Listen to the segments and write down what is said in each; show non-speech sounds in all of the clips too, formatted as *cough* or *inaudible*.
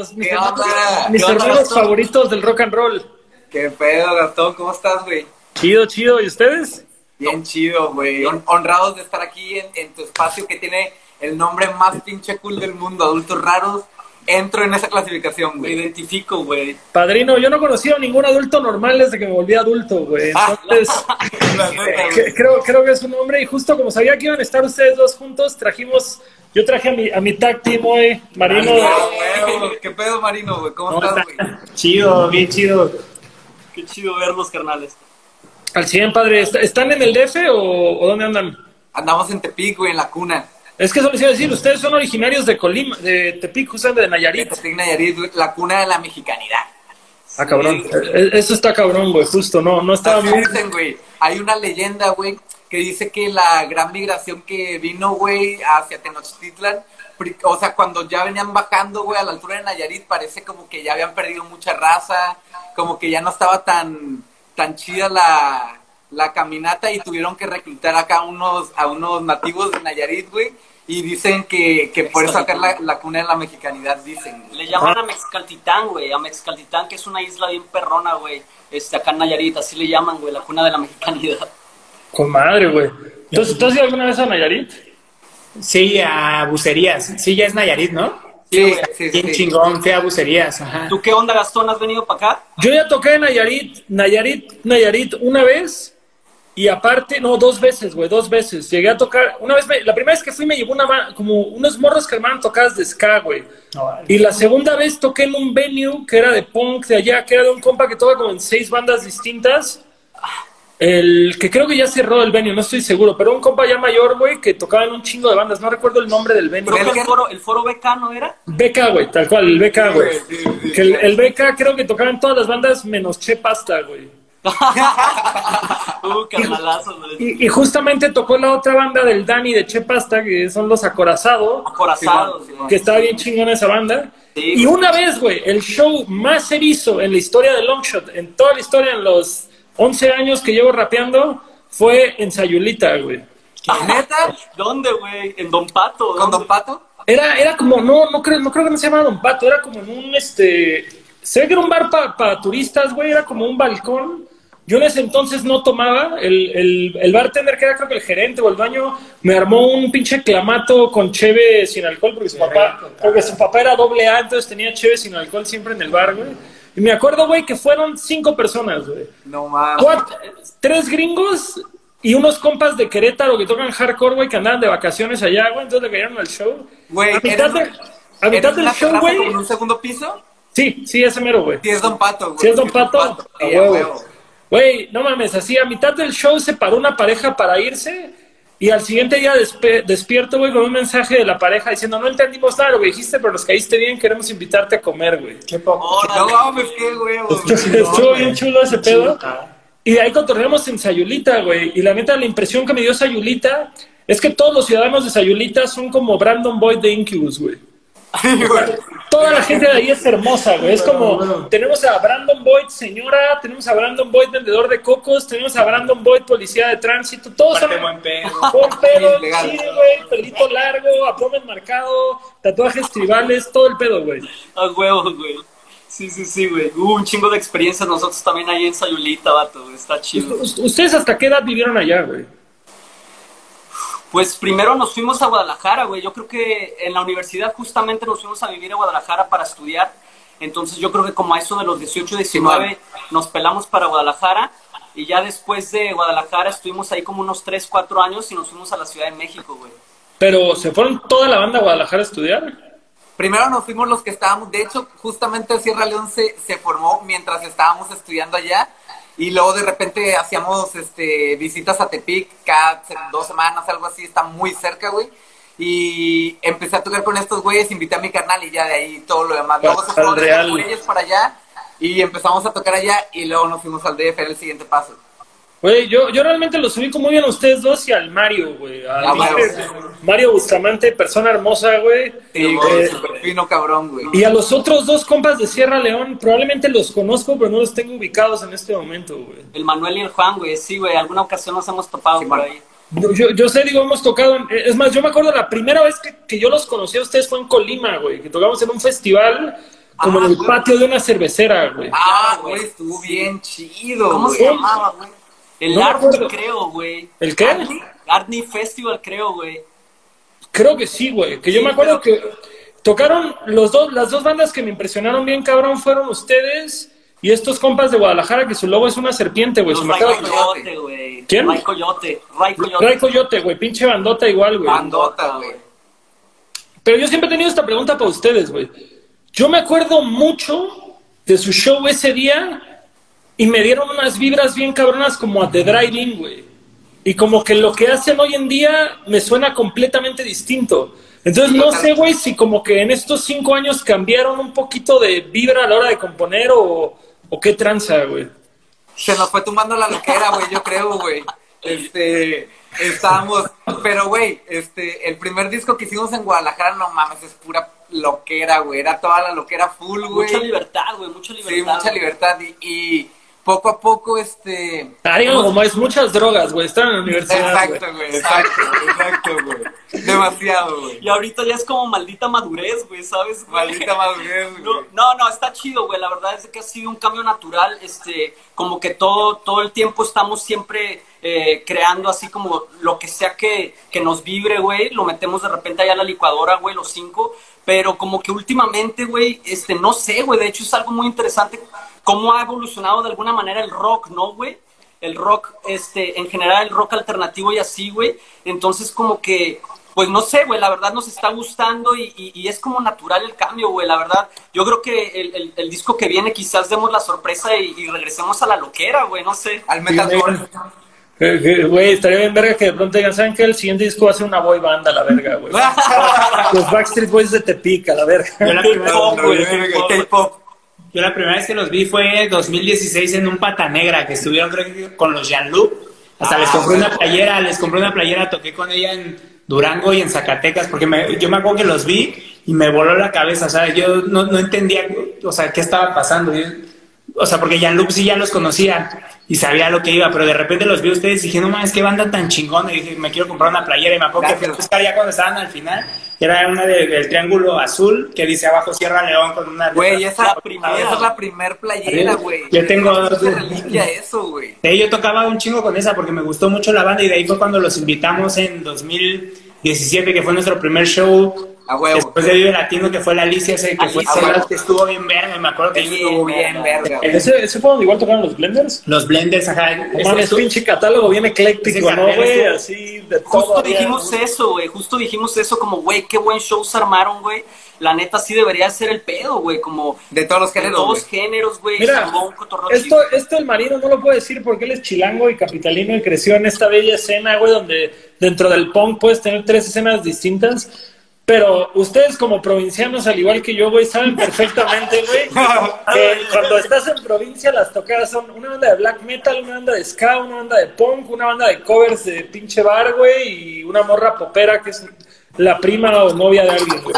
Los, mis ¿Qué hermanos, onda? mis ¿Qué onda, hermanos Gastón? favoritos del rock and roll. ¿Qué pedo, Gastón? ¿Cómo estás, güey? Chido, chido. ¿Y ustedes? Bien chido, güey. Hon- honrados de estar aquí en, en tu espacio que tiene el nombre más pinche cool del mundo, Adultos Raros. Entro en esa clasificación, Me güey. identifico, güey. Padrino, yo no he conocido a ningún adulto normal desde que me volví adulto, güey. Entonces, *laughs* eh, *laughs* güey. creo, creo que es un hombre. Y justo como sabía que iban a estar ustedes dos juntos, trajimos. Yo traje a mi, a mi tag team hoy, Marino. Ah, güey, ¿Qué pedo, Marino, güey? ¿Cómo estás, güey? Chido, bien chido. Qué chido verlos, carnales. Al 100, padre. ¿Est- ¿Están en el DF o, o dónde andan? Andamos en Tepic, güey, en la cuna. Es que eso les iba a decir, ustedes son originarios de Colima, de Tepic, justamente de Nayarit. Tepic, Nayarit, la cuna de la mexicanidad. Ah, cabrón. Eh, Eso está cabrón, güey, justo, no, no estaba muy... dicen, güey. Hay una leyenda, güey, que dice que la gran migración que vino, güey, hacia Tenochtitlan, o sea, cuando ya venían bajando, güey, a la altura de Nayarit, parece como que ya habían perdido mucha raza, como que ya no estaba tan, tan chida la, la caminata y tuvieron que reclutar acá unos, a unos nativos de Nayarit, güey. Y dicen que, que por eso acá la, la cuna de la mexicanidad, dicen. Le llaman a Mexcaltitán, güey. A Mexcaltitán, que es una isla bien perrona, güey. Este, acá en Nayarit, así le llaman, güey, la cuna de la mexicanidad. Con madre, güey. Entonces, ¿tú has ido alguna vez a Nayarit? Sí, a bucerías. Sí, ya es Nayarit, ¿no? Sí, sí, Bien sí. chingón, fui a bucerías. Ajá. ¿Tú qué onda, Gastón? ¿Has venido para acá? Yo ya toqué en Nayarit, Nayarit, Nayarit una vez y aparte, no, dos veces, güey, dos veces. Llegué a tocar, una vez, me- la primera vez que fui me llevó una, como unos morros que armaban tocadas de ska, güey. Y la segunda vez toqué en un venue que era de punk de allá, que era de un compa que toca como en seis bandas distintas. El que creo que ya cerró el venue, no estoy seguro, pero un compa ya mayor, güey, que tocaba en un chingo de bandas, no recuerdo el nombre del venue. Creo que el foro, el foro BK, ¿no era? BK, güey, tal cual, el BK, güey. Sí, sí, sí. Que el, el BK creo que tocaban todas las bandas menos Che Pasta, güey. *laughs* Uh, carnalazo, güey. Y, y justamente tocó la otra banda del Dani de Che Pasta, que son los Acorazado, Acorazado, Simón, que estaba bien chingona esa banda. Sí, y una vez, güey, el show más erizo en la historia de Longshot, en toda la historia, en los 11 años que llevo rapeando, fue en Sayulita, güey. ¿Neta? ¿Dónde, güey? ¿En Don Pato? ¿Con ¿Dónde? Don Pato? Era, era como, no, no creo, no creo que no se llamaba Don Pato, era como en un, este, se ve que era un bar para turistas, güey, era como un balcón. Yo en ese entonces no tomaba, el, el, el bartender que era creo que el gerente o el dueño me armó un pinche clamato con cheve sin alcohol porque su papá, porque su papá era doble A, entonces tenía cheve sin alcohol siempre en el bar, güey. Y me acuerdo, güey, que fueron cinco personas, güey. No mames. Cuatro- tres gringos y unos compas de Querétaro que tocan hardcore, güey, que andaban de vacaciones allá, güey, entonces le cayeron al show. Güey, a mitad, ¿eres- de- a mitad ¿Eres del show, güey. en un segundo piso? Sí, sí, ese mero, güey. Sí, es Don Pato, güey. Sí, es Don Pato. Güey, no mames, así a mitad del show se paró una pareja para irse y al siguiente día despe- despierto, güey, con un mensaje de la pareja diciendo, no entendimos nada lo que dijiste, pero nos caíste bien, queremos invitarte a comer, güey. Qué poco. No mames, qué huevos. güey. Estuvo bien chulo ese pedo. Y de ahí cotorreamos en Sayulita, güey. Y la neta, la impresión que me dio Sayulita es que todos los ciudadanos de Sayulita son como Brandon Boyd de Incubus, güey. Toda la gente de ahí es hermosa, güey. Es como, tenemos a Brandon Boyd, señora, tenemos a Brandon Boyd, vendedor de cocos, tenemos a Brandon Boyd, policía de tránsito, todos son buen pedo. buen *laughs* pedo, sí, güey, pelito largo, abdomen marcado, tatuajes tribales, todo el pedo, güey. A huevos, güey. Sí, sí, sí, güey. Hubo un chingo de experiencias nosotros también ahí en Sayulita, vato, güey. Está chido. ¿Ustedes hasta qué edad vivieron allá, güey? Pues primero nos fuimos a Guadalajara, güey. Yo creo que en la universidad justamente nos fuimos a vivir a Guadalajara para estudiar. Entonces yo creo que como a eso de los 18, 19 nos pelamos para Guadalajara. Y ya después de Guadalajara estuvimos ahí como unos 3, 4 años y nos fuimos a la Ciudad de México, güey. Pero se fueron toda la banda a Guadalajara a estudiar. Primero nos fuimos los que estábamos, de hecho, justamente Sierra León se, se formó mientras estábamos estudiando allá y luego de repente hacíamos este visitas a Tepic cada dos semanas, algo así, está muy cerca, güey. Y empecé a tocar con estos güeyes, invité a mi carnal y ya de ahí todo lo demás. Luego se fueron güeyes para allá y empezamos a tocar allá y luego nos fuimos al DF, era el siguiente paso. Güey, yo, yo realmente los ubico muy bien a ustedes dos y al Mario, güey. Al Ah, pinche bueno. Mario Bustamante, persona hermosa, güey. Sí, güey, Eh, súper fino cabrón, güey. y a los otros dos compas de Sierra León, probablemente los conozco, pero no los tengo ubicados en este momento, güey. El Manuel y el Juan, güey. Sí, güey. Alguna ocasión nos hemos topado Sí, por ahí. Yo, yo, sé, digo, hemos tocado. en- es más, yo me acuerdo la primera vez que, que yo los conocí a ustedes fue en Colima, güey. Que tocamos en un festival como Ah, en el güey. patio de una cervecera, güey. Ah, güey, güey, estuvo bien chido, ¿Cómo güey. se llamaba, güey? El No Artney, creo, güey. ¿El qué? Artney, Artney Festival, creo, güey. Creo que sí, güey. Que yo me acuerdo pero- que tocaron los dos, las dos bandas que me impresionaron bien, cabrón, fueron ustedes y estos compas de Guadalajara, que su logo es una serpiente, güey. Ray Coyote, güey. ¿Quién? Ray Coyote. Ray Coyote. Ray Coyote, güey. Pinche bandota igual, güey. Bandota, güey. Pero yo siempre he tenido esta pregunta para ustedes, güey. Yo me acuerdo mucho de su show ese día y me dieron unas vibras bien cabronas como a The Drive-In, güey. Y como que lo que hacen hoy en día me suena completamente distinto. Entonces no sé, güey, si como que en estos cinco años cambiaron un poquito de vibra a la hora de componer o, o qué tranza, güey. Se nos fue tumbando la loquera, güey, yo creo, güey. Este, estábamos, pero güey, este, el primer disco que hicimos en Guadalajara, no mames, es pura loquera, güey. Era toda la loquera full, güey. Mucha libertad, güey. Mucha libertad. Sí, mucha libertad. Y, y poco a poco, este. Ah, díganlo como es muchas drogas, güey. Están en la universidad. Exacto, güey, exacto, exacto, güey. Demasiado, güey. Y ahorita ya es como maldita madurez, güey, ¿sabes? güey? *laughs* Maldita madurez, No, güey. no, no, está chido, güey. La verdad es que ha sido un cambio natural. Este, como que todo, todo el tiempo estamos siempre eh, creando así como lo que sea que, que nos vibre, güey. Lo metemos de repente allá a la licuadora, güey, los cinco. Pero como que últimamente, güey, este, no sé, güey. De hecho, es algo muy interesante cómo ha evolucionado de alguna manera el rock, ¿no, güey? el rock, este, en general el rock alternativo y así, güey. Entonces como que, pues no sé, güey, la verdad nos está gustando y, y- y es como natural el cambio, güey, la verdad. Yo creo que el, el- el disco que viene quizás demos la sorpresa y, y regresemos a la loquera, güey, no sé. Al metalcore. Eh, que, Güey, estaría bien verga que de pronto digan, ¿saben qué? El siguiente disco va a ser una boy band a la verga, güey. *laughs* Los Backstreet Boys de Tepic, a la verga. K-pop. Yo la primera vez que los vi fue en 2016 en un Pata Negra, que estuvieron creo con los Jean-Luc. Hasta les compré una playera, les compré una playera, toqué con ella en Durango y en Zacatecas, porque me- yo me acuerdo que los vi y me voló la cabeza, o sea, yo no, no entendía, o sea, qué estaba pasando. Yo- o sea, porque Jean-Luc sí ya los conocía y sabía lo que iba, pero de repente los vi a ustedes y dije, no mames, qué banda tan chingona. Y dije, me quiero comprar una playera. Y me acuerdo que fui a buscar ya cuando estaban al final. Era una de- del triángulo azul que dice abajo Sierra León con una. Güey, esa, La primera. esa es la primer playera, güey. Yo tengo- reliquia eso, güey. Ahí yo tocaba un chingo con esa porque me gustó mucho la banda y de ahí fue cuando los invitamos en 2017, que fue nuestro primer show. A huevo. Después de Vive Latino, que fue la Alicia, ese que fue Alicia. ese que estuvo bien verga. Me acuerdo que estuvo bien, verga. ¿Ese, ¿Ese fue donde igual tocaron los Blenders? los blenders, ajá. Mames, estu- pinche catálogo bien ecléctico, ¿no, güey? Así de todo. Justo dijimos eso, güey, justo dijimos eso como, güey, qué buen show se armaron, güey. La neta sí debería ser el pedo, güey, como De todos los de géneros, todos güey. géneros, güey. Mira, esto, esto el marino no lo puede decir porque él es chilango y capitalino y creció en esta bella escena, güey, donde dentro del punk puedes tener tres escenas distintas. Pero ustedes como provincianos, al igual que yo, güey, saben perfectamente, güey, *laughs* que cuando estás en provincia las tocadas son una banda de black metal, una banda de ska, una banda de punk, una banda de covers de pinche bar, güey, y una morra popera que es la prima o novia de alguien, güey.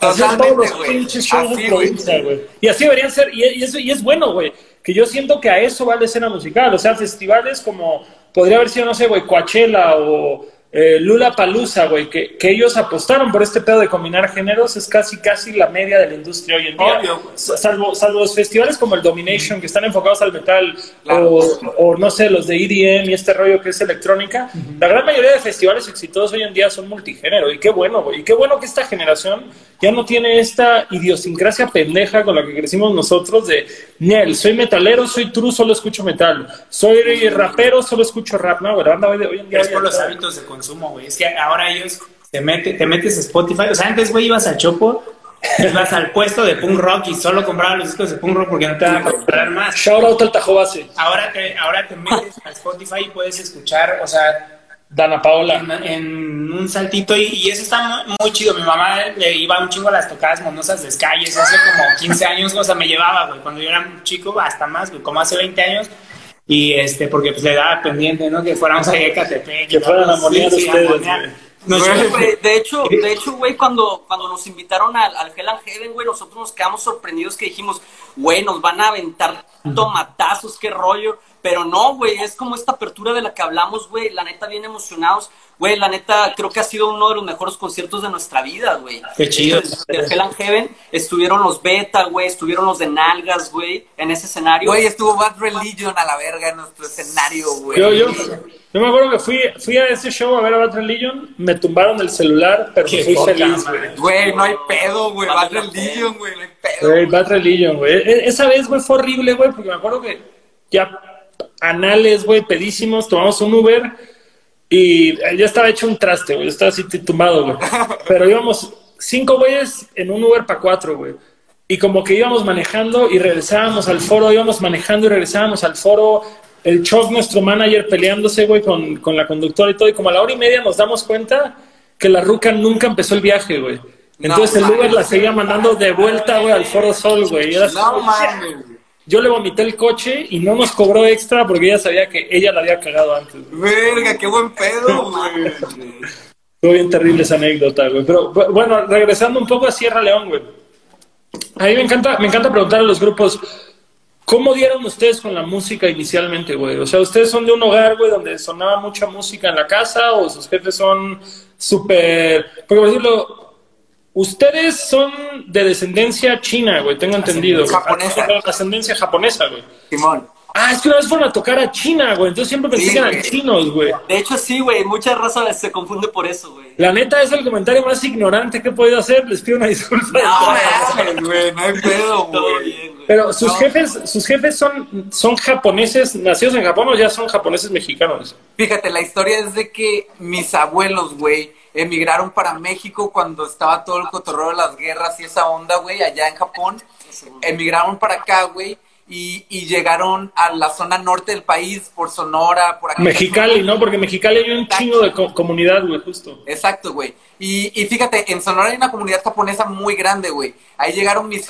Así son todos los Totalmente, güey. pinches shows Así, de güey. provincia, güey. Y así deberían ser, y, y eso, y es bueno, güey, que yo siento que a eso va la escena musical, o sea, festivales como podría haber sido, no sé, güey, Coachella o eh, Lula Palusa, güey, que, que ellos apostaron por este pedo de combinar géneros, es casi, casi la media de la industria hoy en día. Obvio, Salvo, salvo los festivales como el Domination, que están enfocados al metal, Claro. o, o no sé, los de EDM y este rollo que es electrónica. La gran mayoría de festivales exitosos hoy en día son multigénero, y qué bueno, güey. Y qué bueno que esta generación ya no tiene esta idiosincrasia pendeja con la que crecimos nosotros de, Nel, soy metalero, soy true, solo escucho metal. Soy rapero, solo escucho rap. No, la banda hoy, en día... Es por los hábitos de consumo, güey. Es que ahora ellos te, mete, te metes a Spotify. O sea, antes, güey, ibas al Chopo, ibas al puesto de punk rock y solo comprabas los discos de punk rock porque no te van a comprar más. Shout out al Tajo Base, Ahora te, ahora te metes a Spotify y puedes escuchar, o sea, Dana Paola. en, en un saltito y, y eso está muy, chido. Mi mamá le iba un chingo a las tocadas monosas de Skyes hace como 15 años, o sea, me llevaba, güey, cuando yo era un chico, hasta más, güey, como hace 20 años. Y este, porque pues le daba pendiente, ¿no? Que fuéramos a Ecatepec. Que fueran a monear ustedes. Nos Güey. llevó- Güey, de hecho, de hecho, güey, cuando, cuando nos invitaron al, al Hell and Heaven, güey, nosotros nos quedamos sorprendidos que dijimos, güey, nos van a aventar tomatazos, qué rollo. Pero no, güey, es como esta apertura de la que hablamos, güey, la neta, bien emocionados. Güey, la neta, creo que ha sido uno de los mejores conciertos de nuestra vida, güey. Qué chido. Del Hell and Heaven estuvieron los Beta, güey, estuvieron los de Nalgas, güey, en ese escenario. Güey, estuvo Bad Religion a la verga en nuestro escenario, güey. Yo, yo, yo me acuerdo que fui, fui a ese show a ver a Bad Religion, me tumbaron el celular, pero Qué fui feliz, güey. Güey, no hay pedo, güey. Bad Religion, güey, no hay pedo. Güey, Bad Religion, güey. E- Esa vez, güey, fue horrible, güey, porque me acuerdo que ya anales, güey, pedísimos, tomamos un Uber y eh, ya estaba hecho un traste, güey. Estaba así tumbado, güey. *laughs* Pero íbamos cinco güeyes en un Uber para cuatro, güey. Y como que íbamos manejando y regresábamos al foro, íbamos manejando y regresábamos al foro. El Choc, nuestro manager, peleándose, güey, con, con la conductora y todo. Y como a la hora y media nos damos cuenta que la ruca nunca empezó el viaje, güey. Entonces No el Uber la seguía mandando de vuelta, güey, al Foro Sol, güey. Y era así, No mames. Yo le vomité el coche y no nos cobró extra porque ella sabía que ella la había cagado antes. güey. Verga, qué buen pedo, *laughs* güey. Fue bien terrible esa anécdota, güey. Pero bu- bueno, regresando un poco a Sierra León, güey. A mí me encanta, me encanta preguntar a los grupos, ¿cómo dieron ustedes con la música inicialmente, güey? O sea, ¿ustedes son de un hogar, güey, donde sonaba mucha música en la casa o sus jefes son súper... Porque, por ejemplo, ustedes son de descendencia china, güey, tengo entendido. Japonesa. De Ascendencia japonesa, güey. Simón. Ah, es que una vez fueron a tocar a China, güey. Entonces siempre pensé Sí, que eran güey. chinos, güey. De hecho, sí, güey, mucha raza se confunde por eso, güey. La neta es el comentario más ignorante que he podido hacer. Les pido una disculpa. No güey, no hay pedo, *laughs* Todo güey. bien, güey. Pero sus No. jefes, sus jefes son, son japoneses, nacidos en Japón o ya son japoneses mexicanos. Fíjate, la historia es de que mis abuelos, güey, emigraron para México cuando estaba todo el cotorreo de las guerras y esa onda, güey, allá en Japón. Emigraron para acá, güey, y, y llegaron a la zona norte del país, por Sonora, por acá. Mexicali, ¿no? Porque Mexicali hay un chingo de co- comunidad, güey, justo. Exacto, güey. Y, y fíjate, en Sonora hay una comunidad japonesa muy grande, güey. Ahí llegaron mis,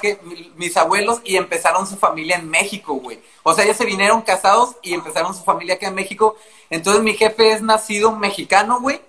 mis abuelos y empezaron su familia en México, güey. O sea, ellos se vinieron casados y empezaron su familia acá en México. Entonces mi jefe es nacido mexicano, güey.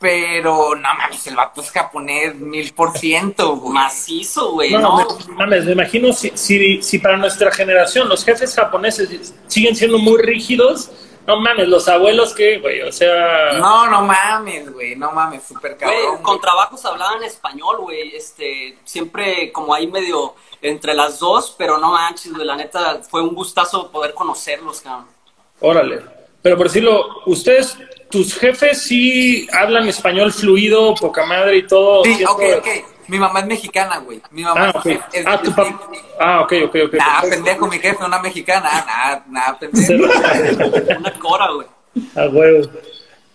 Pero no mames, el vato es japonés mil por ciento. Macizo, güey, No, ¿no? me, mames, me imagino si, si, si para nuestra generación los jefes japoneses siguen siendo muy rígidos, no mames, los abuelos que, güey, o sea... No, no mames, güey. No mames, súper Güey, cabrón. con güey. trabajos hablaban español, güey. Este, siempre como ahí medio entre las dos, pero no manches, güey. La neta, fue un gustazo poder conocerlos, cabrón. Órale. Pero por decirlo, ustedes, tus jefes sí hablan español fluido, poca madre y todo. Sí, ¿cierto? ok, ok. Mi mamá es mexicana, güey. Mi mamá Ah, ok. es, es- Ah, tu es- papá. Ah, ok, ok, ok. Nada, perfecto. pendejo, mi jefe, una mexicana. Nada, nada, *laughs* pendejo. Una cora, güey. A huevo.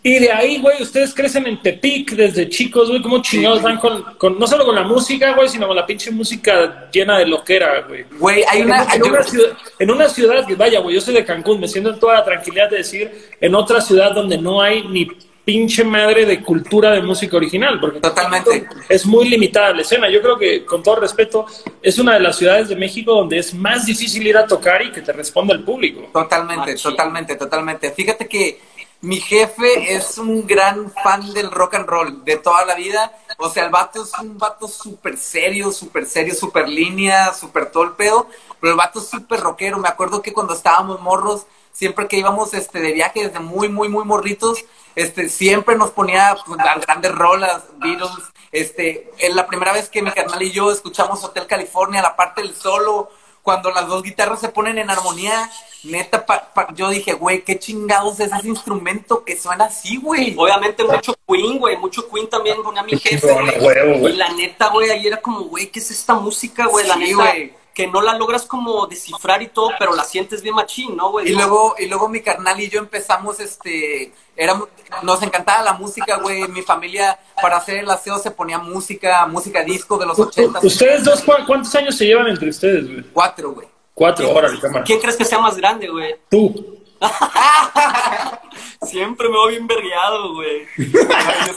Y de ahí, güey, ustedes crecen en Tepic desde chicos, güey. ¿Cómo chingados van con, con, no solo con la música, güey, sino con la pinche música llena de loquera, güey? Güey, hay una... en, una ciudad, en una ciudad que, vaya, güey, yo soy de Cancún, me siento en toda la tranquilidad de decir, en otra ciudad donde no hay ni pinche madre de cultura de música original, porque Totalmente. es muy limitada la escena. Yo creo que, con todo respeto, es una de las ciudades de México donde es más difícil ir a tocar y que te responda el público. Totalmente, totalmente, totalmente. Fíjate que mi jefe es un gran fan del rock and roll de toda la vida. O sea, el vato es un vato súper serio, súper serio, súper línea, súper todo el pedo. Pero el vato es súper rockero. Me acuerdo que cuando estábamos morros, siempre que íbamos este, de viaje desde muy, muy, muy morritos, este, siempre nos ponía pues, grandes rolas, Beatles. Este, en la primera vez que mi carnal y yo escuchamos Hotel California, la parte del solo, cuando las dos guitarras se ponen en armonía, neta, pa- pa- yo dije, güey, qué chingados es ese instrumento que suena así, güey. Obviamente mucho Queen, güey. Mucho Queen también ponía mi jefe, chingón, güey. a huevo, güey. Y la neta, güey, ahí era como, güey, ¿qué es esta música, güey? La neta, güey. Que no la logras como descifrar y todo, pero la sientes bien machín, ¿no, güey? Y luego, y luego mi carnal y yo empezamos, este, era, nos encantaba la música, güey. Mi familia, para hacer el aseo, se ponía música, música disco de los ochentas. ¿Ustedes dos cu- cuántos años se llevan entre ustedes, güey? Cuatro, güey. Cuatro, órale, cámara. ¿Quién crees que sea más grande, güey? Tú. *laughs* Siempre me voy bien vergueado, güey. *laughs*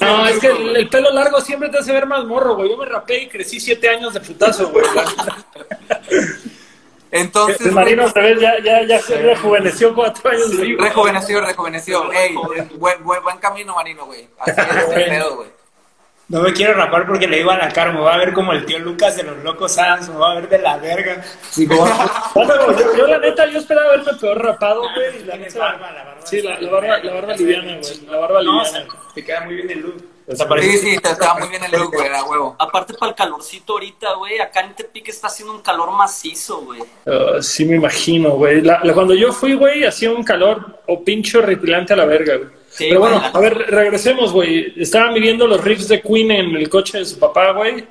No, es que el, el pelo largo siempre te hace ver más morro, güey. Yo me rapé y crecí siete años de putazo, güey. *laughs* Entonces, El marino otra vez ya, ya, ya se rejuveneció cuatro años. güey. rejuveneció, rejuveneció. Ey, buen, buen, buen camino, Marino, güey. Así es, el pedo, güey. No me quiero rapar porque le digo a la cara, me va a ver como el tío Lucas de los Locos Adams, me va a ver de la verga. Sí, como- *laughs* Bueno, yo, yo, la neta, yo esperaba verme peor rapado, güey. y la neta- barba, la barba. Sí, la, la barba, la barba liviana, güey. La barba No, o sea, liviana. te queda muy bien el look. O sea, Sí, sí, te estaba muy bien el look, güey, a huevo. Aparte para el calorcito ahorita, güey, acá en Tepic está haciendo un calor macizo, güey. Ah, sí, me imagino, güey. La- la- cuando yo fui, güey, hacía un calor o pincho horripilante a la verga, güey. Sí, Pero bueno, a ver, regresemos, güey. Estaban viviendo los riffs de Queen en el coche de su papá, güey.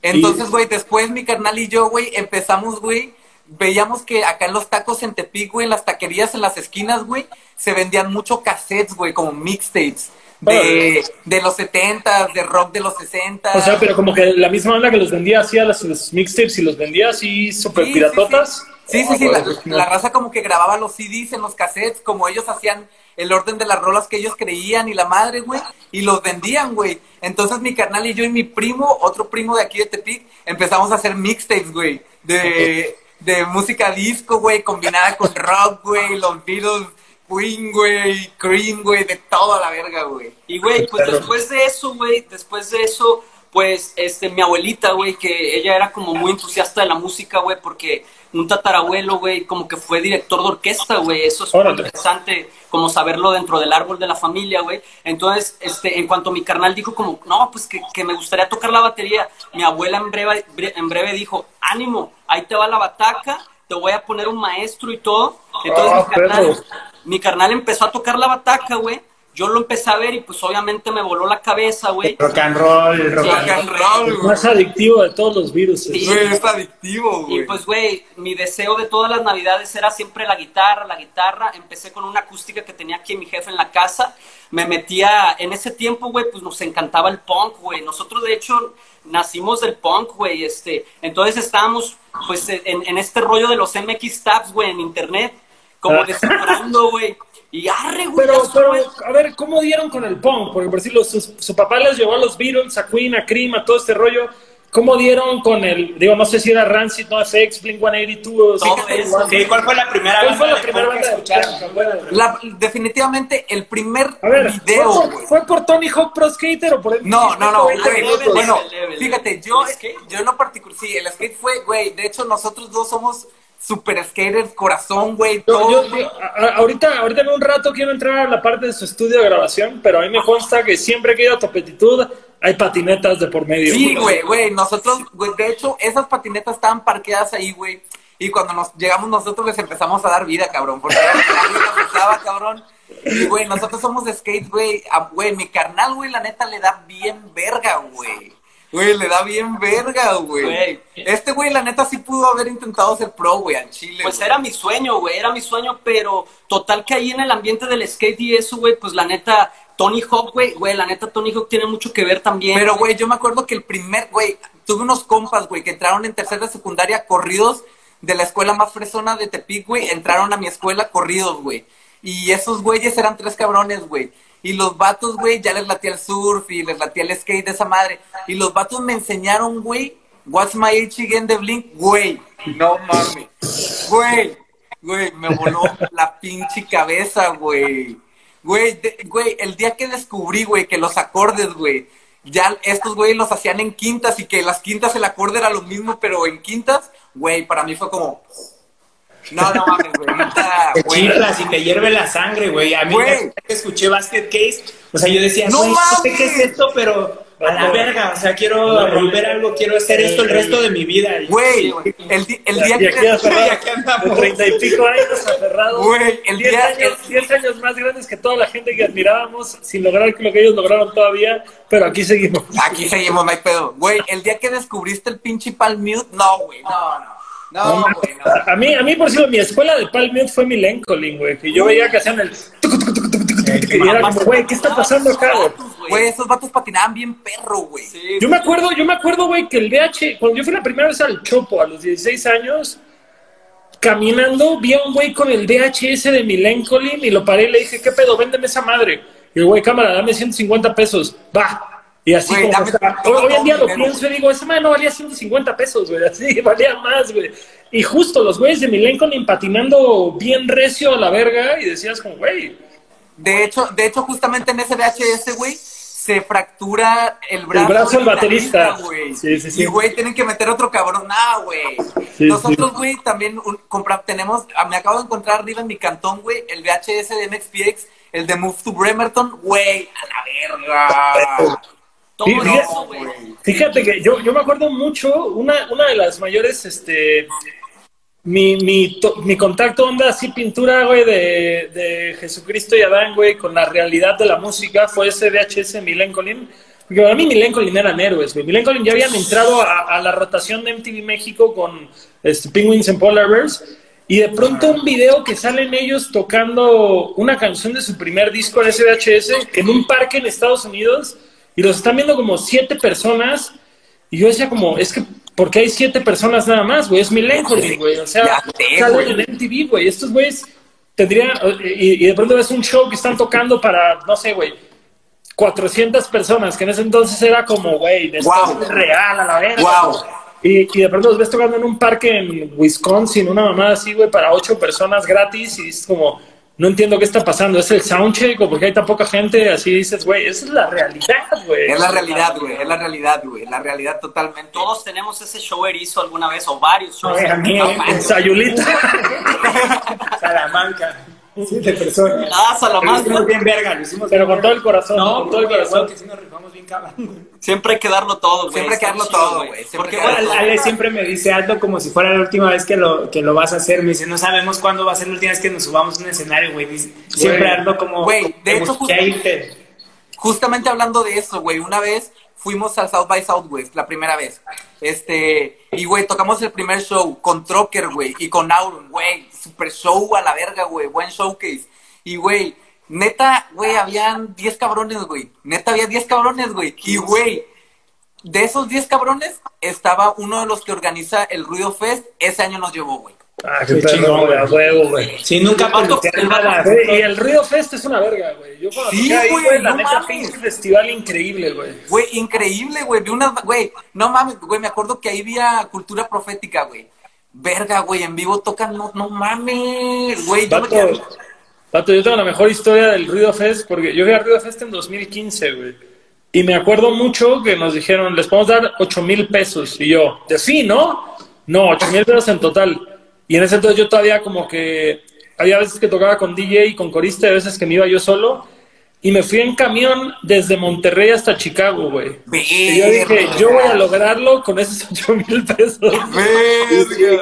Entonces, güey, después mi carnal y yo, güey, empezamos, güey, veíamos que acá en los tacos en Tepic, güey, en las taquerías, en las esquinas, güey, se vendían mucho cassettes, güey, como mixtapes. De, de los 70 de rock de los 60 O sea, pero como que la misma banda que los vendía hacía las, los mixtapes y los vendía así súper Sí, piratotas. Sí, sí, sí, Ah, la, güey, la raza como que grababa los CDs en los cassettes, como ellos hacían el orden de las rolas que ellos creían y la madre, güey, y los vendían, güey. Entonces mi carnal y yo y mi primo, otro primo de aquí de Tepic, empezamos a hacer mixtapes, güey, de, *laughs* de música disco, güey, combinada con rock, güey, los Beatles, Queen, güey, Cream, güey, de todo a la verga, güey. Y, güey, pues después de eso, güey, después de eso, pues, este, mi abuelita, güey, que ella era como muy entusiasta de la música, güey, porque un tatarabuelo, güey, como que fue director de orquesta, güey, eso es muy interesante, como saberlo dentro del árbol de la familia, güey. Entonces, este, en cuanto mi carnal dijo como, no, pues que, que me gustaría tocar la batería, mi abuela en breve, bre- en breve dijo, ánimo, ahí te va la bataca, te voy a poner un maestro y todo. Entonces, Ah, mi carnal, perro. mi carnal empezó a tocar la bataca, güey. Yo lo empecé a ver y pues obviamente me voló la cabeza, güey. Rock and roll, rock Sí. and Rock and roll, El güey. más adictivo de todos los virus. Sí. Güey, es adictivo, Y güey. pues, güey, mi deseo de todas las navidades era siempre la guitarra, la guitarra. Empecé con una acústica que tenía aquí mi jefe en la casa. Me metía, en ese tiempo, güey, pues nos encantaba el punk, güey. Nosotros, de hecho, nacimos del punk, güey. Este, entonces estábamos, pues, en, en este rollo de los MX Tabs, güey, en internet, como Ah. descifrando, güey. Y arre, güey. Pero, pero, a ver, ¿cómo dieron con el punk? Porque por decirlo, su, su papá les llevó a los Beatles, a Queen, a Cream, a todo este rollo. ¿Cómo dieron con el, digo, no sé si era Rancid, no FX, Blink 182? Todo sí, eso. Sí, ¿cuál fue la primera ¿Cuál fue la primera que banda de escucharon? Bueno, La- definitivamente el primer A ver, video, ¿fue, por, güey. ¿fue por Tony Hawk Pro Skater o por el No, no, no, güey. Bueno, level, fíjate, yo, yo en lo particular, sí, el skate fue, güey, de hecho nosotros dos somos super skaters, corazón, güey, todo. yo- yo- a- a- ahorita, ahorita en un rato quiero entrar a la parte de su estudio de grabación, pero a mí me consta que siempre que he ido a Topetitud hay patinetas de por medio. Sí, güey, güey, nosotros, güey, de hecho, esas patinetas estaban parqueadas ahí, güey, y cuando nos llegamos nosotros les empezamos a dar vida, cabrón, porque las *laughs* usaba, cabrón. Y, güey, nosotros somos de skate, güey, güey, mi carnal, güey, la neta le da bien verga, güey. Güey, le da bien verga, güey. Este güey, la neta, sí pudo haber intentado ser pro, güey, al chile. Pues güey. era mi sueño, güey, era mi sueño, pero total que ahí en el ambiente del skate y eso, güey, pues la neta, Tony Hawk, güey, güey, la neta, Tony Hawk tiene mucho que ver también. Pero, güey, yo me acuerdo que el primer, güey, tuve unos compas, güey, que entraron en tercera secundaria corridos de la escuela más fresona de Tepic, güey, entraron a mi escuela corridos, güey. Y esos güeyes eran tres cabrones, güey. Y los vatos, güey, ya les latía el surf y les latía el skate de esa madre. Y los vatos me enseñaron, güey, What's My Age Again de Blink, güey. No mames. Güey, güey, me voló *laughs* la pinche cabeza, güey. Güey, de- güey, el día que descubrí, güey, que los acordes, güey, ya estos güey los hacían en quintas y que las quintas el acorde era lo mismo, pero en quintas, güey, para mí fue como... No, no mames, güey. neta, Te güey. chiflas y te hierve la sangre, güey. A mí Güey. que escuché Basket Case, o sea, yo decía, ¡No güey, no sé qué es esto, pero a la verga, o sea, quiero romper algo, quiero hacer esto el resto de mi vida. Güey, el, el día aquí que... aferrado, aquí andamos. de treinta y pico años aferrados. Güey, el 10 día- años, 10 años más grandes que toda la gente que admirábamos, sin lograr lo que ellos lograron todavía, pero aquí seguimos. Aquí seguimos, no hay pedo. Güey, el día que descubriste el pinche Palm Mute, no, güey, no, no. No, güey, no. A mí, a mí, por cierto, mi escuela de Palm Mute fue mi Lincoln, güey, que yo veía que hacían el... Y era como, güey, ¿qué está pasando acá, güey? Güey, esos vatos patinaban bien perro, güey. Sí, Yo me acuerdo, yo me acuerdo, güey, que el VH, cuando yo fui la primera vez al Chopo a los 16 años, caminando, vi a un güey con el VHS de mi Lincoln y lo paré y le dije, ¿qué pedo? Véndeme esa madre. Y el güey, cámara, dame 150 pesos. Va. Y así Güey, como está. Hoy, hoy en día lo dinero, pienso y digo, esa madre no valía 150 pesos, güey. Así, *laughs* valía más, güey. Y justo los güeyes de mi Lincoln patinando bien recio a la verga y decías como, güey. De hecho, de hecho, justamente en ese VHS, güey, se fractura el brazo. El brazo del baterista. güey. Sí, sí, sí. Y, güey, tienen que meter otro cabrón. Ah, güey. Sí, Nosotros, sí. güey, también un- compra- tenemos, ah, me acabo de encontrar arriba en mi cantón, güey, el VHS de MXPX, el de Move to Bremerton, güey, a la verga. Todo Sí, sí. eso, güey. Fíjate que yo, yo me acuerdo mucho, una, una de las mayores, este, mi, mi, to- mi contacto onda así pintura, güey, de, de Jesucristo y Adán, güey, con la realidad de la música fue ese VHS Milencolin. Porque para mí Milencolin eran héroes, güey. Milencolin ya habían entrado a, a la rotación de MTV México con este, Penguins and Polar Bears. Y de pronto un video que salen ellos tocando una canción de su primer disco en ese VHS en un parque en Estados Unidos y los están viendo como siete personas y yo decía como, es que, ¿por qué hay siete personas nada más, güey? Es Milencolin, güey. O sea, sé, salen güey. en MTV, güey. Estos güeyes tendrían, y, y de pronto ves un show que están tocando para, no sé, güey, 400 personas, que en ese entonces era como, güey, Wow. es real a la verga. Wow. Y, y de pronto los ves tocando en un parque en Wisconsin, una mamada así, güey, para ocho personas gratis, y dices como, no entiendo qué está pasando, ¿es el soundcheck o porque hay tan poca gente? Así dices, güey, esa es la realidad, güey. Es la realidad, güey, es la realidad, güey, la realidad totalmente. Todos tenemos ese show erizo alguna vez, o varios shows. Oye, a mí, No eh. En Sayulita. *laughs* Salamanca. Siete personas. *laughs* Ah, Lo Salamanca. hicimos bien verga, lo hicimos Pero bien con todo el corazón, No, con todo el corazón. güey, que sí nos rifamos bien cabrón. Siempre hay que darlo todo, güey. Siempre hay que darlo chido, todo, güey. Porque, bueno, todo. Ale siempre me dice algo como si fuera la última vez que lo, que lo vas a hacer. Me dice, no sabemos cuándo va a ser la última vez que nos subamos a un escenario, güey. Siempre ando como... Güey, de como hecho, Justamente hablando de eso, güey, una vez fuimos al South by Southwest, la primera vez. Este, y güey, tocamos el primer show con Trocker, güey, y con Auron, güey, super show a la verga, güey, buen showcase. Y güey, neta, güey, habían 10 cabrones, güey. Neta, había 10 cabrones, güey. Y güey, de esos 10 cabrones, estaba uno de los que organiza el Ruido Fest, ese año nos llevó, güey. Ah, Qué chingón, güey, a huevo, güey. Sí, nunca. Güey, Y el Ruido Fest es una verga, güey. Yo cuando Sí, güey, no mames. pinche festival increíble, güey. Güey, increíble, güey. Vi unas, güey, no mames, güey, me acuerdo que ahí vi a Cultura Profética, güey. Verga, güey, en vivo tocan, no, no mames, güey. Yo me vato, yo tengo la mejor historia del Ruido Fest porque yo fui al Ruido Fest en 2015, güey. Y me acuerdo mucho que nos dijeron, les podemos dar 8 mil pesos. Y yo, de sí, ¿no? No, 8 mil pesos en total. Y en ese entonces yo todavía como que, había veces que tocaba con DJ y con corista, y a veces que me iba yo solo. Y me fui en camión desde Monterrey hasta Chicago, güey. Y yo dije, yo voy a lograrlo con esos *laughs* 8 mil pesos.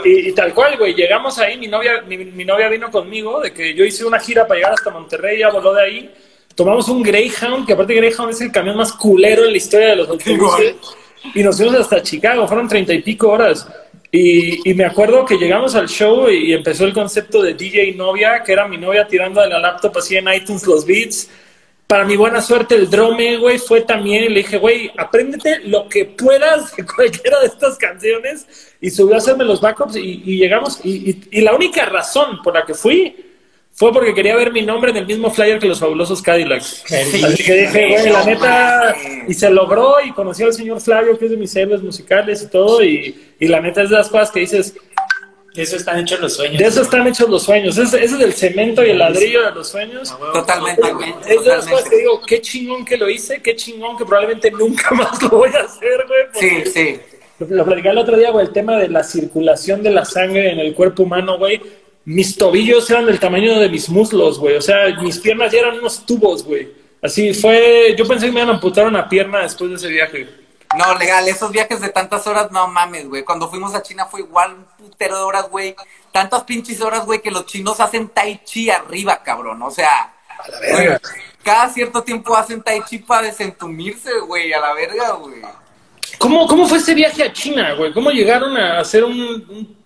Y, y- y tal cual, güey, llegamos ahí, mi novia, mi, mi novia vino conmigo, de que yo hice una gira para llegar hasta Monterrey, ya voló de ahí. Tomamos un Greyhound, que aparte Greyhound es el camión más culero en la historia de los autobuses. Y nos fuimos hasta Chicago, fueron treinta y pico horas. Y, y me acuerdo que llegamos al show y empezó el concepto de DJ novia, que era mi novia tirando de la laptop así en iTunes los beats. Para mi buena suerte, el drone, güey, fue también. Y le dije, güey, apréndete lo que puedas de cualquiera de estas canciones. Y subió a hacerme los backups y, y llegamos. Y- y la única razón por la que fui fue porque quería ver mi nombre en el mismo flyer que los fabulosos Cadillacs. Sí. Así que dije, güey, la neta. Y se logró. Y conocí al señor Flavio, que es de mis héroes musicales y todo. Y, y la neta es de las cosas que dices, De eso están hechos los sueños. de eso están hechos los sueños. Ese, es el cemento y el ladrillo de los sueños. Totalmente, güey. Es de las cosas que Totalmente. digo, qué chingón que lo hice, qué chingón que probablemente nunca *laughs* más lo voy a hacer, güey. Sí, sí. Lo, lo platicé el otro día, güey, el tema de la circulación de la sangre en el cuerpo humano, güey. Mis tobillos eran del tamaño de mis muslos, güey. O sea, mis piernas ya eran unos tubos, güey. Así fue. Yo pensé que me iban a amputar una pierna después de ese viaje. No, legal, esos viajes de tantas horas, no mames, güey. Cuando fuimos a China fue igual un putero de horas, güey. Tantas pinches horas, güey, que los chinos hacen tai chi arriba, cabrón. O sea, güey, cada cierto tiempo hacen tai chi para desentumirse, güey, a la verga, güey. ¿Cómo, ¿Cómo fue ese viaje a China, güey? ¿Cómo llegaron a hacer un, un-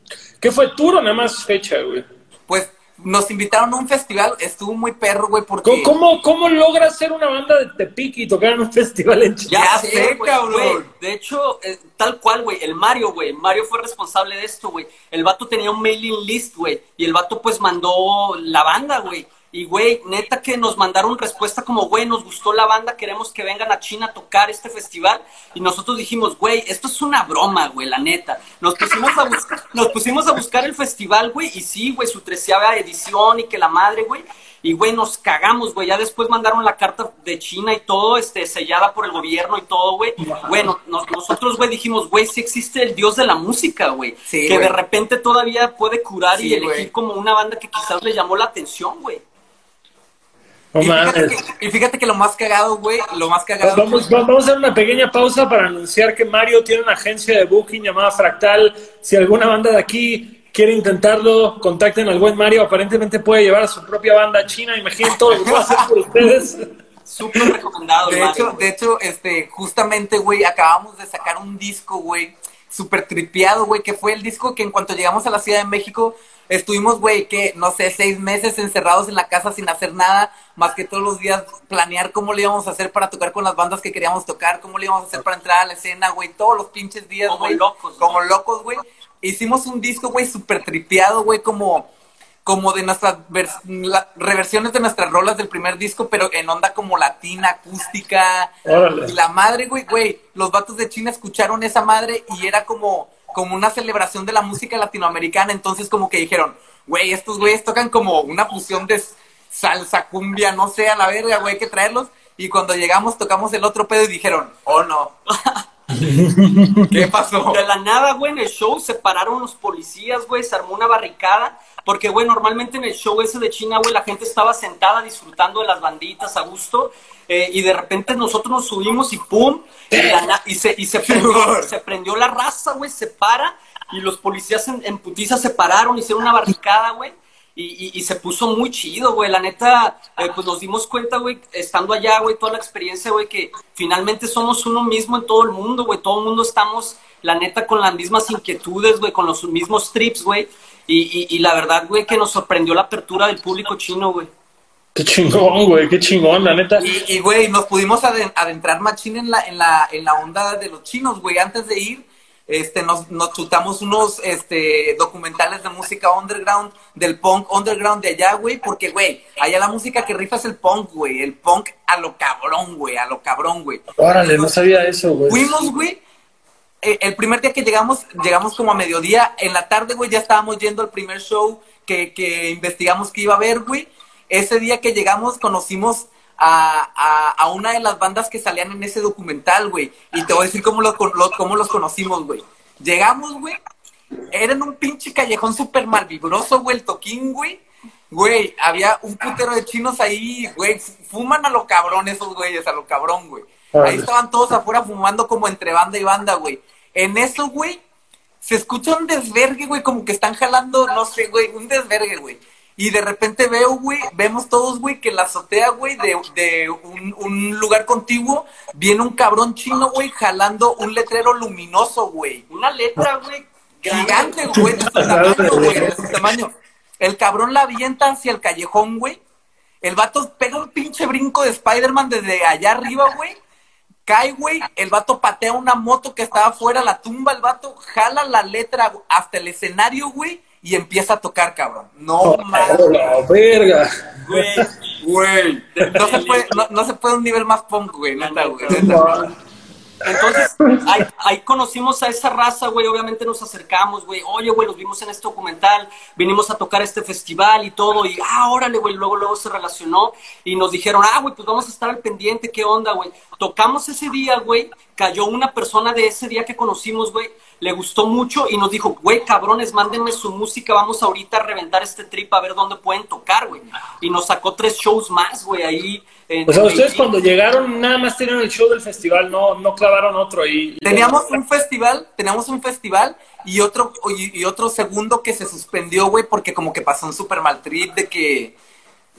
¿Qué fue tour o nada más fecha, güey? Pues nos invitaron a un festival, estuvo muy perro, güey, porque... ¿Cómo, cómo, cómo logras ser una banda de Tepic y tocar en un festival en China? Ya sé, güey, cabrón. De hecho, eh, tal cual, güey. El Mario, güey. Mario fue responsable de esto, güey. El vato tenía un mailing list, güey. Y el vato, pues, mandó la banda, güey. Y, güey, neta que nos mandaron respuesta como, güey, nos gustó la banda, queremos que vengan a China a tocar este festival. Y nosotros dijimos, güey, esto es una broma, güey, la neta. Nos pusimos a, buscar, nos pusimos a buscar el festival, güey, y sí, güey, su treceava edición y que la madre, güey. Y, güey, nos cagamos, güey. Ya después mandaron la carta de China y todo, este, sellada por el gobierno y todo, güey. Bueno, nosotros, güey, dijimos, güey, sí existe el dios de la música, güey. que de repente todavía puede curar y elegir como una banda que quizás le llamó la atención, güey y, fíjate que, lo más cagado, güey, lo más cagado. Vamos, vamos a hacer una pequeña pausa para anunciar que Mario tiene una agencia de booking llamada Fractal. Si alguna banda de aquí quiere intentarlo, contacten al buen Mario. Aparentemente puede llevar a su propia banda a China. Imaginen todo lo que puede hacer por ustedes. Súper recomendado, De hecho, de hecho, este, justamente, güey, acabamos de sacar un disco, güey, súper tripeado, güey, que fue el disco que en cuanto llegamos a la Ciudad de México Estuvimos, güey, que no sé, seis meses encerrados en la casa sin hacer nada, más que todos los días planear cómo le íbamos a hacer para tocar con las bandas que queríamos tocar, cómo le íbamos a hacer para entrar a la escena, güey, todos los pinches días, güey. Como locos. Como locos, güey. Hicimos un disco, güey, súper tripeado, güey, como, como de nuestras reversiones de nuestras rolas del primer disco, pero en onda como latina, acústica. Y la madre, güey, güey, los vatos de China escucharon esa madre y era como como una celebración de la música latinoamericana, entonces como que dijeron, güey, estos güeyes tocan como una fusión de salsa, cumbia, no sé, a la verga, güey, hay que traerlos. Y cuando llegamos tocamos el otro pedo y dijeron, oh no. *laughs* ¿Qué pasó? De la nada, güey, en el show se pararon los policías, güey, se armó una barricada. Porque, güey, normalmente en el show ese de China, güey, la gente estaba sentada disfrutando de las banditas a gusto. Eh, y de repente nosotros nos subimos y ¡pum! Y, se, y se, prendió, se prendió la raza, güey, se para. Y los policías en, en putiza se pararon, hicieron una barricada, güey. Y, y, se puso muy chido, güey. La neta, eh, pues nos dimos cuenta, güey, estando allá, güey, toda la experiencia, güey, que finalmente somos uno mismo en todo el mundo, güey. Todo el mundo estamos, la neta, con las mismas inquietudes, güey, con los mismos trips, güey. Y, y, la verdad, güey, que nos sorprendió la apertura del público chino, güey. Qué chingón, güey, qué chingón, la neta. Y, güey, nos pudimos adentrar machín en la, en la, en la onda de los chinos, güey. Antes de ir, este, nos, nos chutamos unos este, documentales de música underground, del punk underground de allá, güey, porque, güey, allá la música que rifa es el punk, güey, el punk a lo cabrón, güey, a lo cabrón, güey. Órale, no sabía eso, güey. Fuimos, güey, eh, el primer día que llegamos, llegamos como a mediodía, en la tarde, güey, ya estábamos yendo al primer show que, que investigamos que iba a haber, güey, ese día que llegamos conocimos a, a, una de las bandas que salían en ese documental, güey. Y te voy a decir cómo los, cómo los conocimos, güey. Llegamos, güey. Era en un pinche callejón súper malvibroso, güey, el toquín, güey. Güey, había un putero de chinos ahí, güey. Fuman a lo cabrón esos güeyes, a lo cabrón, güey. Ahí estaban todos afuera fumando como entre banda y banda, güey. En eso, güey, se escucha un desvergue, güey, como que están jalando, no sé, güey, un desvergue, güey. Y de repente veo, güey, vemos todos, güey, que en la azotea, güey, de, de un, un, lugar contiguo, viene un cabrón chino, güey, jalando un letrero luminoso, güey. Una letra, güey. Gigante, güey, de su tamaño, güey, de su tamaño. El cabrón la avienta hacia el callejón, güey. El vato pega un pinche brinco de Spider-Man desde allá arriba, güey. Cae, güey. El vato patea una moto que estaba fuera, la tumba, el vato jala la letra hasta el escenario, güey y empieza a tocar, cabrón. No oh, mames. la verga. Güey, güey. No se puede, no, no, se puede un nivel más punk, güey, neta, güey. Entonces, ahí, conocimos a esa raza, güey, obviamente nos acercamos, güey, oye, güey, los vimos en este documental, vinimos a tocar este festival y todo, y, ah, órale, güey, luego, luego se relacionó y nos dijeron, ah, güey, pues vamos a estar al pendiente, ¿qué onda, güey? Tocamos ese día, güey, cayó una persona de ese día que conocimos, güey, le gustó mucho y nos dijo, güey, cabrones, mándenme su música, vamos ahorita a reventar este trip a ver dónde pueden tocar, güey. Y nos sacó tres shows más, güey, ahí. o sea, ustedes cuando llegaron nada más tenían el show del festival, no, no clavaron otro ahí. Teníamos un festival, teníamos un festival y otro, y, otro segundo que se suspendió, güey, porque como que pasó un super mal trip de que...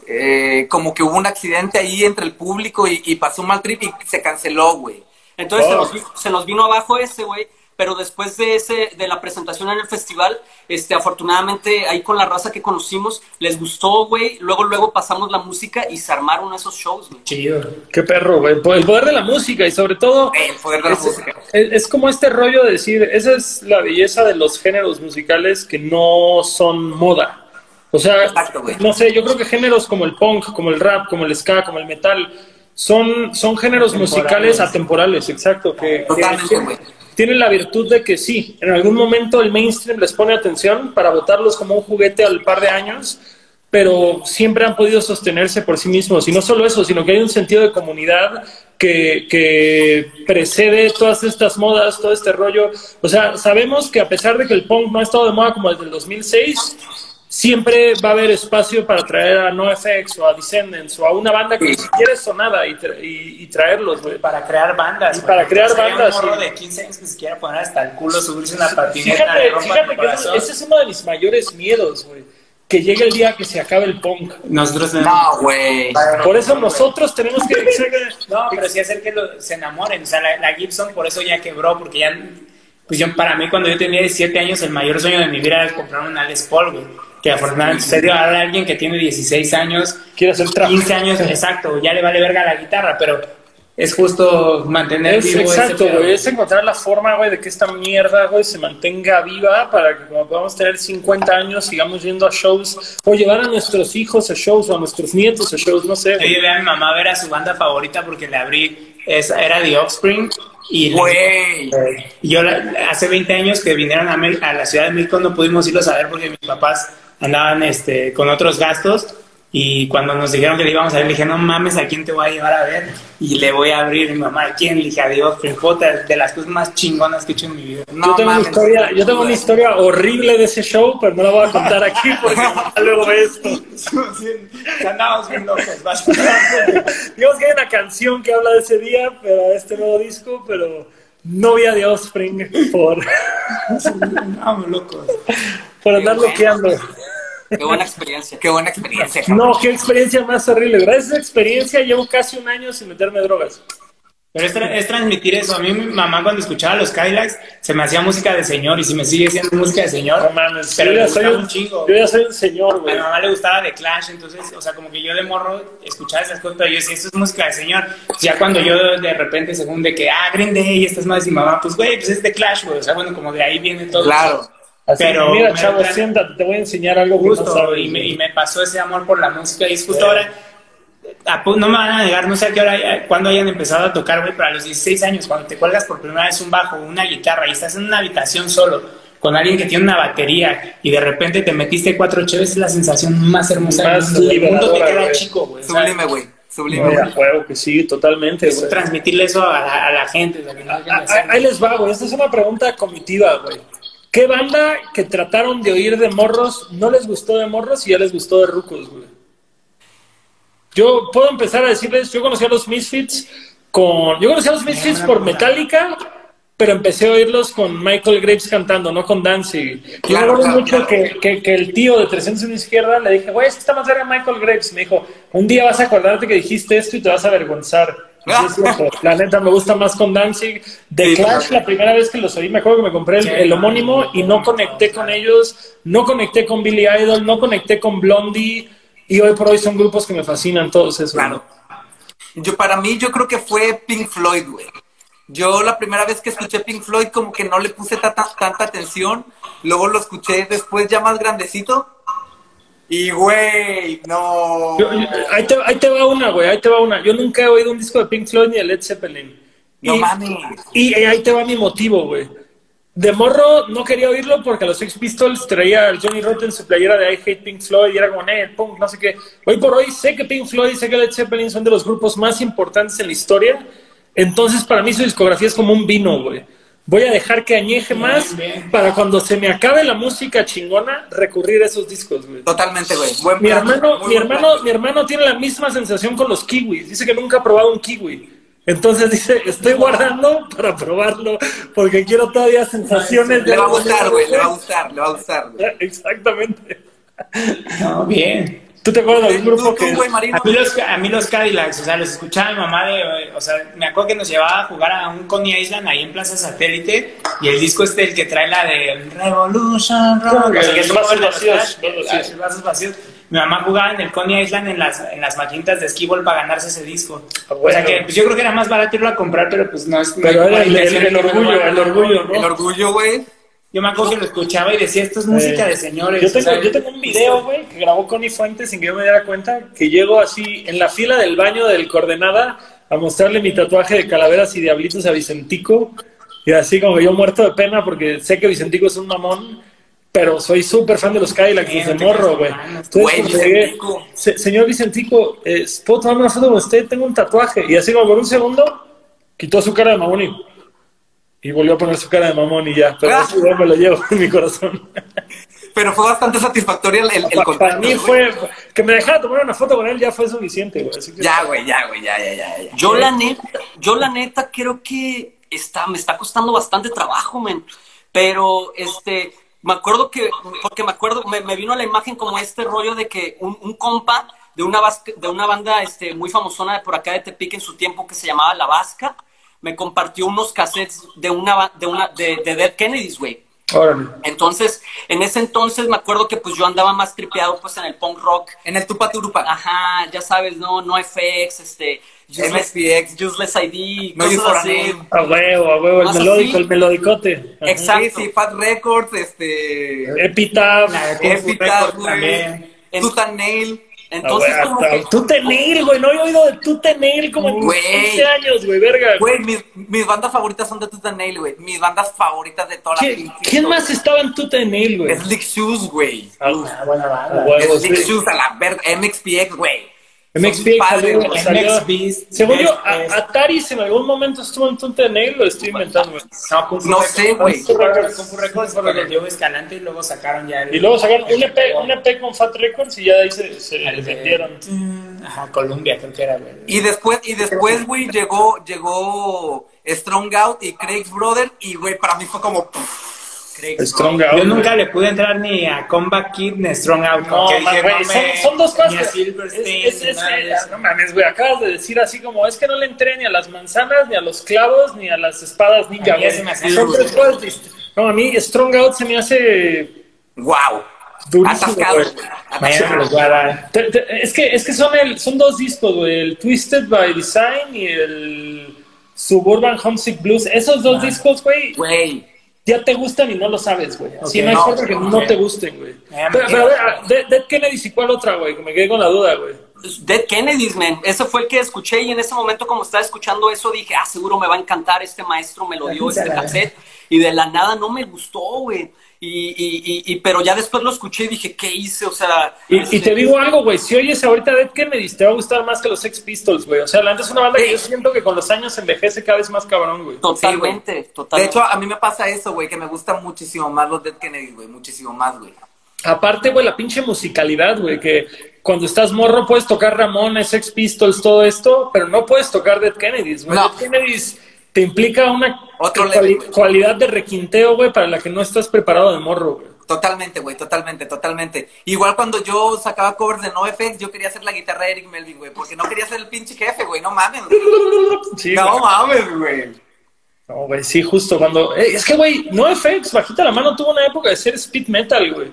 Eh, como que hubo un accidente ahí entre el público y, pasó un mal trip y se canceló, güey. Entonces se, nos, se, nos, vino abajo ese, güey pero después de ese de la presentación en el festival, este afortunadamente ahí con la raza que conocimos les gustó, güey. Luego luego pasamos la música y se armaron esos shows, güey. Chido. Qué perro, güey. El poder de la música y sobre todo el poder de la música. Es, como este rollo de decir, esa es la belleza de los géneros musicales que no son moda. O sea, Exacto, güey. no sé, yo creo que géneros como el punk, como el rap, como el ska, como el metal, son, son géneros musicales atemporales, exacto, que, que Totalmente, güey. Tienen la virtud de que sí, en algún momento el mainstream les pone atención para votarlos como un juguete al par de años, pero siempre han podido sostenerse por sí mismos. Y no solo eso, sino que hay un sentido de comunidad que, precede todas estas modas, todo este rollo. O sea, sabemos que a pesar de que el punk no ha estado de moda como desde el 2006, siempre va a haber espacio para traer a NoFX o a Descendants o a una banda que ni siquiera es sonada y, tra- y- y traerlos, güey. Para crear bandas. Y para güey. crear Sería bandas, Un morro sí. de 15 años que se quiera poner hasta el culo, subirse una patineta, Fíjate, fíjate que ese, es uno de mis mayores miedos, güey. Que llegue el día que se acabe el punk. Nosotros No, güey. Por eso nosotros tenemos *laughs* que... No, pero sí hacer que lo- se enamoren. O sea, la, la Gibson por eso ya quebró, porque ya, pues yo, para mí cuando yo tenía 17 años, el mayor sueño de mi vida era comprar una Les Paul, güey. Que afortunadamente sucedió ahora alguien que tiene 16 años, Quiero hacer trap. 15 años, exacto, ya le vale verga la guitarra, pero es justo mantener Es vivo exacto, güey. Es encontrar la forma, güey, de que esta mierda, güey, se mantenga viva para que cuando podamos tener 50 años sigamos yendo a shows o llevar a nuestros hijos a shows o a nuestros nietos a shows, no sé. Yo llevé a mi mamá a ver a su banda favorita porque le abrí, esa, era The Offspring, y Güey. Yo la- hace 20 años que vinieron a, a la Ciudad de México no pudimos irlos a ver porque mis papás andaban este, con otros gastos y cuando nos dijeron que le íbamos a ver le dije, no mames, ¿a quién te voy a llevar a ver? Y le voy a abrir mi mamá, ¿a quién? Le dije, adiós, puta, de las cosas más chingonas que he hecho en mi vida. No yo tengo, una mames, historia, yo tengo una historia horrible de ese show, pero no la voy a contar aquí porque *laughs* luego ve esto. Andábamos bien locos, Digamos que hay una canción que habla de ese día, pero este nuevo disco, pero novia de Offspring por, *laughs* Andábamos locos. *laughs* por andar bueno. Qué buena experiencia. Qué buena experiencia, cabrón. No, qué experiencia más horrible. Gracias a esa experiencia llevo casi un año sin meterme drogas. Pero es, tra- es transmitir eso. A mí mi mamá cuando escuchaba los Cadillacs se me hacía música de señor y si me sigue siendo música de señor. No mames, pero yo ya, soy un, chingo. yo ya soy un señor, A güey. mi mamá le gustaba The Clash, entonces, o sea, como que yo de morro escuchaba esas cosas, pero yo decía, esto es música de señor. Ya cuando yo de repente, según de que, ah, Green Day, y estas más, y mi mamá, pues, güey, pues es The Clash, güey. O sea, bueno, como de ahí viene todo. Claro. Así que, pero mira, chavo, tra- siéntate, te voy a enseñar algo que no Justo, sabes. y, me, y me pasó ese amor por la música, y es justo ahora, a no me van a negar, no sé a qué hora, eh, cuándo hayan empezado a tocar, güey, pero a los 16 años, cuando te cuelgas por primera vez un bajo, una guitarra, y estás en una habitación solo, con alguien que tiene una batería, y de repente te metiste cuatro cheves, es la sensación más hermosa del mundo. El mundo te queda chico, güey. Sublime, güey. Sublime, No, güey. a huevo que sí, totalmente, es transmitirle eso a la, a la gente, hacerlo. Ahí les va, güey. Esta es una pregunta comitiva, güey. ¿Qué banda que trataron de oír de morros no les gustó de morros y ya les gustó de rucos, güey? Yo puedo empezar a decirles, yo conocí a los Misfits con... Yo conocí a los Misfits por Metallica, pero empecé a oírlos con Michael Graves cantando, no con Danzig. Yo Claro, claro, mucho claro. Que, que, que el tío de 300 en izquierda le dije, güey, es que está más Michael Graves. Me dijo, un día vas a acordarte que dijiste esto y te vas a avergonzar. Sí. La neta me gusta más con Danzig. The Sí, Clash, la primera vez que los oí, me acuerdo que me compré el, homónimo y no conecté con ellos, no conecté con Billy Idol, no conecté con Blondie. Y hoy por hoy son grupos que me fascinan todos esos. Claro. Yo, para mí, yo creo que fue Pink Floyd, güey. Yo la primera vez que escuché Pink Floyd como que no le puse tanta, tanta atención. Luego lo escuché después ya más grandecito. Y, güey, no. Yo- yo- ahí, te, ahí te va una, güey, ahí te va una. Yo nunca he oído un disco de Pink Floyd ni de Led Zeppelin. No y, mames. y ahí te va mi motivo, güey. De morro no quería oírlo porque a los Sex Pistols traía al Johnny Rotten su playera de I Hate Pink Floyd y era como, eh, punk, no sé qué. Hoy por hoy sé que Pink Floyd y sé que Led Zeppelin son de los grupos más importantes en la historia. Entonces para mí su discografía es como un vino, güey. Voy a dejar que añeje más bien. para cuando se me acabe la música chingona recurrir a esos discos, güey. Totalmente, güey. Buen Mi plan, hermano, mi hermano, plan. mi hermano tiene la misma sensación con los kiwis. Dice que nunca ha probado un kiwi. Entonces dice, estoy guardando para probarlo porque quiero todavía sensaciones de Le va a gustar, güey. Le va a gustar, le va a gustar. güey. *laughs* Exactamente. No, bien. ¿Tú te acuerdas de un ¿Tú, grupo tú, que güey? A mí, los, a mí los Cadillacs, o sea, los escuchaba mi mamá de, o sea, me acuerdo que nos llevaba a jugar a un Coney Island ahí en Plaza Satélite y el disco este, el que trae la de Revolution Rock, El o sea, que los vasos vacíos. el vasos vacíos. Mi mamá jugaba en el Coney Island en las, en las maquinitas de esquí para ganarse ese disco. Ah, O sea bueno. que pues, yo creo que era más barato irlo a comprar, pero pues no es... Pero era el, el- el que orgullo, lo el orgullo, El ¿no? orgullo, güey. Yo me acuerdo que lo escuchaba y decía, esto es música Eh, de señores. Yo tengo, o sea, yo tengo un video, güey, que grabó Connie Fuentes sin que yo me diera cuenta, que llego así en la fila del baño del Coordenada a mostrarle mi tatuaje de calaveras y diablitos a Vicentico. Y así como yo muerto de pena porque sé que Vicentico es un mamón, pero soy súper fan de los Cadillacs desde morro, güey. Entonces, llegué. "Se- señor Vicentico, eh, ¿puedo tomarme una foto con usted? Tengo un tatuaje. Y así como por un segundo, quitó su cara de mamón y, y volvió a poner su cara de mamón y ya. Pero Ah. video me lo llevo en mi corazón. Pero fue bastante satisfactorio el, el, el Pa- para contacto, mí fue que me dejara tomar una foto con él ya fue suficiente, güey. Así que- Ya, güey, ya, güey, ya, ya, ya, ya. Yo la neta, yo la neta creo que está, me está costando bastante trabajo, men. Pero este, me acuerdo que, porque me acuerdo, me, me vino a la imagen como este rollo de que un, un compa de una, vasca- de una banda este, muy famosona de por acá de Tepic en su tiempo que se llamaba La Vasca, me compartió unos cassettes de una, ba- de una, de, de Dead Kennedys, güey. Entonces, en ese entonces me acuerdo que pues yo andaba más tripeado pues en el punk rock. En el Tupa Turupa. Ajá, ya sabes, no, no FX, este, Useless, MXPX. Useless ID, No cosas así. A huevo, a huevo, el melódico, así. el melodicote. Ajá. Exacto. Sí, sí, Fat Records, este... Epitaph. Epitaph, güey. Tutan Nail. Entonces, Ah, como que, Nail, güey. No he oído de Tute Nail como en Güey. 15 años, güey, verga. Güey, mis, mis bandas favoritas son de Tutan Nail, güey. Mis bandas favoritas de toda la ¿Quién, quién más estaba en Tute Nail, güey? Slick Shoes, güey. Ah, buena banda. Slick sí. Shoes a la verga. MXPX, güey. Salió, güey. salió- MXBs, Según yo, Best, a- Best. Atari en algún momento estuvo en Tute Nail, lo estoy inventando, güey. No, Kung Fu No sé, güey. Kung Fu Records, lo que dio Escalante y luego sacaron ya el- Y luego sacaron un EP, un EP con Fat Records y ya de ahí se, vendieron. Ajá, Columbia creo que era, güey. Y después, y después, güey, llegó, llegó Strong Out y Craig's Brother. Y, güey, para mí fue como... Strong Yo Out. nunca le pude entrar ni a Combat Kid ni a Strong Out. No, porque man, dije, güey, no son, me- son dos cosas. Es- es- no mames, güey, acabas de decir así como, es que no le entré ni a las manzanas, ni a los clavos, ni a las espadas ninja, güey. se me hace Son tres cosas No, a mí Strong Out se me hace ¡Wow! durísimo, Atascado. Te- te- Es que, es que son, el, son dos discos, güey, el Twisted by Design y el Suburban Homesick Blues. Esos dos discos, güey, Güey. Ya te gustan y no lo sabes, güey. Así Ok, no hay no, forma que no, te gusten, güey. Eh, Pero, pero a ver, Dead Dead Kennedys y cuál otra, güey, que me quedé con la duda, güey. Dead Kennedys, man. Ese fue el que escuché y en ese momento como estaba escuchando eso dije, ah, seguro me va a encantar, este maestro me lo dio, este cassette. Y de la nada no me gustó, güey. Y, y, y, y- pero ya después lo escuché y dije, ¿qué hice? O sea... Y, este, y te digo algo, güey, si oyes ahorita Dead Kennedys, te va a gustar más que los Sex Pistols, güey. O sea, la es una banda que yo siento que con los años envejece cada vez más cabrón, güey. Totalmente, De totalmente. hecho, a mí me pasa eso, güey, que me gustan muchísimo más los Dead Kennedy, güey. Muchísimo más, güey. Aparte, güey, la pinche musicalidad, güey, que cuando estás morro puedes tocar Ramones, Sex Pistols, todo esto, pero no puedes tocar Dead Kennedys, güey. No. Dead Kennedys te implica una Otro cuali- level, güey. cualidad de requinteo, güey, para la que no estás preparado de morro, güey. Totalmente, güey, totalmente, totalmente. Igual cuando yo sacaba covers de NoFX, yo quería hacer la guitarra de Eric Melvin, güey, porque no quería ser el pinche jefe, güey, no mames. güey. *laughs* Sí, No mames, güey. No, güey, sí, justo cuando... eh, es que, güey, NoFX, bajita la mano, tuvo una época de ser speed metal, güey.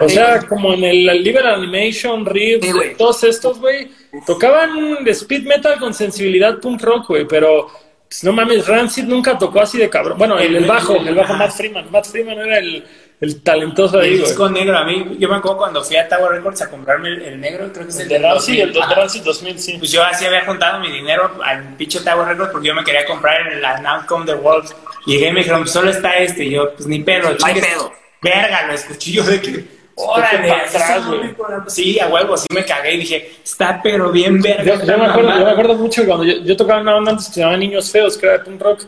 O sea, como en el Liberal Animation, Riff, Sí, güey. todos estos, güey, tocaban de speed metal con sensibilidad punk rock, güey, pero pues, no mames, Rancid nunca tocó así de cabrón. Bueno, el, el bajo, el bajo Matt Freeman. Matt Freeman era el, el talentoso ahí, el güey. disco negro, a mí, yo me acuerdo cuando fui a Tower Records a comprarme el, el negro, creo que es el El de Rancid, el de. Rancid 2000, sí. Pues yo así había juntado mi dinero al pinche Tower Records porque yo me quería comprar el Now Come the Wolves. Llegué y me dijeron, solo está este. Y yo, pues ni pedo, No hay pedo. Verga, lo escuché yo de que. Órale, atrás, güey. Sí, a huevo, sí me cagué y dije, está pero bien verga. Yo, me acuerdo, yo mamada". me acuerdo mucho cuando yo, yo tocaba una banda antes que se llamaba Niños Feos, que era de punk rock,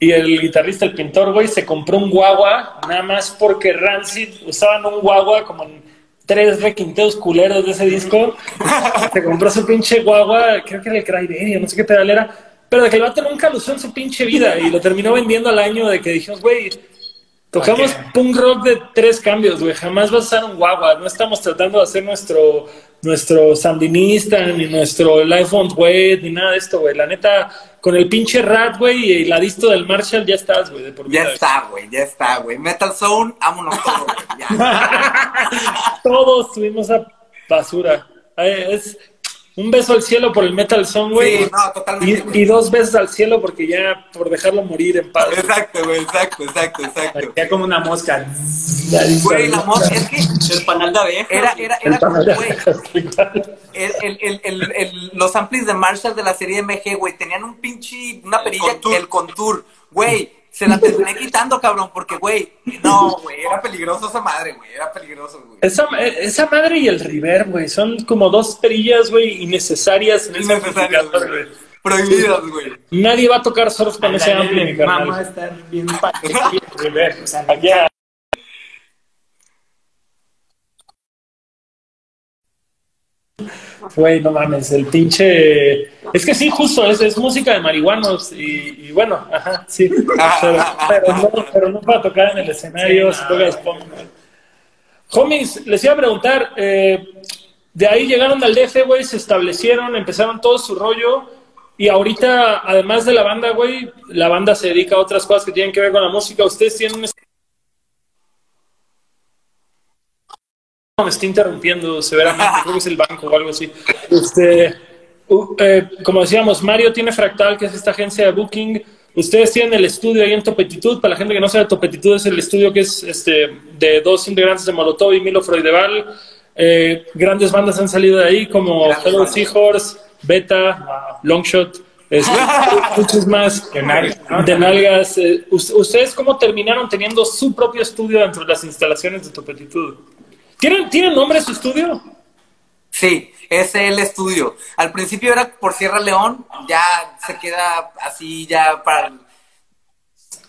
y el guitarrista, el pintor, güey, se compró un guagua, nada más porque Rancid usaban un guagua como en tres requinteos culeros de ese disco. se compró su pinche guagua, creo que era el Crybaby, no sé qué pedal era, pero de que el vato nunca lo usó en su pinche vida y lo terminó vendiendo al año de que dijimos, güey, Tocamos Ok. punk rock de tres cambios, güey. Jamás vas a usar un guagua. No estamos tratando de hacer nuestro, nuestro sandinista, ni nuestro Life on Wet, ni nada de esto, güey. La neta, con el pinche rat, güey, y el adisto del Marshall, ya estás, güey, Ya está, güey, ya está, güey. Metal Zone, vámonos todos, güey. *laughs* Todos tuvimos esa basura. Eh, Es, Un beso al cielo por el Metal Song, güey. Sí, no, totalmente, Y, y dos besos al cielo porque ya, por dejarlo morir en paz. Exacto, güey, exacto, exacto, exacto. Parecía como una mosca. Güey, la mosca, es que El panal de abeja. era, era, era El como, panal de güey, el, el, el, el, el- los amplis de Marshall de la serie MG, güey, tenían un pinche, una perilla, el contour, güey, se la terminé quitando, cabrón, porque, güey, no, güey, era peligroso esa madre, güey, era peligroso, güey. Esa, esa madre y el River, güey, son como dos perillas, güey, innecesarias Innecesarias, güey. Prohibidas, güey. Nadie va a tocar surf con ese ampli, mi Vamos a estar bien paquete, *laughs* River. O sea, Ya. Güey, no mames, el pinche... Es que sí, justo, es, es música de marihuanos y, y bueno, ajá, sí. *laughs* Pero, pero no, pero no para tocar en el escenario, si tocas punk. Homies, les iba a preguntar, eh, de ahí llegaron al DF, güey, se establecieron, empezaron todo su rollo y ahorita, además de la banda, güey, la banda se dedica a otras cosas que tienen que ver con la música. Ustedes tienen un me está interrumpiendo severamente, creo que es el banco o algo así. Este, uh, eh, como decíamos, Mario tiene Fractal, que es esta agencia de booking. Ustedes tienen el estudio ahí en Topetitud. Para la gente que no sabe, Topetitud es el estudio que es este, de dos integrantes de Molotov y Milo Freudeval. Eh, grandes bandas han salido de ahí, como Hello. Seahorse, Beta, Longshot, este, muchos más. De nalgas, ¿no? De nalgas. Eh, us- ¿Ustedes cómo terminaron teniendo su propio estudio dentro de las instalaciones de Topetitud? ¿Tienen, ¿Tienen nombre su estudio? Sí, es el estudio. Al principio era por Sierra León, ya se queda así ya para...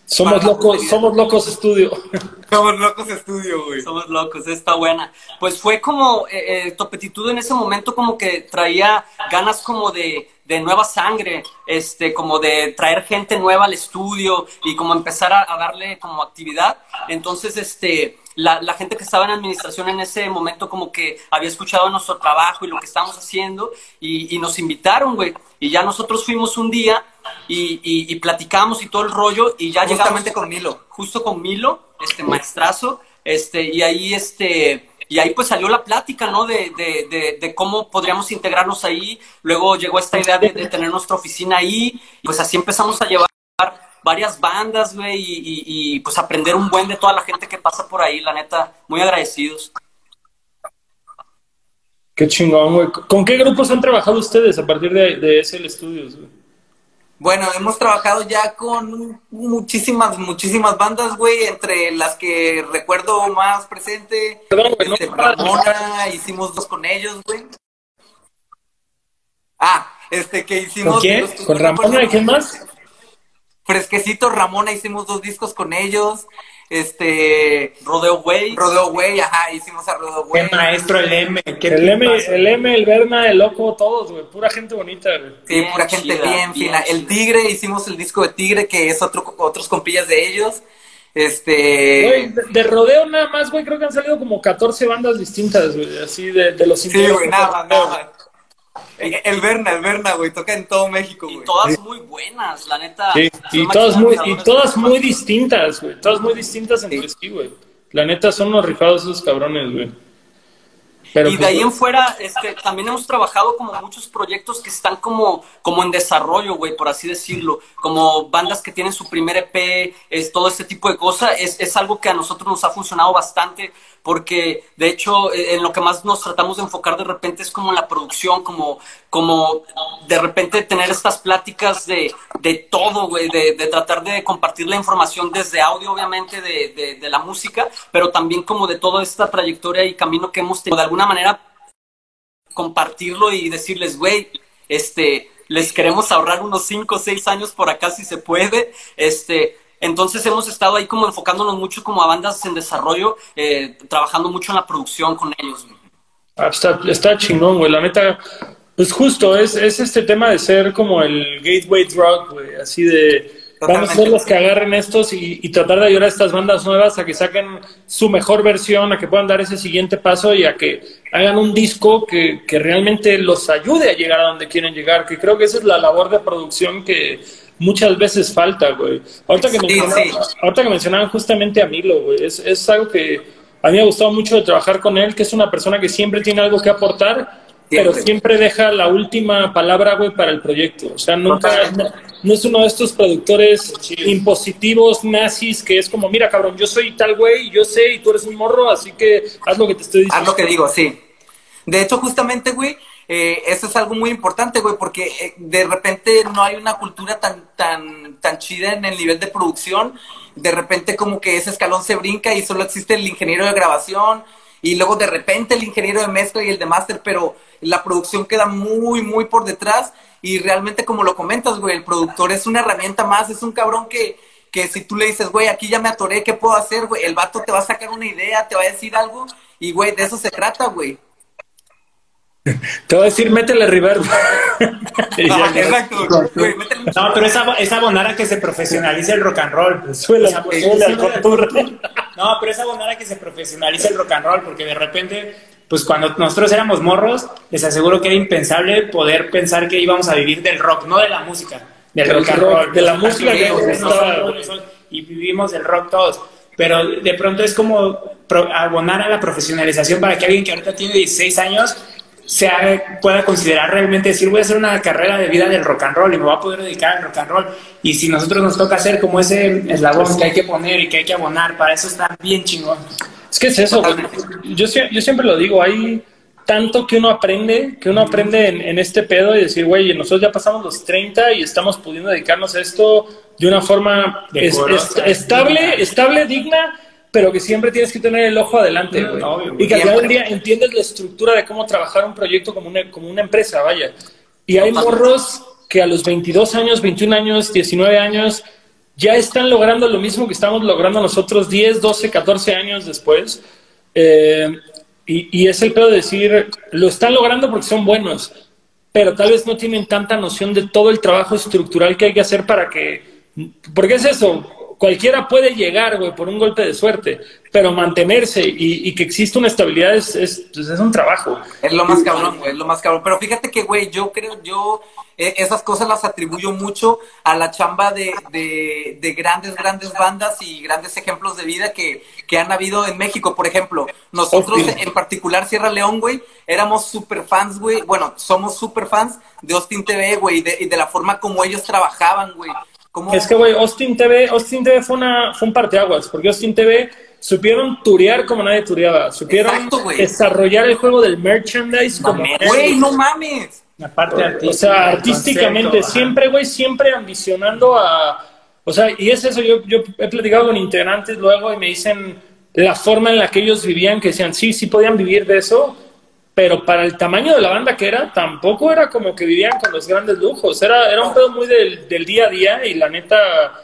Somos Para locos, somos locos estudio. *laughs* Somos locos estudio, güey. Somos locos, está buena. Pues fue como, eh, eh, Topetitud en ese momento como que traía ganas como de, de nueva sangre, este, como de traer gente nueva al estudio y como empezar a, a darle como actividad. Entonces, este, la, la gente que estaba en administración en ese momento como que había escuchado nuestro trabajo y lo que estábamos haciendo y, y nos invitaron, güey. Y ya nosotros fuimos un día y, y, y platicamos y todo el rollo y ya llegamos Justamente con Milo. justo con Milo, este maestrazo, este, y ahí este, y ahí pues salió la plática, ¿no? De, de, de, de cómo podríamos integrarnos ahí. Luego llegó esta idea de, de tener nuestra oficina ahí, y pues así empezamos a llevar varias bandas, güey, y, y, y, pues aprender un buen de toda la gente que pasa por ahí, la neta, muy agradecidos. Qué chingón, güey. ¿Con qué grupos han trabajado ustedes a partir de, de SL Studios? güey? Bueno, hemos trabajado ya con muchísimas, muchísimas bandas, güey, entre las que recuerdo más presente. Perdón, güey, no- este, Ramona, hicimos dos con ellos, güey. Ah, este que hicimos. ¿Con quién? ¿Con Ramona y quién más? Fresquecito Ramona, hicimos dos discos con ellos. Este. Rodeo Way. Rodeo Güey, ajá, hicimos a Rodeo Qué Güey. maestro el M. Qué El M, el M, el Berna, el Loco, todos, güey. Pura gente bonita, güey. Sí, Bien pura gente chida, bien, bien fina. El. Tigre, hicimos el disco de Tigre, que es otro, otros compillas de ellos. Este. Güey, de, de rodeo nada más, güey, creo que han salido como 14 bandas distintas, güey. Así de, de los Sí, güey, nada más, nada más. El el Berna, el Berna, güey, toca en todo México, Y güey. todas muy buenas, la neta. Sí, y todas muy, y todas muy distintas, güey. Todas muy distintas entre sí, güey. La neta son unos rifados esos cabrones, güey. Pero y de pues, ahí en fuera, este, también hemos trabajado como muchos proyectos que están como, como en desarrollo, güey, por así decirlo. Como bandas que tienen su primer EP, es, todo este tipo de cosas. Es, es algo que a nosotros nos ha funcionado bastante porque, de hecho, eh, en lo que más nos tratamos de enfocar de repente es como en la producción, como, como de repente tener estas pláticas de, de todo, güey, de, de tratar de compartir la información desde audio, obviamente, de, de, de la música, pero también como de toda esta trayectoria y camino que hemos tenido. De alguna manera, compartirlo y decirles, güey, este, les queremos ahorrar unos 5 o 6 años por acá si se puede, este, entonces hemos estado ahí como enfocándonos mucho como a bandas en desarrollo, eh, trabajando mucho en la producción con ellos. güey. ah, está, está chingón, güey. La neta, pues justo, es, es este tema de ser como el gateway drug, güey. Así de. Vamos a ser Totalmente. los que agarren estos y, y tratar de ayudar a estas bandas nuevas a que saquen su mejor versión, a que puedan dar ese siguiente paso y a que hagan un disco que, que realmente los ayude a llegar a donde quieren llegar, que creo que esa es la labor de producción que muchas veces falta, güey. Ahorita que, Sí, mencionaban, sí. ahorita que mencionaban justamente a Milo, güey, es, es algo que a mí me ha gustado mucho de trabajar con él, que es una persona que siempre tiene algo que aportar pero siempre deja la última palabra, güey, para el proyecto. O sea, nunca, no, no, es uno de estos productores impositivos, nazis, que es como, mira, cabrón, yo soy tal güey, yo sé, y tú eres un morro, así que haz lo que te estoy diciendo. Haz lo que digo, sí. De hecho, justamente, güey, eh, eso es algo muy importante, güey, porque eh, de repente no hay una cultura tan, tan, tan chida en el nivel de producción. De repente como que ese escalón se brinca y solo existe el ingeniero de grabación y luego de repente el ingeniero de mezcla y el de máster, pero la producción queda muy, muy por detrás y realmente como lo comentas, güey, el productor es una herramienta más, es un cabrón que, que si tú le dices, güey, aquí ya me atoré, ¿qué puedo hacer, güey? El vato te va a sacar una idea, te va a decir algo y, güey, de eso se trata, güey. Te voy a decir, métele reverb. *laughs* exacto. *laughs* No, pero es, abonar a que se profesionalice el rock and roll. Pues. no, pero es abonar a que se profesionalice el rock and roll, porque de repente, pues cuando nosotros éramos morros, les aseguro que era impensable poder pensar que íbamos a vivir del rock, no de la música, del rock and roll. De la música que Y vivimos del rock todos. Pero de pronto es como abonar a la profesionalización para que alguien que ahorita tiene 16 años se pueda considerar realmente decir, voy a hacer una carrera de vida del rock and roll y me voy a poder dedicar al rock and roll. Y si nosotros nos toca hacer como ese eslabón que hay que poner y que hay que abonar, para eso está bien chingón. Es que es eso, yo, yo siempre lo digo, hay tanto que uno aprende, que uno aprende en, este pedo y decir, güey, nosotros ya pasamos los 30 y estamos pudiendo dedicarnos a esto de una forma estable, estable, digna pero que siempre tienes que tener el ojo adelante, y que al final del día entiendes la estructura de cómo trabajar un proyecto como una, como una empresa, vaya. Y hay morros que a los 22 años, 21 años, 19 años, ya están logrando lo mismo que estamos logrando nosotros 10, 12, 14 años después. Eh, y, y, es el pedo de decir, lo están logrando porque son buenos, pero tal vez no tienen tanta noción de todo el trabajo estructural que hay que hacer para que... Porque es eso, cualquiera puede llegar, güey, por un golpe de suerte, pero mantenerse y, que exista una estabilidad es, es, pues, es, un trabajo. Es lo más cabrón, güey, es lo más cabrón. Pero fíjate que, güey, yo creo, yo eh, esas cosas las atribuyo mucho a la chamba de, de, grandes, grandes bandas y grandes ejemplos de vida que, que han habido en México. Por ejemplo, nosotros en particular, Sierra León, güey, éramos super fans, güey. Bueno, somos super fans de Austin TV, güey, y de, y de la forma como ellos trabajaban, güey. Es que, güey, Austin TV, Austin TV fue, una, fue un parteaguas, porque Austin TV supieron turear como nadie tureaba, supieron desarrollar el juego del merchandise como Güey, no mames. Aparte artística. O sea, artísticamente, siempre, güey, siempre ambicionando a... O sea, y es eso, yo, yo he platicado con integrantes luego y me dicen la forma en la que ellos vivían, que decían, sí, sí podían vivir de eso, pero para el tamaño de la banda que era, tampoco era como que vivían con los grandes lujos, era, era un pedo muy del, del día a día y la neta,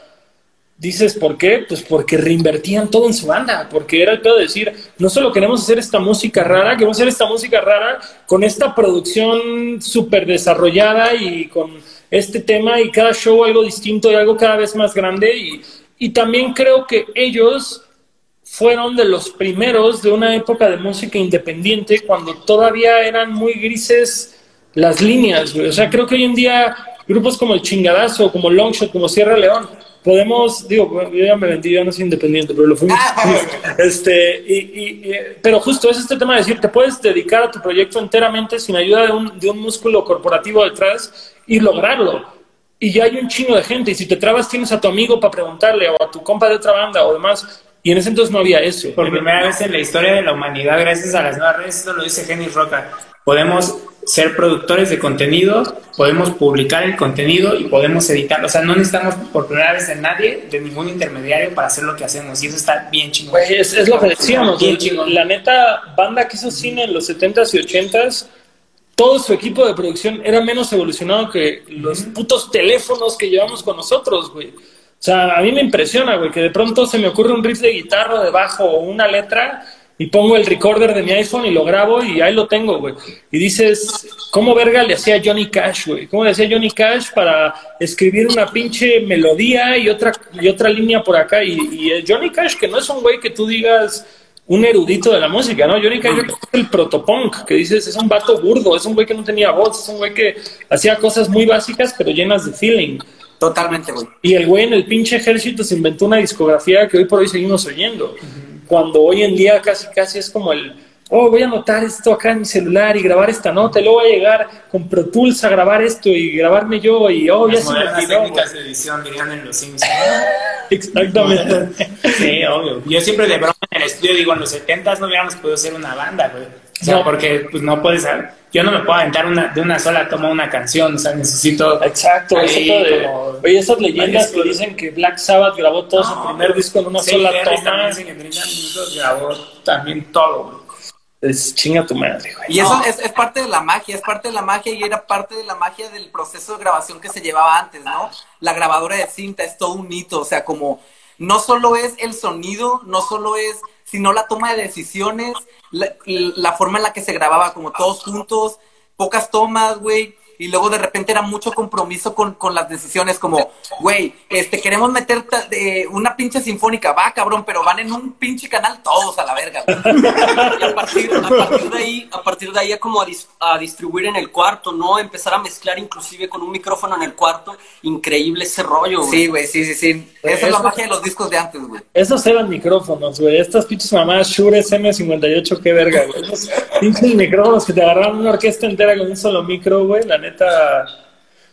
dices, ¿por qué? Pues porque reinvertían todo en su banda, porque era el pedo de decir, no solo queremos hacer esta música rara, queremos hacer esta música rara con esta producción súper desarrollada y con este tema y cada show algo distinto y algo cada vez más grande y, y también creo que ellos fueron de los primeros de una época de música independiente cuando todavía eran muy grises las líneas, O sea, creo que hoy en día grupos como el Chingadazo, como Longshot, como Sierra León, podemos, digo, yo ya me vendí, yo no soy independiente, pero lo fui. *laughs* este, y, pero justo es este tema de decir, te puedes dedicar a tu proyecto enteramente sin ayuda de un, de un músculo corporativo detrás y lograrlo. Y ya hay un chingo de gente, y si te trabas tienes a tu amigo para preguntarle, o a tu compa de otra banda, o demás, y en ese entonces no había eso. Por primera vez en la historia de la humanidad, gracias a las nuevas redes, esto lo dice Jenny Roca, podemos ser productores de contenido, podemos publicar el contenido y podemos editarlo. O sea, no necesitamos por primera vez de nadie, de ningún intermediario para hacer lo que hacemos. Y eso está bien chingón. es, es, lo que decíamos. Bien chingón. La neta, banda que hizo cine en los 70s y 80s, todo su equipo de producción era menos evolucionado que los putos teléfonos que llevamos con nosotros, güey. O sea, a mí me impresiona, güey, que de pronto se me ocurre un riff de guitarra de bajo o una letra y pongo el recorder de mi iPhone y lo grabo y ahí lo tengo, güey. Y dices, ¿cómo verga le hacía Johnny Cash, güey? ¿Cómo le hacía Johnny Cash para escribir una pinche melodía y otra, y otra línea por acá? Y, y Johnny Cash, que no es un güey que tú digas un erudito de la música, ¿no? Johnny Cash es el protopunk, que dices, es un vato burdo, es un güey que no tenía voz, es un güey que hacía cosas muy básicas pero llenas de feeling. Totalmente, güey. Y el güey en el pinche ejército se inventó una discografía que hoy por hoy seguimos oyendo. Cuando hoy en día casi casi es como el, oh, voy a anotar esto acá en mi celular y grabar esta nota, y luego voy a llegar con Pro Tools a grabar esto y grabarme yo, y oh, ya Las se me olvidó, técnicas de edición dirían en los Simpsons. *laughs* Exactamente. Sí, obvio. Yo siempre de broma en el estudio digo, en los 70 no hubiéramos podido ser una banda, güey. O sea, No. porque pues no puedes, yo no me puedo aventar una, de una sola toma una canción, o sea, necesito... Exacto, ahí eso de, como- oye, esas leyendas que dicen que Black Sabbath grabó todo su primer disco en una Sí, sola toma, también en 30 minutos grabó también todo, es chinga tu madre, güey. Y eso No. es, es parte de la magia, es parte de la magia y era parte de la magia del proceso de grabación que se llevaba antes, ¿no? La grabadora de cinta es todo un hito, o sea, como no solo es el sonido, no solo es, sino la toma de decisiones, la, la forma en la que se grababa, como todos juntos, pocas tomas, güey. Y luego de repente era mucho compromiso con, con las decisiones, como, güey, este, queremos meter de una pinche sinfónica, va cabrón, pero van en un pinche canal todos a la verga. Y a partir, a partir de ahí, a partir de ahí a como a, dis- a distribuir en el cuarto, ¿no? Empezar a mezclar inclusive con un micrófono en el cuarto. Increíble ese rollo, güey. Sí, güey, sí, sí, sí. Esa es la Eso- magia de los discos de antes, güey. Esos eran micrófonos, güey. Estas pinches mamadas Shure SM58, qué verga, güey. Esos pinches micrófonos que te agarraron una orquesta entera con un solo micro, güey. La neta.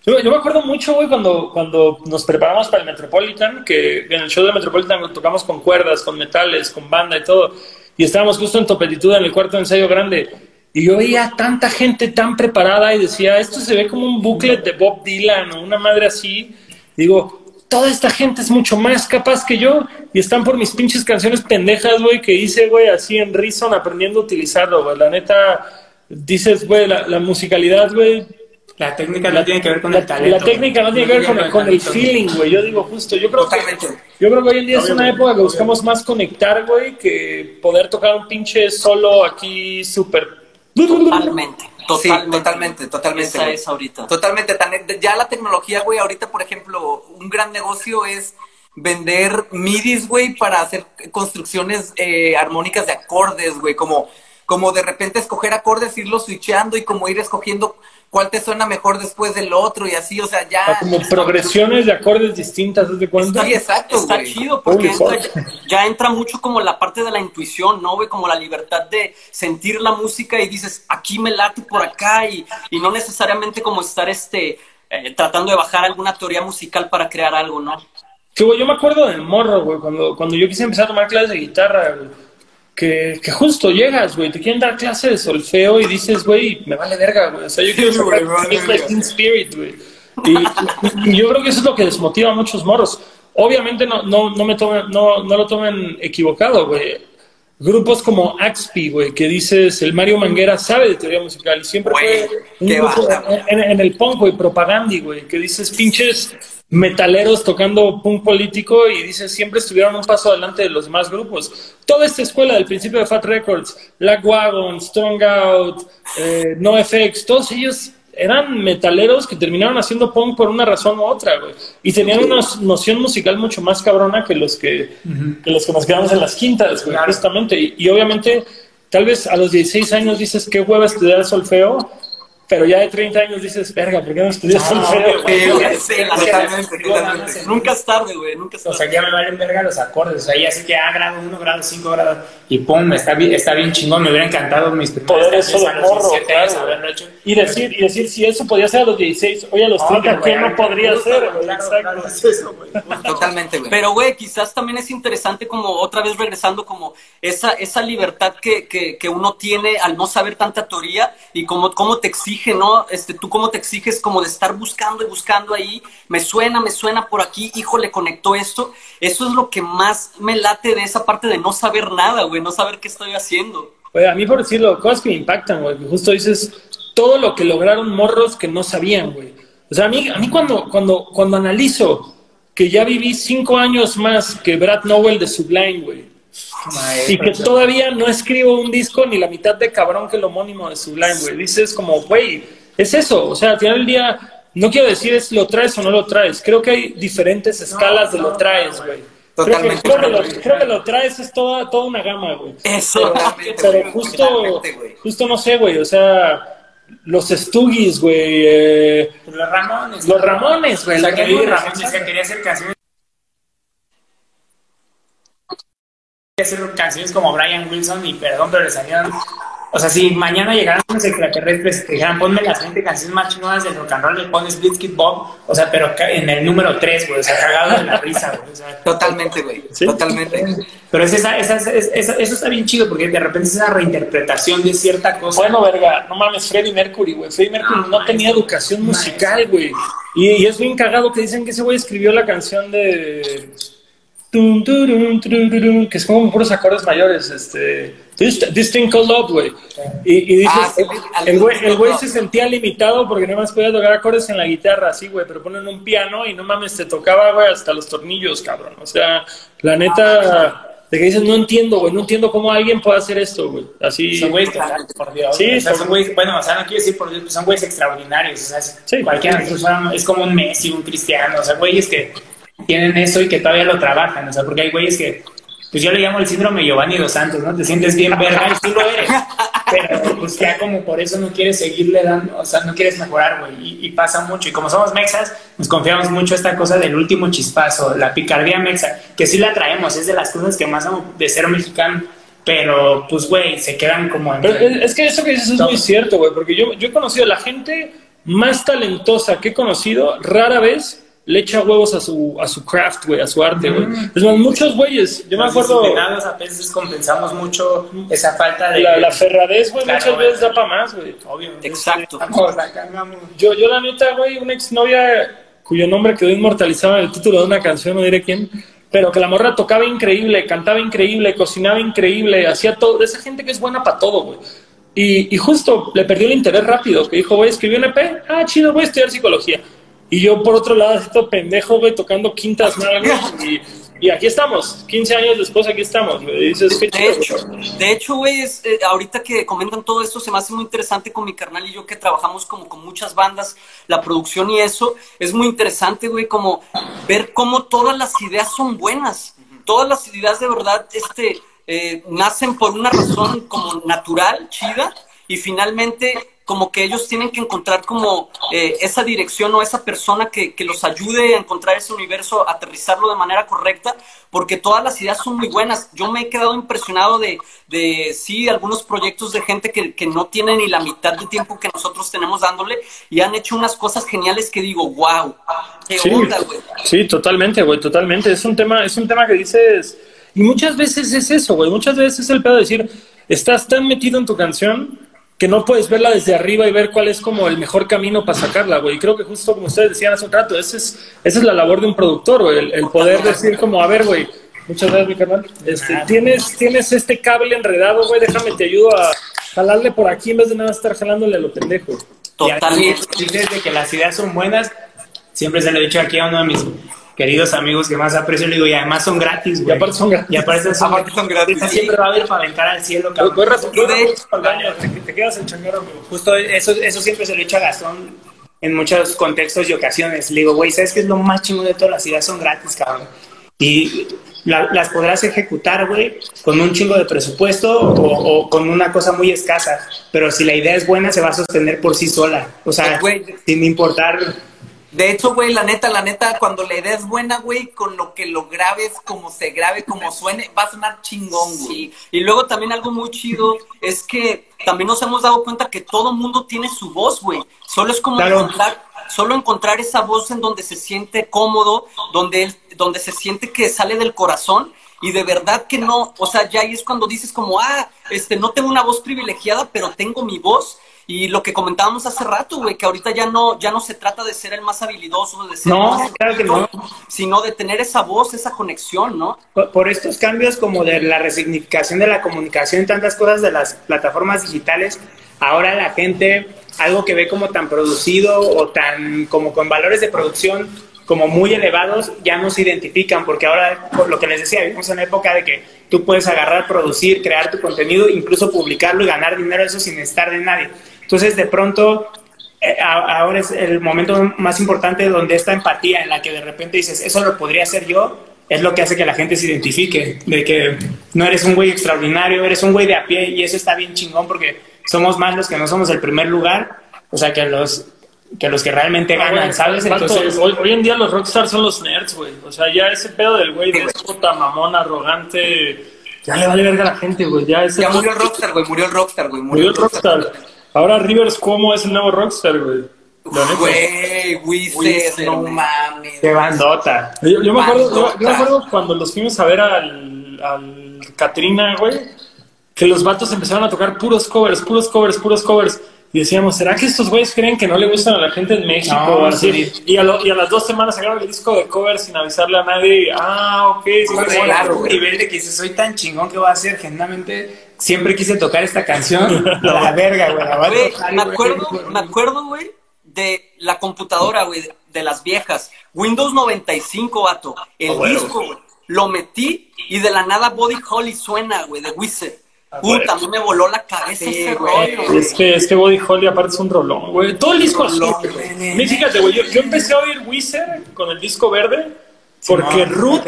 Yo, yo me acuerdo mucho, güey, cuando, cuando nos preparamos para el Metropolitan, que en el show de Metropolitan tocamos con cuerdas, con metales, con banda y todo. Y estábamos justo en Topetitud, en el cuarto ensayo grande. Y yo veía tanta gente tan preparada y decía, esto se ve como un booklet de Bob Dylan o una madre así. Digo, toda esta gente es mucho más capaz que yo y están por mis pinches canciones pendejas, güey, que hice, güey, así en Reason aprendiendo a utilizarlo, güey. La neta, dices, güey, la, la musicalidad, güey, La técnica no tiene que ver con la, el talento. la técnica no tiene que ver con el, con el feeling, güey. Yo digo justo, yo creo que, yo creo que hoy en día es una época que buscamos más conectar, güey, que poder tocar un pinche solo aquí súper... Totalmente. Sí, Totalmente. totalmente, totalmente. Esa es ahorita. Totalmente. tan- ya la tecnología, güey, ahorita, por ejemplo, un gran negocio es vender midis, güey, para hacer construcciones eh, armónicas de acordes, güey, como, como de repente escoger acordes, irlos switchando y como ir escogiendo cuál te suena mejor después del otro y así, o sea, ya... como progresiones de acordes distintas, ¿te das cuenta? Sí, exacto, Está güey. chido porque entra- ya entra mucho como la parte de la intuición, ¿no, güey? Como la libertad de sentir la música y dices, aquí me late por acá y, y no necesariamente como estar este eh, tratando de bajar alguna teoría musical para crear algo, ¿no? Sí, güey, yo me acuerdo del morro, güey, cuando, cuando yo quise empezar a tomar clases de guitarra, güey, que, que justo llegas, güey, te quieren dar clase de solfeo y dices, güey, me vale verga, güey, o sea, yo quiero tocar. Teen Spirit, güey. Y, yo creo que eso es lo que desmotiva a muchos morros. Obviamente no, no, no, me tomen, no, no lo tomen equivocado, güey. Grupos como Axpi, güey, que dices, el Mario Manguera sabe de teoría musical y siempre fue un grupo güey. en, en el punk, güey, propagandi, güey, que dices pinches metaleros tocando punk político y dices siempre estuvieron un paso adelante de los demás grupos. Toda esta escuela del principio de Fat Records, Black Wagon, Strong Out, eh, NoFX, todos ellos eran metaleros que terminaron haciendo punk por una razón u otra, güey. Y tenían una noción musical mucho más cabrona que los que, que los que nos quedamos en las quintas, güey, Claro. justamente. Y, y obviamente, tal vez a los 16 años dices, qué hueva estudiar solfeo, pero ya de 30 años dices, verga, ¿por qué no estudias No, solfeo? obvio, Sí, güey, Sí, sí, la totalmente, totalmente. Nunca es tarde, güey, nunca es O tarde. sea, ya me valen verga los acordes. O sea, ya sé que, ah, grado 1, grado 5, grado. Y pum, está bien, está bien chingón. Me hubiera encantado mis primeros Poder eso de a morro, 17 años claro. haberlo hecho. Y decir, y decir, si eso podía ser a los 16, hoy a los 30, Obvio, ¿qué no podría ser? Exacto. claro, es eso, güey. Totalmente, güey. Pero, güey, quizás también es interesante como otra vez regresando como esa, esa libertad que, que, que uno tiene al no saber tanta teoría y como cómo te exige, ¿no? Este, tú cómo te exiges como de estar buscando y buscando ahí, me suena, me suena por aquí, híjole, conectó esto. Eso es lo que más me late de esa parte de no saber nada, güey, no saber qué estoy haciendo. Oye, a mí por decirlo, cosas que me impactan, güey, justo dices todo lo que lograron morros que no sabían, güey. O sea, a mí, a mí cuando, cuando, cuando analizo que ya viví cinco años más que Brad Nowell de Sublime, güey, y que todavía no escribo un disco ni la mitad de cabrón que el homónimo de Sublime, güey. Dices como, güey, es eso. O sea, al final del día, no quiero decir es lo traes o no lo traes. Creo que hay diferentes escalas de lo traes, güey. Creo que, Totalmente. creo, que lo, creo que lo traes es toda, toda una gama, güey. Eso. Pero justo, justo no sé, güey, o sea, los Stuggies, güey, eh, Los Ramones. los Ramones, güey. O sea, que Ramones, que quería hacer canciones hacer canciones como Brian Wilson y perdón, pero le salieron o sea, si mañana llegaran los extraterrestres y dijeran, ponme las 20 canciones más chingonas del rock and roll, le pones Blitzkid Bob, o sea, pero en el número 3, güey, o sea, cagado de la risa, güey. O sea, Totalmente, güey. Totalmente. Pero es esa, esa, esa, eso está bien chido porque de repente es esa reinterpretación de cierta cosa. Bueno, verga, no mames, Freddie Mercury, güey. Freddie Mercury no, tenía educación musical, güey. Y, y, es bien cagado que dicen que ese güey escribió la canción de que es como puros acordes mayores, este, this, thing called love, güey. Y, y dices, ah, el güey el güey se sentía limitado porque no más podía tocar acordes en la guitarra, así, güey, pero ponen un piano y no mames, te tocaba, güey, hasta los tornillos, cabrón. O sea, la neta... De que dices, no entiendo, güey, no entiendo cómo alguien puede hacer esto, güey. Así. Son güeyes, por Dios. Sí, son güeyes, bueno, o sea, no quiero decir por Dios, son güeyes extraordinarios. O sea, sí, cualquiera es como un Messi, un Cristiano, o sea, güeyes que tienen eso y que todavía lo trabajan, o sea, porque hay güeyes que, pues yo le llamo el síndrome Giovanni dos Santos, ¿no? Te sientes bien verga y sí lo eres, pero pues ya como por eso no quieres seguirle dando, o sea, no quieres mejorar, güey, y, pasa mucho, y como somos mexas, nos confiamos mucho esta cosa del último chispazo, la picardía mexa, que sí la traemos, es de las cosas que más amo de ser mexicano, pero pues, güey, se quedan como... es que eso que dices es muy cierto, güey, porque yo, yo he conocido a la gente más talentosa que he conocido, rara vez le echa huevos a su, a su craft, güey, a su arte, güey. Mm. Es más, muchos güeyes, yo me acuerdo... a veces compensamos mucho esa falta de... La, la ferradez, güey, muchas veces da para más, güey. Obvio. Exacto. Yo, yo la neta, güey, una exnovia cuyo nombre quedó inmortalizado en el título de una canción, no diré quién, pero que la morra tocaba increíble, cantaba increíble, cocinaba increíble, hacía todo, de esa gente que es buena para todo, güey. Y, y justo le perdió el interés rápido, que dijo, güey, escribió un EP, ah, chido, voy a estudiar psicología y yo, por otro lado, esto pendejo, güey, tocando quintas nalgas y, y aquí estamos, 15 años después aquí estamos. Dices, de, hecho, de hecho, güey, eh, ahorita que comentan todo esto, se me hace muy interesante con mi carnal y yo que trabajamos como con muchas bandas, la producción y eso, es muy interesante, güey, como ver cómo todas las ideas son buenas. Todas las ideas de verdad este, eh, nacen por una razón como natural, chida, y finalmente como que ellos tienen que encontrar como eh, esa dirección o esa persona que, que, los ayude a encontrar ese universo, aterrizarlo de manera correcta, porque todas las ideas son muy buenas. Yo me he quedado impresionado de, de sí, algunos proyectos de gente que, que no tiene ni la mitad del tiempo que nosotros tenemos dándole y han hecho unas cosas geniales que digo, wow, qué sí, onda, güey. Sí, totalmente, güey, totalmente. Es un tema, es un tema que dices, y muchas veces es eso, güey, muchas veces es el pedo de decir, estás tan metido en tu canción que no puedes verla desde arriba y ver cuál es como el mejor camino para sacarla, güey. Y creo que justo como ustedes decían hace un rato, esa es, esa es la labor de un productor, güey, el, poder decir como, a ver, güey, muchas gracias, mi canal. Este, tienes, tienes este cable enredado, güey, déjame, te ayudo a jalarle por aquí en vez de nada estar jalándole a lo pendejo. Totalmente. Dices de que las ideas son buenas, siempre se lo he dicho aquí a uno de mis queridos amigos que más aprecio, le digo, y además son gratis, güey. Y aparte son gratis. Y aparte son, aparte son gratis. Siempre va a haber para aventar al cielo, cabrón. Te, te quedas en changuero, Justo eso, eso siempre se lo he dicho a Gastón en muchos contextos y ocasiones. Le digo, güey, ¿sabes qué es lo más chingón de todas las ideas? Son gratis, cabrón. Y las podrás ejecutar, güey, con un chingo de presupuesto o, o, con una cosa muy escasa. Pero si la idea es buena, se va a sostener por sí sola. O sea, pues, sin importar de hecho, güey, la neta, la neta, cuando la idea es buena, güey, con lo que lo grabes, como se grabe, como suene, va a sonar chingón, güey. Sí. Y luego también algo muy chido es que también nos hemos dado cuenta que todo mundo tiene su voz, güey. Solo es como encontrar, solo encontrar esa voz en donde se siente cómodo, donde, donde se siente que sale del corazón y de verdad que no, o sea, ya ahí es cuando dices como, ah, este, no tengo una voz privilegiada, pero tengo mi voz y lo que comentábamos hace rato, güey, que ahorita ya no, ya no se trata de ser el más habilidoso, de ser no, más claro que no. sino de tener esa voz, esa conexión, ¿no? Por, estos cambios como de la resignificación de la comunicación, tantas cosas de las plataformas digitales, ahora la gente, algo que ve como tan producido o tan como con valores de producción como muy elevados, ya no se identifican, porque ahora, por lo que les decía, vivimos en una época de que tú puedes agarrar, producir, crear tu contenido, incluso publicarlo y ganar dinero eso sin estar de nadie. Entonces, de pronto, eh, ahora es el momento más importante donde esta empatía en la que de repente dices, eso lo podría hacer yo, es lo que hace que la gente se identifique, de que no eres un güey extraordinario, eres un güey de a pie y eso está bien chingón porque somos más los que no somos el primer lugar, o sea, que los que los que realmente ah, ganan, ¿sabes? Entonces, hoy, en día los rockstars son los nerds, güey. O sea, ya ese pedo del güey de puta mamón arrogante ya le vale verga a la gente, güey. Ya, ese Ya murió el Rockstar, güey. Murió el Rockstar, güey. murió el Rockstar. Ahora Rivers Cuomo es el nuevo Rockstar, güey. Güey, Wizard, no mames. Qué bandota. Yo, yo me acuerdo, yo, yo me acuerdo cuando los fuimos a ver al, al Katrina, güey, que los vatos empezaron a tocar puros covers, puros covers, puros covers. Y decíamos, ¿será que estos güeyes creen que no le gustan a la gente en México? No, o así? sí. y, a lo- y a las dos semanas sacaron el disco de covers sin avisarle a nadie. Ah, ok, sí, claro, güey. nivel de que dices, soy tan chingón que voy a hacer, genuinamente siempre quise tocar esta canción. *laughs* la verga, güey. la Güey, tocar, me güey. acuerdo, me acuerdo, güey, de la computadora, güey, de, las viejas. Windows 95, vato. El Ah, bueno. disco, güey. Lo metí y de la nada Body Holly suena, güey, de Wizard. Ah. Puta, a mí me voló la cabeza Sí, ese güey. rollo, güey. Es que, es que Body Holly aparte es un rolón, güey. Todo el disco. Rolón, güey. Mí, Fíjate, güey, yo, yo empecé a oír Wizard con el disco verde porque no, Ruth,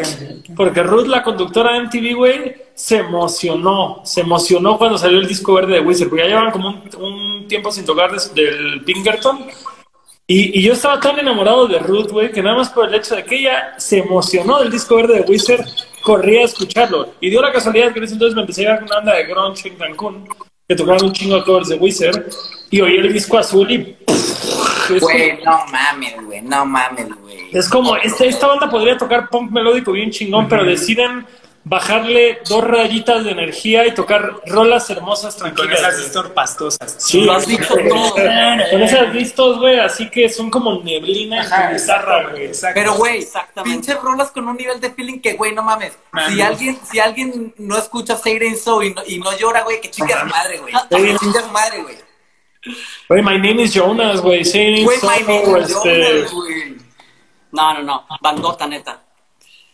porque Ruth, la conductora de MTV, güey, se emocionó. Se emocionó cuando salió el disco verde de Wizard, porque ya llevaban como un, un tiempo sin tocar des- del Pinkerton. Y, y yo estaba tan enamorado de Ruth, güey, que nada más por el hecho de que ella se emocionó del disco verde de Wizard, corría a escucharlo. Y dio la casualidad que en ese entonces me empecé a ir a una banda de grunge en Cancún, que tocaban un chingo de covers de Wizard, y oí el disco azul y... es Güey, no mames, güey. No mames, güey. es como, esta, esta banda podría tocar punk melódico bien chingón, pero deciden bajarle dos rayitas de energía y tocar rolas hermosas Con tranquilas. esas güey. distor pastosas. Sí, Lo has dicho *laughs* todo. Con esas vistos, güey, así que son como neblina Ajá, tu guitarra, güey. exacto. Pero, güey, Exactamente. pinches rolas con un nivel de feeling que, güey, no mames. Si alguien, si alguien no escucha Say It So y no, y no llora, güey, que su madre, güey. Que su madre, güey. Güey, my name is Jonas, güey. Saying Güey, my name is este, Jonas, güey. No, no, no. Bandota, neta.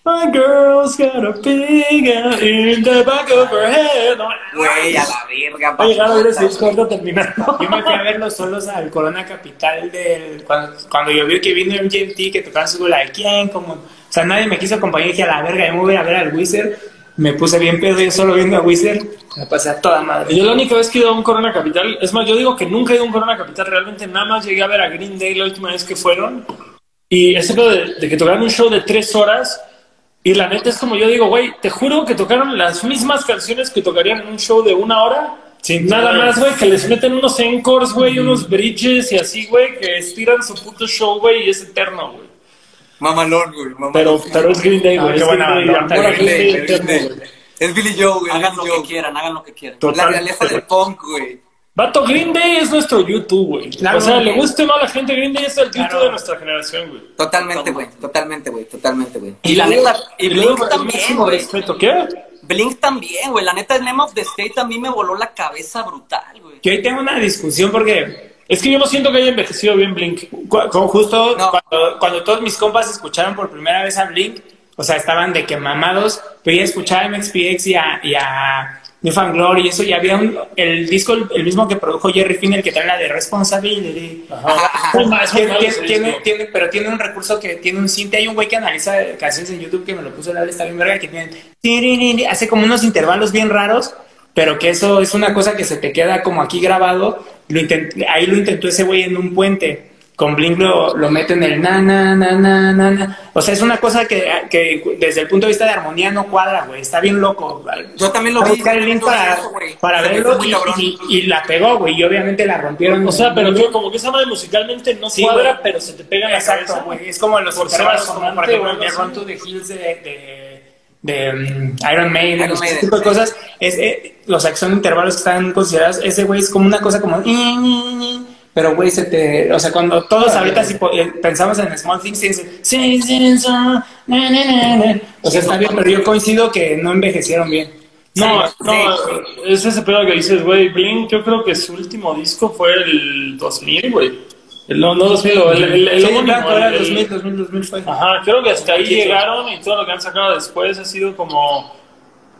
My girl's got a big in the back of her head. Güey, a la verga, Va a llegar a ver ese papota, disco ahorita terminando. Yo me fui a verlos solos al Corona Capital del, cuando, cuando yo vi que vino MGMT, que tocaban su like, ¿quién? Como, o sea, nadie me quiso acompañar y dije, a la verga, yo me voy a ver al Wizard. Me puse bien pedo yo solo viendo a Wizard. Me pasé a toda madre. Yo la única vez que he ido a un Corona Capital, es más, yo digo que nunca he ido a un Corona Capital, realmente nada más llegué a ver a Green Day la última vez que fueron. Y ese pedo de, de que tocaron un show de tres horas. Y la neta es como yo digo, güey, te juro que tocaron las mismas canciones que tocarían en un show de una hora. Sí, Nada más, güey, que les meten unos encores, güey, unos bridges y así, güey, que estiran su puto show, güey, y es eterno, güey. Mamalón, güey. Mamalón. Pero, pero es Green Day, No, güey. es Green Day, Day, Billy Joe, güey. Hagan Billy lo que quieran, hagan lo que quieran. La realeza del punk, güey. Vato, Green Day es nuestro YouTube, güey. Claro, o sea, güey. le guste no a la gente, Green Day es el YouTube Claro. de nuestra generación, güey. Totalmente, güey. Totalmente, güey. Totalmente, güey. Y la neta, y Blink también, güey. respeto. ¿Qué? Blink también, güey. La neta, el Name of the State a mí me voló la cabeza brutal, güey. Yo ahí tengo una discusión porque Es que yo no siento que haya envejecido bien Blink. con justo No. cuando, cuando todos mis compas escucharon por primera vez a Blink, o sea, estaban de que mamados, pero ya escuchaba a MXPX y a, y a Newfound Glory y eso, y había un, el disco, el, el mismo que produjo Jerry Finn, el que trae la de Responsibility. Ajá. *laughs* Tiene, tiene- tiene- pero tiene un recurso que tiene un cinte. Hay un güey que analiza canciones en YouTube que me lo puso la está bien verga, que tiene, tiririri, hace como unos intervalos bien raros, pero que eso es una cosa que se te queda como aquí grabado. Lo intent- ahí lo intentó ese güey en un puente. Con Blink lo, lo mete en el na, na, na, na, na, na. O sea, es una cosa que, que desde el punto de vista de armonía no cuadra, güey. Está bien loco. Yo también lo Voy a vi. buscar el link para, eso, para verlo y, y- y la pegó, güey. Y obviamente la rompieron. O sea, pero yo como que esa madre musicalmente no Sí, cuadra, güey. pero se te pega en la Exacto, cabeza. güey. Es como los intervalos, como por ejemplo de. Run to the Hills de, de, de, mm, Iron Maiden, Iron Maiden, tipo de sí. cosas. Es, eh, los que son intervalos que están considerados, ese güey es como una cosa como... Pero, güey, se te... O sea, cuando todos ahorita si po- eh, pensamos en Small Things, dicen... "Sí, sí, so, na, na, na, na". O sea, está bien, pero yo coincido que no envejecieron bien. No, Sí, no, es ese pedo que dices, güey. Blink, yo creo que su último disco fue el 2000, güey. No, no 2000, el, el, el, Sí, era el- 2000, 2000, 2000 fue. Ajá, creo que hasta ahí llegaron y todo lo que han sacado después ha sido como,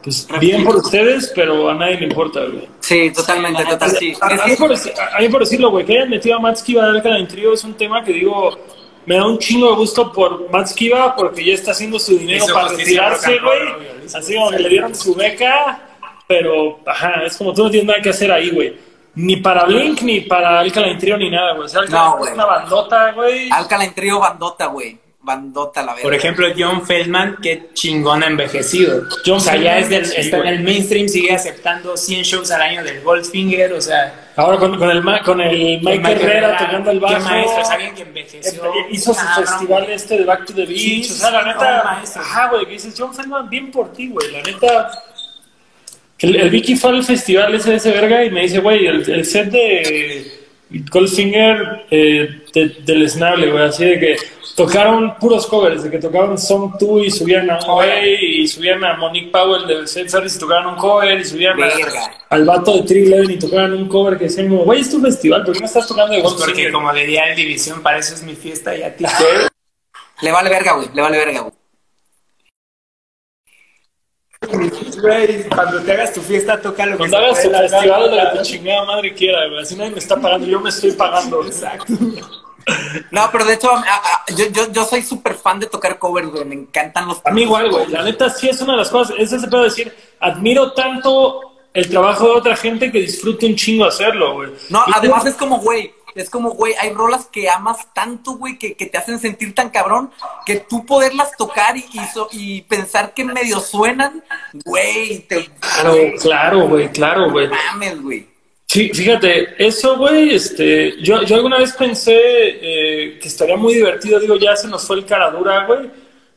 pues bien por ustedes, pero a nadie le importa, güey. Sí, totalmente, totalmente. sí. A, a mí por, deci- a mí por decirlo, güey, que hayan metido a Matt Skiba de Alcalá en trío es un tema que digo, me da un chingo de gusto por Matt Skiba porque ya está haciendo su dinero para retirarse, güey. Así como le dieron su beca, pero, ajá, es como tú no tienes nada que hacer ahí, güey. Ni para Blink, ni para Alcalá en trío, ni nada, güey. O sea, Alkaline No, es güey. una bandota, güey. Alkaline Trio bandota, güey. bandota la verdad. Por ejemplo, John Feldman, qué chingón ha envejecido. John o sea, ya es Feldman, del, sí, está en el mainstream, sigue aceptando 100 shows al año del Goldfinger, o sea... Ahora con, con el, Ma- con el Mike, Mike Herrera, Herrera, tocando el bajo. Qué maestro, es alguien que envejeció. Hizo su festival güey. este de Back to the Beach. Sí, o sea, la neta. no, maestro. Ajá, güey, que dices, John Feldman, bien por ti, güey. La neta. El, el Vicky fue al festival ese de ese verga y me dice, güey, el, el set de Goldfinger eh, de, del Snable, güey, así de que tocaron puros covers, de que tocaban Song 2 y subían a Güey y subían a Monique Powell de Set Service y tocaban un cover y subían a- al vato de Tree Eleven y tocaban un cover que decían como, güey, es tu festival, ¿por qué no estás tocando de Pues porque Goldfinger? como diría el División, para eso es mi fiesta y a ti. Le vale verga, güey. Le vale verga, güey. Güey, cuando te hagas tu fiesta, toca lo que Cuando hagas la festival de lo que tu chingada madre quiera, güey. Así nadie me está pagando, yo me estoy pagando. Exacto. No, pero de hecho, a- a- yo, yo, yo soy súper fan de tocar covers, güey. Me encantan los A mí igual, güey. La neta sí es una de las cosas. Es ese pedo de decir, admiro tanto el trabajo de otra gente que disfruto un chingo hacerlo, güey. No, Y además tú- es como, güey, es como, güey, hay rolas que amas tanto, güey, que, que te hacen sentir tan cabrón, que tú poderlas tocar y, y, so- y pensar que medio suenan, güey, te Claro, claro, güey, claro, güey. mames, güey. Sí, fíjate, eso, güey, este, yo, yo alguna vez pensé eh, que estaría muy divertido, digo, ya se nos fue el cara dura, güey,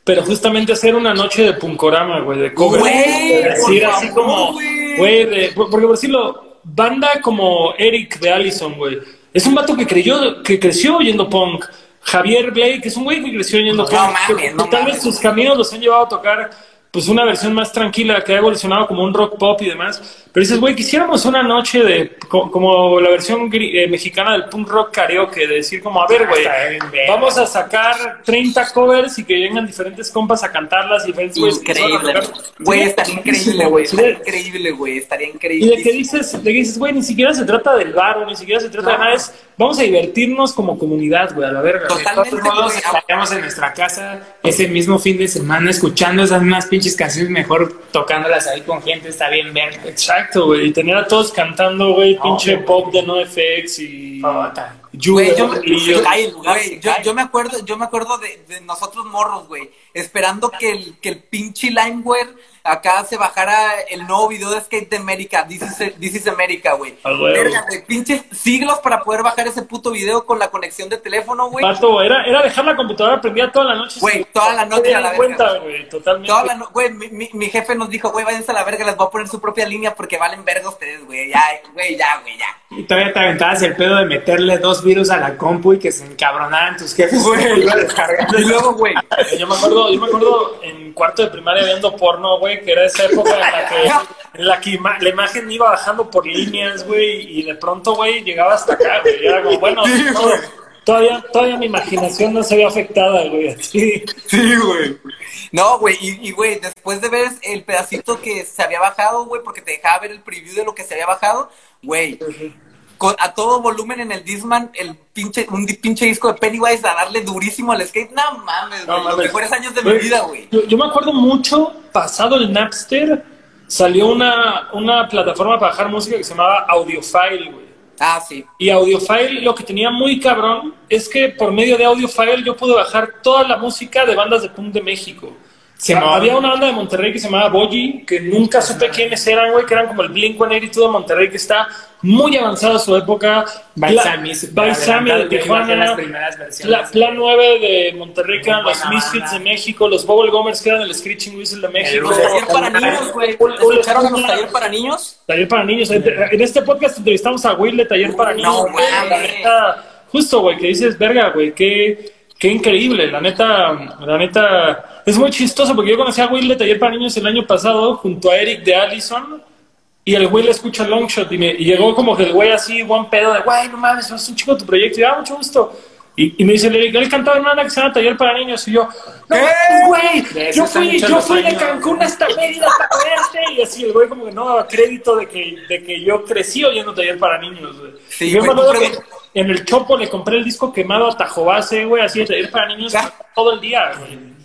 pero justamente hacer una noche de puncorama, güey, de cover. Güey, de decir por así favor, como, güey. de- por- porque por decirlo, banda como Eric de Allison, güey, es un vato que creyó, que creció oyendo punk. Javier Blake es un güey que creció oyendo No punk. mames, que- no que tal vez mames. sus caminos los han llevado a tocar pues una versión más tranquila que ha evolucionado como un rock pop y demás. Pero dices, güey, quisiéramos una noche de co- como la versión eh, mexicana del punk rock karaoke, de decir como, a ver, güey, bien, verga. vamos a sacar 30 covers y que vengan diferentes compas a cantarlas y diferentes güeyes Increíble, güey. Güey, estaría increíble, güey. Estaría increíble, güey. Estaría y increíble. de que dices, de que dices, güey, ni siquiera se trata del bar, ni siquiera se trata de No. nada, es vamos a divertirnos como comunidad, güey, a la verga. güey. Totalmente, De todos modos, güey. estaríamos en nuestra casa ese mismo fin de semana escuchando esas mismas pinches canciones, mejor tocándolas ahí con gente, está bien ver. Exacto, güey, y tener a todos cantando, güey, No, pinche güey. pop de NoFX y... Güey, yo, y yo- güey, yo, yo me acuerdo, yo me acuerdo de, de nosotros morros, güey, esperando que el, que el pinche Limeware acá se bajara el nuevo video de Skate de América, This is, This is America, güey. Verga, güey, pinches siglos para poder bajar ese puto video con la conexión de teléfono, güey. Pato, era, era dejar la computadora prendida toda la noche. Güey, toda la noche a la verga. güey, totalmente. Toda la no- güey, mi, mi, mi jefe nos dijo, güey, váyanse a la verga, les voy a poner su propia línea porque valen verga ustedes, güey. Ya, güey, ya, güey, ya. Y todavía te aventabas el pedo de meterle dos virus a la compu y que se encabronaran tus jefes. Güey. *laughs* Y luego, güey, Yo me acuerdo, yo me acuerdo en cuarto de primaria viendo porno, güey, que era esa época en la *laughs* que, en la, que ima- la imagen iba bajando por líneas, güey, y de pronto, güey, llegaba hasta acá, güey. y Era como, bueno, Sí, no, güey. todavía, todavía mi imaginación no se ve afectada, güey. Así. Sí, güey. No, güey, y, y, güey, después de ver el pedacito que se había bajado, güey, porque te dejaba ver el preview de lo que se había bajado, güey, a todo volumen en el Disman, el pinche, un pinche disco de Pennywise a darle durísimo al skate. No mames, No los mejores años de mi vida, güey. Yo, yo me acuerdo mucho, pasado el Napster, salió una, una plataforma para bajar música que se llamaba Audiofile, güey. Ah, sí. Y Audiofile lo que tenía muy cabrón es que por medio de Audiofile yo pude bajar toda la música de bandas de punk de México. Ah, mo- Había una banda de Monterrey que se llamaba Boyi, que nunca supe quiénes eran, güey, que eran como el Blink-182 de Monterrey, que está muy avanzada su época. Balsami, Balsami de que Tijuana. Pla- Plan 9 de Monterrey, que eran los Misfits banda. de México, los Bubble Gomers, que eran el Screeching Whistle de México. Los Taller para niños, güey. ¿Escucharon a los taller para niños? Taller para niños. En este podcast entrevistamos a Will de Taller para niños. La justo, güey, que dices, verga, güey, qué, qué increíble. La neta, la neta, es muy chistoso porque yo conocí a Will de Taller para niños el año pasado junto a Eric de Allison. Y el güey le escucha Longshot y, me, y llegó como que el güey así, buen pedo de, güey, no mames, es un chico tu proyecto. Y ah, mucho gusto. Y, y me dice Eric, él cantaba en una banda que se llama Taller para Niños. Y yo, no, güey, yo fui, yo fui de. Cancún hasta Mérida para verte. Y así el güey como que no daba crédito de que, de que yo crecí oyendo Taller para Niños, güey. Sí, Y yo me acuerdo que en el Chopo le compré el disco quemado a Tajobase, güey, así de Taller para Niños todo el día, güey.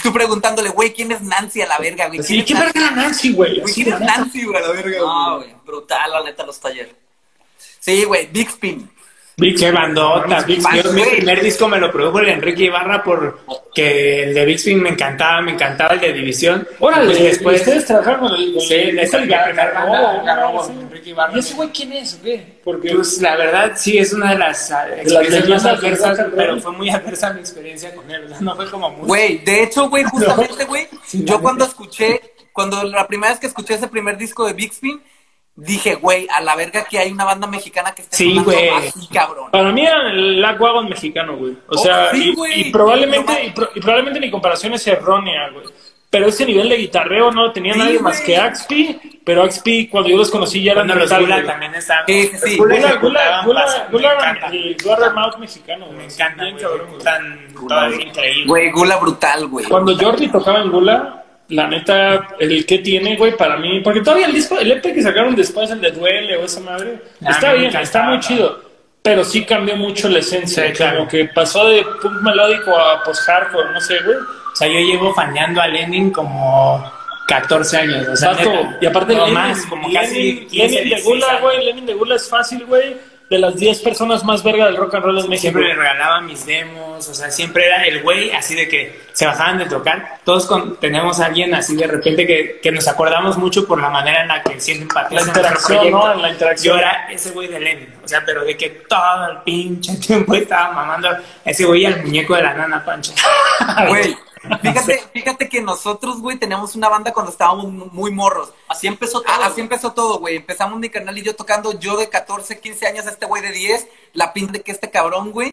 Tú preguntándole, güey, ¿quién es Nancy a la verga, güey? Así, ¿qué es verga era Nancy, güey? ¿quién es Nancy, güey, a la verga, No, güey. Brutal, la neta, los talleres. Sí, güey, Big Spin. Big Qué bandota, Yo mi primer disco me lo produjo el Enrique Ibarra por que el de Big Spin me encantaba, me encantaba el de División. Órale, Pues después ustedes trabajaron con el. Sí, esa el Sí. Enrique Ibarra. ¿Y ese güey quién es o qué? Porque. Pues la verdad sí es una de las ah, experiencias más adversas, pero fue muy adversa mi experiencia con él, ¿verdad? no fue como muy... Güey, de hecho, güey, *laughs* justamente, güey, Sí, yo cuando escuché, cuando la primera vez que escuché ese primer disco de Big Spin, dije, güey, a la verga que hay una banda mexicana que esté Sí, sonando güey. así, cabrón. Para mí era el Lagwagon mexicano, güey. O Oh, sea, sí, y- güey. y, probablemente, y, pro- y probablemente mi comparación es errónea, güey. Pero ese nivel de guitarreo no tenía Sí, nadie más güey. que Axpi, pero Axpi cuando yo los conocí ya eran los metal, Gula güey. también estaban... Sí, sí, los sí. Gula Gula, Gula, Gula, Gula el Mouth mexicano, güey. Me encanta, Bien güey, cabrón, güey. ejecutan todo increíble. Güey, Gula brutal, güey. Cuando Jordi tocaba en Gula, la neta, el que tiene, güey, para mí, porque todavía el disco, el EP que sacaron después, el de Duele o esa madre, Ah, está bien, encantaba. está muy chido, pero sí cambió mucho la esencia, Sí, claro. como que pasó de punk melódico a post-hardcore, no sé, güey. O sea, yo llevo faneando a Lenin como 14 años, o sea, Vato, neta, y aparte no Lenin, más, como casi Lenin, 15, Lenin de 16 Gula, güey, Lenin de Gula es fácil, güey, de las 10 personas más verga del rock and roll en México. Siempre le regalaba mis demos, o sea, siempre era el güey así de que se bajaban de tocar. Todos con, tenemos a alguien así de repente que, que nos acordamos mucho por la manera en la que siendo empatía La interacción, ¿no? La interacción. Yo era ese güey de Lenin, o sea, pero de que todo el pinche tiempo estaba mamando a ese güey al muñeco de la nana pancha. *laughs* Güey, *laughs* fíjate, fíjate que nosotros, güey, teníamos una banda cuando estábamos muy morros. Así empezó todo. Ah, así empezó todo, güey. Empezamos mi canal y yo tocando, yo de 14, 15 años, este güey de 10, la pinta de que este cabrón, güey.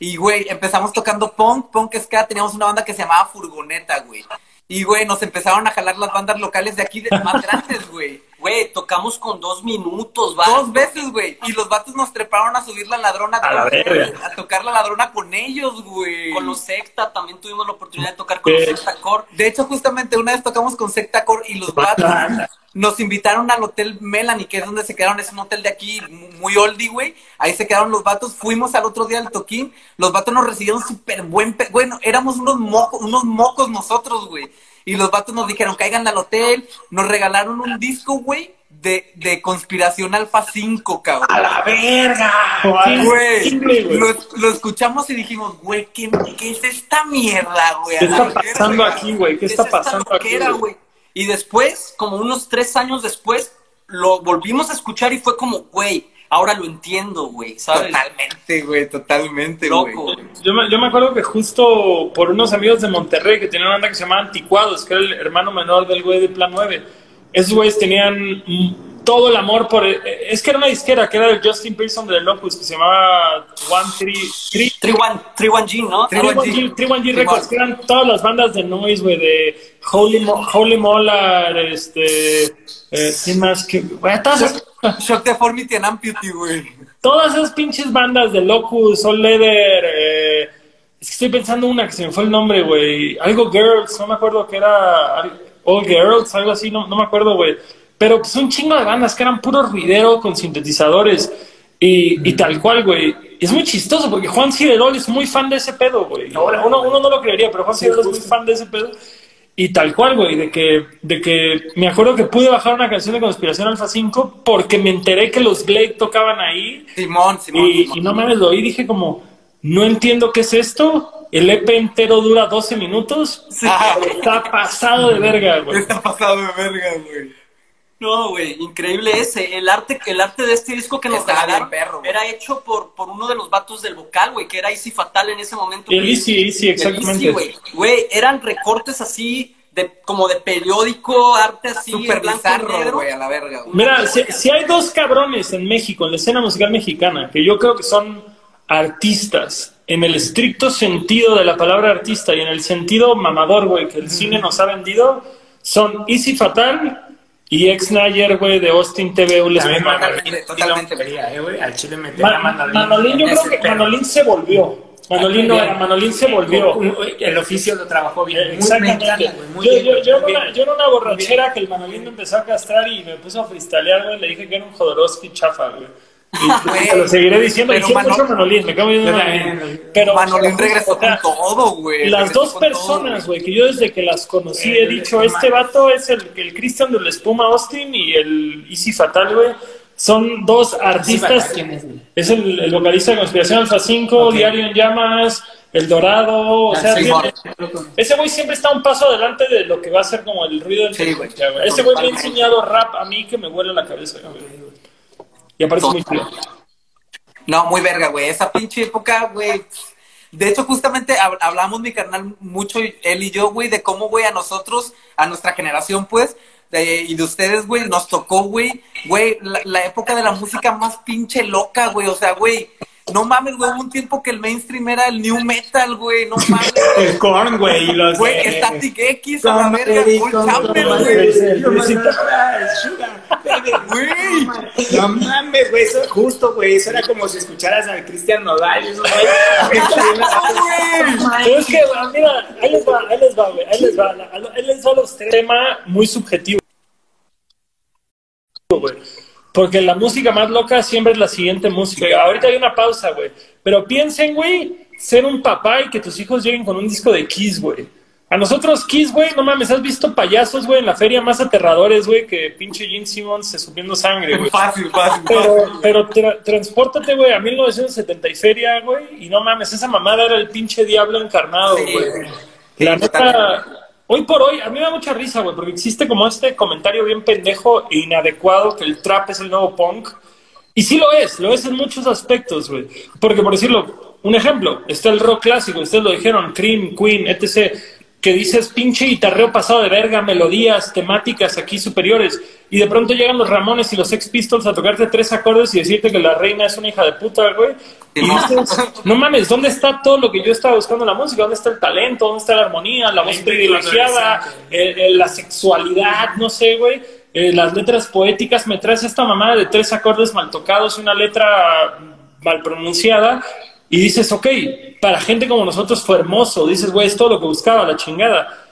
Y, güey, empezamos tocando punk, punk ska, teníamos una banda que se llamaba Furgoneta, güey. Y, güey, nos empezaron a jalar las bandas locales de aquí, de más *laughs* grandes, güey. Güey, tocamos con dos minutos, va. Dos veces, güey. Y los vatos nos treparon a subir la ladrona. A la con- verga. A tocar la ladrona con ellos, güey. Con los secta también tuvimos la oportunidad de tocar con Sí. los secta core. De hecho, justamente una vez tocamos con Secta Core y los vatos nos invitaron al hotel Melanie, que es donde se quedaron, es un hotel de aquí mu- muy oldie, güey. Ahí se quedaron los vatos, fuimos al otro día al toquín, los vatos nos recibieron súper buen, pe- bueno, éramos unos mocos, unos mocos nosotros, güey. Y los vatos nos dijeron, caigan al hotel, nos regalaron un disco, güey, de, de Conspiración Alfa 5, cabrón. ¡A la verga! Güey, lo, lo escuchamos y dijimos, güey, ¿qué, qué es esta mierda, güey? ¿Qué está pasando aquí, güey? ¿Qué es está esta pasando aquí? loquera, güey? güey? Y después, como unos tres años después, lo volvimos a escuchar y fue como, güey, ahora lo entiendo, güey, ¿sabes? Totalmente, güey, totalmente, güey. Loco. Yo me, yo me acuerdo que justo por unos amigos de Monterrey que tenían una banda que se llamaba Anticuados, que era el hermano menor del güey de Plan 9. Esos güeyes tenían todo el amor por... eh, Es que era una disquera, que era del Justin Pearson de Locus, que se llamaba One Three... Three 3-1G, ¿no? 3-1G. 3-1G Records, que eran todas las bandas de noise, güey, de Holy, Mo- Holy Molar, este... Eh, ¿Quién más? Que, güey, todas, esas, Shock Deformity and Amputee, güey. todas esas pinches bandas de Locus, All Leather, eh, es que estoy pensando una que se me fue el nombre, güey. Algo Girls, no me acuerdo que era All Girls, algo así, no, no me acuerdo, güey. Pero pues un chingo de bandas que eran puro ruidero con sintetizadores. Y, y tal cual, güey. Es muy chistoso porque Juan Cirerol es muy fan de ese pedo, güey. Uno, uno no lo creería, pero Juan Cirerol es muy fan de ese pedo. Y tal cual, güey, de que, de que me acuerdo que pude bajar una canción de Conspiración Alfa 5 porque me enteré que los Blade tocaban ahí Simón, Simón. y, Simón. y no mames, lo oí dije como, no entiendo qué es esto. El EP entero dura 12 minutos. Ah, Está pasado de verga, güey. Está pasado de verga, güey. No, güey, increíble ese. El arte, el arte de este disco que nos Estaba regalaron bien perro, era hecho por, por uno de los vatos del vocal, güey, que era Easy Fatal en ese momento. El güey. Easy, exactamente. Easy, güey. Güey, eran recortes así, de, como de periódico, arte así, Súper en blanco y bizarro, negro. güey, a la verga, güey. Mira, si, si hay dos cabrones en México, en la escena musical mexicana, que yo creo que son artistas, en el estricto sentido de la palabra artista y en el sentido mamador, güey, que el cine nos ha vendido, son Easy Fatal y Ex Nayer, güey, de Austin TV. Les También Manolín, totalmente. eh, güey, Al chile a Ma- Manolín. Manolín, yo creo que. Manolín se volvió. Manolín no era, Manolín se volvió. Un- un- El oficio lo trabajó bien. Me Exactamente. muy yo, bien, yo, yo, una, bien. yo en una borrachera que el Manolín me empezó a castrar y me puso a freestylear, güey, le dije que era un Jodorowsky chafa, güey. Y Güey, *laughs* te lo seguiré diciendo. Y pero siempre Manol- mucho Manolín, me también. Pero Manolín regresó o sea, con todo, güey. Las dos personas, güey, que yo desde que las conocí he El- dicho, este vato es el, el Christian de la Espuma Austin y el Easy Fatal, güey. son dos artistas. ¿Quién es, güey? Es el, el vocalista de Conspiración Alfa 5, Ok. Diario en Llamas, El Dorado. O Ah, sea, sí, tiene- sí. ese güey siempre está un paso adelante de lo que va a ser como el ruido del Sí. Ese güey me ha enseñado rap a mí que me huele la cabeza. güey. Y aparece muy chido. No, muy verga, güey. Esa pinche época, güey. De hecho, justamente hab- hablamos mi carnal mucho, él y yo, güey, de cómo, güey, a nosotros, a nuestra generación, pues, de- y de ustedes, güey, nos tocó, güey, güey, la, la época de la música más pinche loca, güey. O sea, güey, no mames, güey, hubo un tiempo que el mainstream era el new metal, güey, no mames. El corn, güey, y los Güey, Static X, a la verga, come Chamber, Thomas, güey. No mames, güey, eso justo, güey, eso era como si escucharas al Cristian Nodal, *laughs* eso, güey. Es que, güey, mira, ahí les va, ahí les va, güey, ahí les va, ahí les va los tres. tema muy subjetivo, güey. Porque la música más loca siempre es la siguiente música. Ahorita hay una pausa, güey. Pero piensen, güey, ser un papá y que tus hijos lleguen con un disco de Kiss, güey. A nosotros Kiss, güey, no mames, ¿has visto payasos, güey, en la feria más aterradores, güey, que pinche Gene Simmons se subiendo sangre, güey? Fácil, fácil, Pero, fácil. pero tra- transpórtate, güey, a 1970 y feria, güey, y no mames, esa mamada era el pinche diablo encarnado, güey. La neta, hoy por hoy, a mí me da mucha risa, güey, porque existe como este comentario bien pendejo e inadecuado que el trap es el nuevo punk. Y sí lo es, lo es en muchos aspectos, güey. Porque, por decirlo, un ejemplo, está el rock clásico, ustedes lo dijeron, Cream, Queen, etc., que dices pinche guitarreo pasado de verga, melodías, temáticas aquí superiores, y de pronto llegan los Ramones y los Sex Pistols a tocarte tres acordes y decirte que la reina es una hija de puta, güey. Y dices, no mames, ¿dónde está todo lo que yo estaba buscando en la música? ¿Dónde está el talento? ¿Dónde está la armonía? La voz privilegiada, eh, eh, la sexualidad, no sé, güey. Eh, las letras poéticas, me traes esta mamada de tres acordes mal tocados y una letra mal pronunciada y dices, ok, para gente como nosotros fue hermoso, dices, güey, es todo lo que buscaba, la chingada.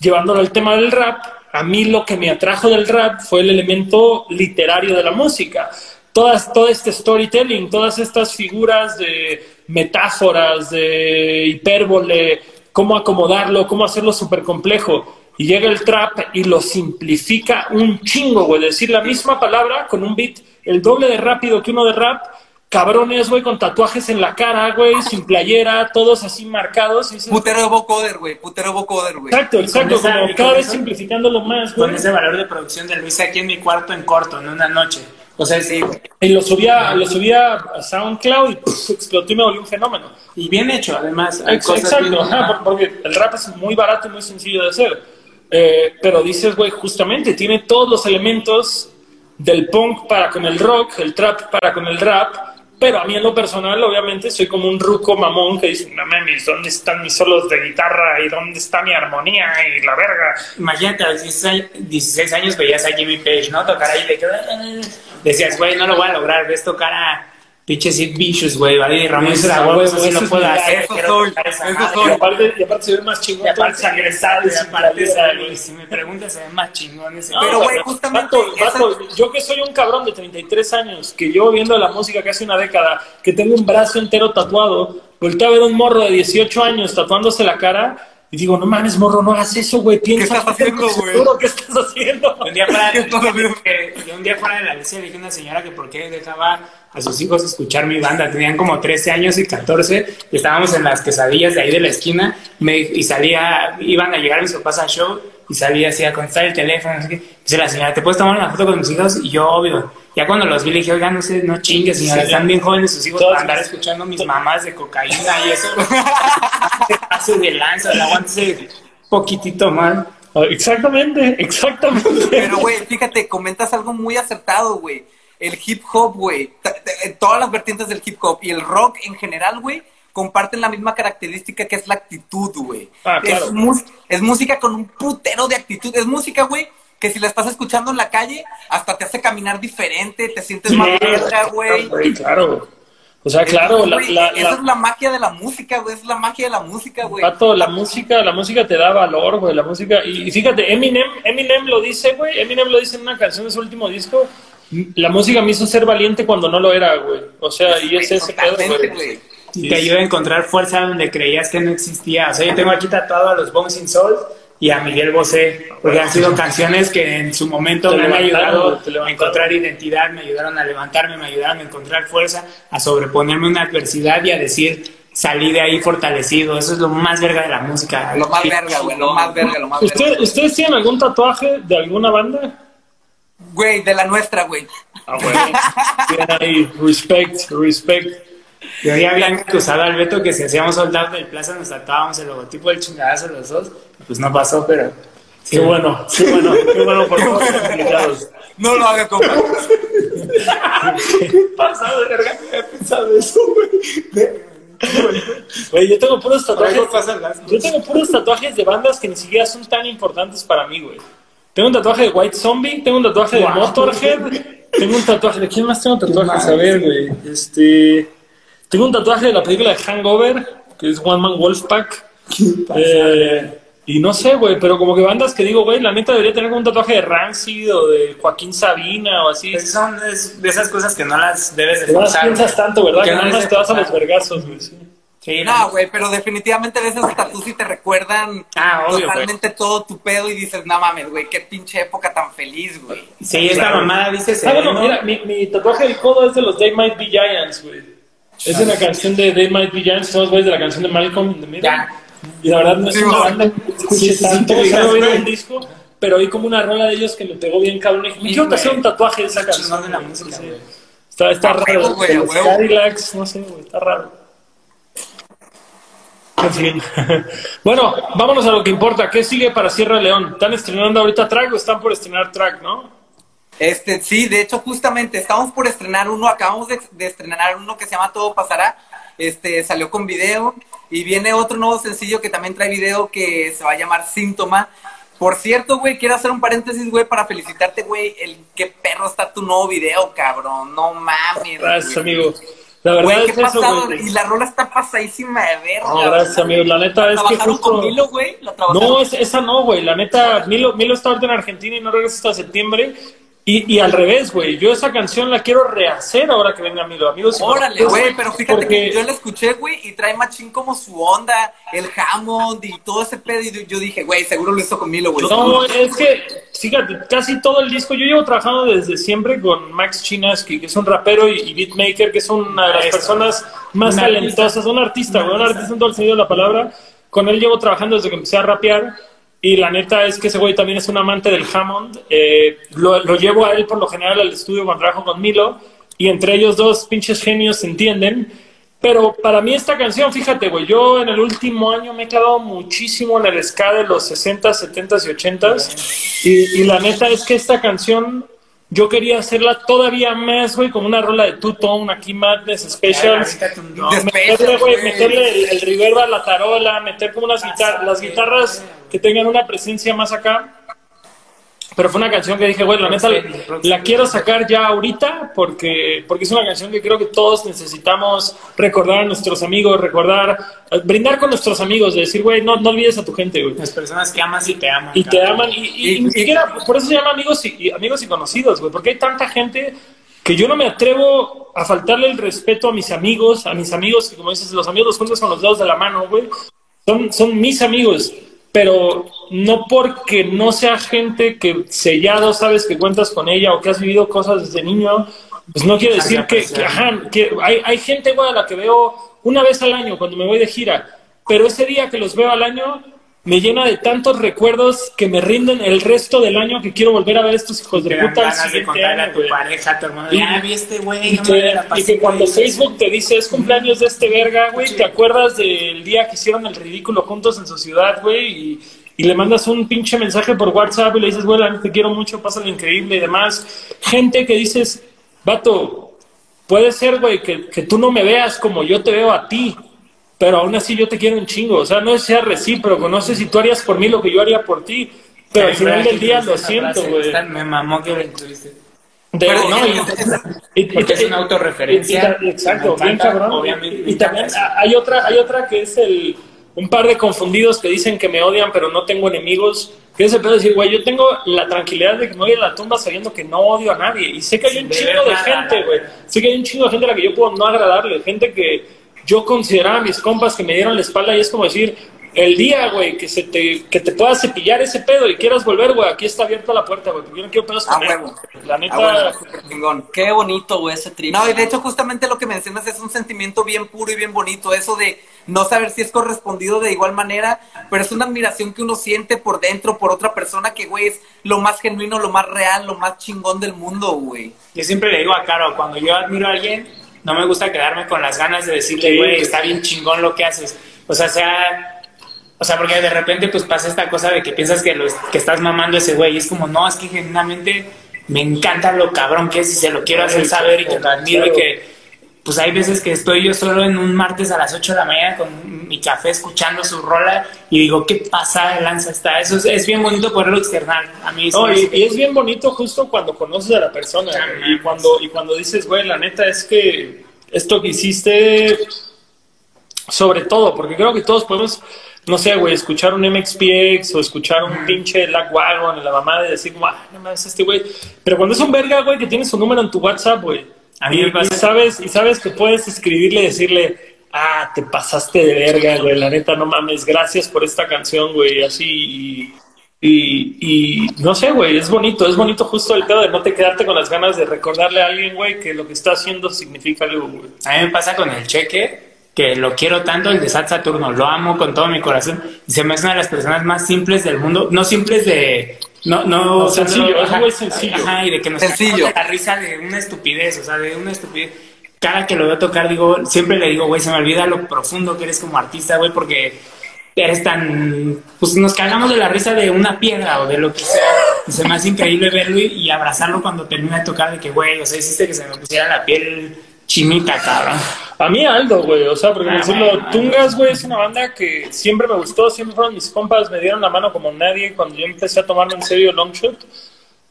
Llevándolo al tema del rap, a mí lo que me atrajo del rap fue el elemento literario de la música. Todas, todo este storytelling, todas estas figuras de metáforas, de hipérbole, cómo acomodarlo, cómo hacerlo súper complejo. Y llega el trap y lo simplifica un chingo, güey. Decir la misma palabra con un beat el doble de rápido que uno de rap. Cabrones, güey, con tatuajes en la cara, güey, sin playera, todos así marcados. Y dices, Putero vocoder, güey. Putero vocoder, güey. exacto, exacto, esa- como cada vez eso- simplificándolo más, güey. Con ese valor de producción de Luis aquí en mi cuarto en corto, en una noche. O sea, sí, Y lo subía, lo subía a SoundCloud y pff, explotó y me volvió un fenómeno. y bien hecho, además. Hay Ex- cosas Exacto, bien- ajá, por- porque el rap es muy barato y muy sencillo de hacer. Eh, pero dices, güey, justamente tiene todos los elementos del punk para con el rock, el trap para con el rap. Pero a mí en lo personal, obviamente, soy como un ruco mamón que dice, no mames, ¿dónde están mis solos de guitarra? ¿Y dónde está mi armonía? Y la verga. Imagínate, a los 16 años- 16 años veías a Jimmy Page, ¿no? Tocar ahí, de que, decías, güey, no lo voy a lograr, ves tocar a pinche Sid Vicious, güey, ¿vale? Y Ramón Eso dices, es a a huevo, huevo, eso sí eso lo es puedo hacer, eso quiero soy, tocar esa eso madre". soy. Y aparte, y aparte se ve más chingón. Y aparte todo ensangresado y aparte, güey, güey. si me preguntas, se ve más chingón ese. Pero, güey, justamente yo que soy un cabrón de 33 años, que llevo viendo la música casi una década, que tengo un brazo entero tatuado, volteo a ver un morro de 18 años tatuándose la cara y digo, no mames, morro, no hagas eso, güey, piensa. estás haciendo, güey? seguro, ¿Qué estás haciendo? Un día fuera, ¿Qué estás haciendo? un día fuera de la iglesia le dije a una señora que por qué dejaba a sus hijos escuchar mi banda. Tenían como 13 años y 14 y estábamos en las quesadillas de ahí de la esquina me, y salía, iban a llegar mis papás al show y salía así a contestar el teléfono. No sé qué. Dice la señora, ¿te puedes tomar una foto con mis hijos? Y yo, obvio. Ya cuando los vi le dije, oiga, no sé, no chingues, señora, Sí. están bien jóvenes sus hijos para andar mis- escuchando mis mamás de cocaína y eso. *laughs* *laughs* Hace de lanza, aguántese poquitito mal. Ah, Exactamente, exactamente. Pero, güey, fíjate, comentas algo muy acertado, güey. El hip hop, güey. Todas las vertientes del hip hop y el rock en general, güey, comparten la misma característica que es la actitud, güey. Ah, claro. es, música con un putero de actitud. Es música, güey, que si la estás escuchando en la calle, hasta te hace caminar diferente, te sientes más verga, güey. Claro. O sea, claro, la, Güey, la, esa la- es la magia de la música, güey. Es la magia de la música, güey. Pato, la música, la música te da valor, güey, la música, y, y fíjate, Eminem, Eminem lo dice, güey, Eminem lo dice en una canción de su último disco, la música me hizo ser valiente cuando no lo era, güey, o sea, y es ese pedo, güey. Güey. Y te ayuda a encontrar fuerza donde creías que no existía. O sea, yo tengo aquí tatuado a los Bones in Soul y a Miguel Bosé, porque han sido canciones que en su momento Te me han ayudado a encontrar identidad, me ayudaron a levantarme, me ayudaron a encontrar fuerza, a sobreponerme a una adversidad y a decir, salí de ahí fortalecido. Eso es lo más verga de la música. Lo más verga, güey, lo más verga, lo más verga. ¿Usted- ¿Ustedes tienen algún tatuaje de alguna banda? Güey, de la nuestra, güey. Ah, *laughs* ahí, respect, respect. Yo ya habían acusado al Beto que si hacíamos soldado del plaza nos tatuábamos el logotipo del chingadazo los dos. Pues no pasó, pero... Qué bueno, qué bueno, qué bueno por todos los invitados. No lo haga, compa. *laughs* pasado de verga, había pensado eso, güey. Güey, yo tengo puros tatuajes. Yo tengo puros tatuajes de bandas que ni siquiera son tan importantes para mí, güey. Tengo un tatuaje de White Zombie, tengo un tatuaje de Wow. Motorhead, tengo un tatuaje de quién más tengo tatuajes, a ver, güey. Este, tengo un tatuaje de la película de Hangover, que es One Man Wolfpack. Eh, y no sé, güey, pero como que bandas que digo, güey, la neta debería tener un tatuaje de Rancid o de Joaquín Sabina o así. Pues son es- de esas cosas que no las debes de vas, forzar. piensas tanto, ¿verdad? Que Que no nada más te vas a los vergazos, güey. sí. Sí, No, güey, pero definitivamente ves esos tatuos y te recuerdan Ah, obvio, totalmente todo tu pedo y dices, no mames, güey, qué pinche época tan feliz, güey. Sí, esta Claro. mamada dice Ah, bueno, mira, mi, mi tatuaje del codo es de los They Might Be Giants, güey. Es de una canción de They Might Be Giants, somos güeyes de la canción de Malcolm in the Middle. Ya. Y la verdad no es Sí, una güey. banda que escuche Sí, tanto, sí, o sea, no güey. el disco, pero oí como una rola de ellos que me pegó bien cabrón. Y me quiero güey. hacer un tatuaje de esa canción. de la güey. música, güey. Está, está raro, güey, los huevo. Cadillacs, no sé, güey, está raro. En fin. *laughs* bueno, vámonos a lo que importa. ¿Qué sigue para Sierra León? ¿Están estrenando ahorita track o están por estrenar track, no? Este, sí, de hecho, justamente estamos por estrenar uno, acabamos de, de estrenar uno que se llama Todo Pasará. Este, salió con video y viene otro nuevo sencillo que también trae video que se va a llamar Síntoma. Por cierto, güey, quiero hacer un paréntesis, güey, para felicitarte, güey, el qué perro está tu nuevo video, cabrón. No mames. Gracias, güey. amigo. La verdad Güey, es qué eso, pasado. güey. Y la rola está pasadísima de verga. No, gracias, amigo. La neta es que ¿Trabajaron justo... con Milo, güey? No, es- esa no, güey. La neta, Milo, Milo está ahorita en Argentina y no regresa hasta septiembre. Y, y al revés, güey. Yo esa canción la quiero rehacer ahora que venga Milo. Amigos, si Órale, güey, pero fíjate porque- que yo la escuché, güey, y trae machín como su onda, el Hammond y todo ese pedo. Y yo dije, güey, seguro lo hizo con Milo, güey. No, es que, fíjate, casi todo el disco, yo llevo trabajando desde siempre con Max Chinaski, que es un rapero y, y beatmaker, que es una de las personas más Un talentosas, un artista, güey, un artista en todo el sentido de la palabra. Con él llevo trabajando desde que empecé a rapear. Y la neta es que ese güey también es un amante del Hammond. Eh, lo, lo llevo a él por lo general al estudio cuando trabajo con Milo. Y entre ellos dos pinches genios se entienden. Pero para mí esta canción, fíjate, güey, yo en el último año me he clavado muchísimo en el ska de los 60, 70 y 80 y, y la neta es que esta canción yo quería hacerla todavía más, güey, como una rola de Two Tone, aquí Madness Specials. Ay, no. Meterle, güey. meterle el, el reverb a la tarola, meter como unas guitarras, las guitarras que tengan una presencia más acá. Pero fue una canción que dije, güey, la neta la quiero sacar ya ahorita porque, porque es una canción que creo que todos necesitamos recordar a nuestros amigos, recordar, brindar con nuestros amigos, de decir, güey, no, no olvides a tu gente, güey. Las personas que amas y te aman. Y te aman, y, y- y Y- ni siquiera, por eso se llama amigos y, y amigos y conocidos, güey, porque hay tanta gente que yo no me atrevo a faltarle el respeto a mis amigos, a mis amigos, que como dices, los amigos los juntas con los dedos de la mano, güey, son, son mis amigos, pero no porque no sea gente que sellado sabes que cuentas con ella o que has vivido cosas desde niño, pues no quiere decir que, que, ajá, que hay, hay gente, güey, a la que veo una vez al año cuando me voy de gira, pero ese día que los veo al año me llena de tantos recuerdos que me rinden el resto del año que quiero volver a ver a estos hijos de puta de contarle a tu pareja, a tu hermano. Y- este güey, no que, y que cuando. Facebook te dice es cumpleaños de este verga, güey, te acuerdas del día que hicieron el ridículo juntos en su ciudad, güey, y, y le mandas un pinche mensaje por WhatsApp y le dices, güey, te quiero mucho, pásale increíble y demás. Gente que dices, vato, puede ser, güey, que, que tú no me veas como yo te veo a ti, pero aún así yo te quiero un chingo. O sea, no es sea recíproco, no sé si tú harías por mí lo que yo haría por ti, pero al final del día lo siento, güey. Me mamó que lo. De- Pero no, y- es- y- y- una autorreferencia. Exacto, bien cabrón. obviamente. Y también hay otra, hay otra que es el un par de confundidos que dicen que me odian, pero no tengo enemigos. Que es el pedo de decir, güey, yo tengo la tranquilidad de que me voy a la tumba sabiendo que no odio a nadie. Y sé que hay un chingo de gente, güey. Sé que hay un chingo de gente a la que yo puedo no agradarle. Gente que yo consideraba mis compas que me dieron la espalda y es como decir, el día, güey, que se te, que te puedas cepillar ese pedo y quieras volver, güey, aquí está abierta la puerta, güey, porque yo no quiero pedos Ah, con él. huevo. La neta, Ah, bueno. Qué bonito, güey, ese trip. No, y de hecho justamente lo que mencionas es un sentimiento bien puro y bien bonito, eso de no saber si es correspondido de igual manera, pero es una admiración que uno siente por dentro por otra persona que, güey, es lo más genuino, lo más real, lo más chingón del mundo, güey. Yo siempre le digo a Caro, cuando yo admiro a alguien, no me gusta quedarme con las ganas de decirle, Sí. güey, está bien chingón lo que haces. O sea, sea... O sea, porque de repente pues pasa esta cosa de que piensas que, lo, que estás mamando a ese güey y es como, no, es que genuinamente me encanta lo cabrón que es y se lo quiero hacer saber y que lo admiro y que pues hay veces que estoy yo solo en un martes a las 8 de la mañana con mi café escuchando su rola y digo, ¿qué pasa de lanza está? Eso es, es bien bonito poderlo externar. A mí No, y, me- y es bien bonito justo cuando conoces a la persona güey, y cuando y cuando dices, güey, la neta es que esto que hiciste, sobre todo, porque creo que todos podemos, no sé, güey, escuchar un MXPX o escuchar un pinche Lagwagon en la mamá y decir, guau, no mames, este güey. Pero cuando es un verga, güey, que tiene su número en tu WhatsApp, güey, A mí y, me pasa- y sabes, y sabes que puedes escribirle y decirle, ah, te pasaste de verga, güey, la neta, no mames, gracias por esta canción, güey, así, y, y, y no sé, güey, es bonito, es bonito justo el pedo de no te quedarte con las ganas de recordarle a alguien, güey, que lo que está haciendo significa algo, güey. A mí me pasa con el cheque, que lo quiero tanto, el de Sat Saturno, lo amo con todo mi corazón. Y se me hace una de las personas más simples del mundo. No simples de. No, no, No, sencillo, es ajá, muy sencillo. Ajá, y de que nos Sencillo. de la risa de una estupidez, o sea, de una estupidez. Cada que lo veo tocar, digo, siempre le digo, güey, se me olvida lo profundo que eres como artista, güey, porque eres tan. Pues nos cagamos de la risa de una piedra o de lo que sea. Y se me hace increíble verlo y, y abrazarlo cuando termina de tocar, de que, güey, o sea, hiciste que se me pusiera la piel chinita, cabrón. A mí Aldo, güey, o sea, porque Ah, decirlo, bueno. Tungas, güey, es una banda que siempre me gustó, siempre fueron mis compas, me dieron la mano como nadie cuando yo empecé a tomarme en serio Longshot.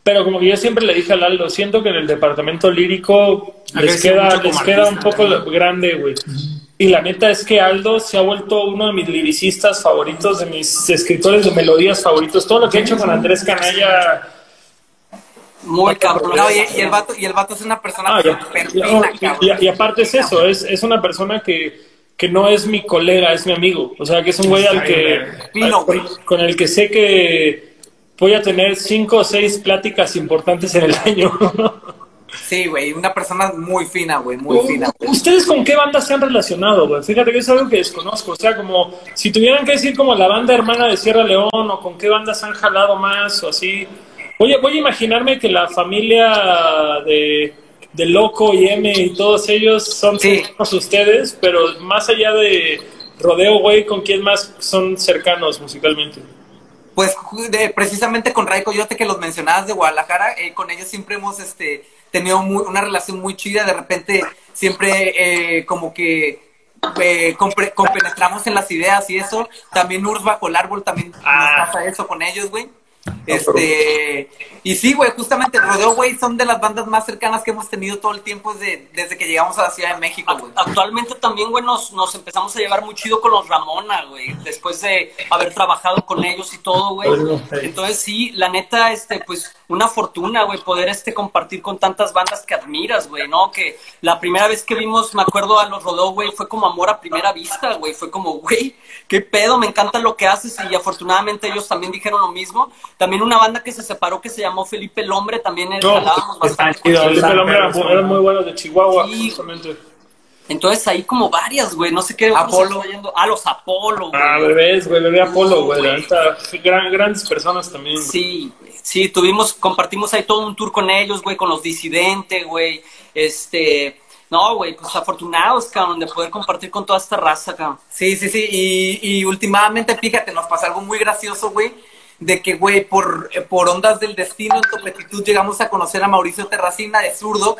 Pero como que yo siempre le dije al Aldo, siento que en el departamento lírico les queda, les queda un poco ¿no? grande, güey. Y la neta es que Aldo se ha vuelto uno de mis lyricistas favoritos, de mis escritores de melodías favoritos. Todo lo que ha hecho con Andrés Canalla. Muy cabrón. No, y, y el vato, y el vato es una persona Ah, y, súper y- fina, y- cabrón. y- y aparte es eso, es, es una persona que, que no es mi colega, es mi amigo. O sea, que es un güey al que, Fino, al- güey. con, con el que sé que voy a tener cinco o seis pláticas importantes en el año. Sí, güey, una persona muy fina, güey, muy fina. güey. ¿Ustedes con qué banda se han relacionado, güey? Fíjate que es algo que desconozco. O sea, como si tuvieran que decir como la banda hermana de Sierra León o con qué bandas han jalado más o así. Oye, voy a imaginarme que la familia de, de Loco y M y todos ellos son Sí. cercanos a ustedes, pero más allá de Rodeo, güey, ¿con quién más son cercanos musicalmente? Pues de- precisamente con Ray Coyote que los mencionabas de Guadalajara, eh, con ellos siempre hemos este, tenido muy- una relación muy chida, de repente siempre eh, como que eh, compenetramos en las ideas y eso. También Urs Bajo el Árbol también Ah. nos pasa eso con ellos, güey. Este, y sí, güey, justamente Rodeo, güey, son de las bandas más cercanas que hemos tenido todo el tiempo desde, desde que llegamos a la Ciudad de México, güey. Actualmente también, güey, nos, nos empezamos a llevar muy chido con los Ramona, güey, después de haber trabajado con ellos y todo, güey. Entonces, sí, la neta, este, pues, una fortuna, güey, poder, este, compartir con tantas bandas que admiras, güey, ¿no? Que la primera vez que vimos, me acuerdo, a los Rodó, güey, fue como amor a primera vista, güey, fue como, güey, qué pedo, me encanta lo que haces y afortunadamente ellos también dijeron lo mismo. También una banda que se separó que se llamó Felipe el Hombre, también No, jalábamos está bastante. Felipe el Hombre era- eran muy buenos de Chihuahua, Sí. justamente. Entonces ahí como varias, güey, no sé qué. Apolo. yendo. Ah, los Apolo, güey. Ah, bebés, güey, bebé Apolo, güey, gran, grandes personas también. güey. Sí, sí, tuvimos, compartimos ahí todo un tour con ellos, güey, con los disidentes, güey. Este, no, güey, pues afortunados, cabrón, de poder compartir con toda esta raza, cabrón. Sí, sí, sí. Y, y últimamente, fíjate, nos pasa algo muy gracioso, güey. De que, güey, por, eh, por ondas del destino en Topetitud llegamos a conocer a Mauricio Terracina de Zurdo.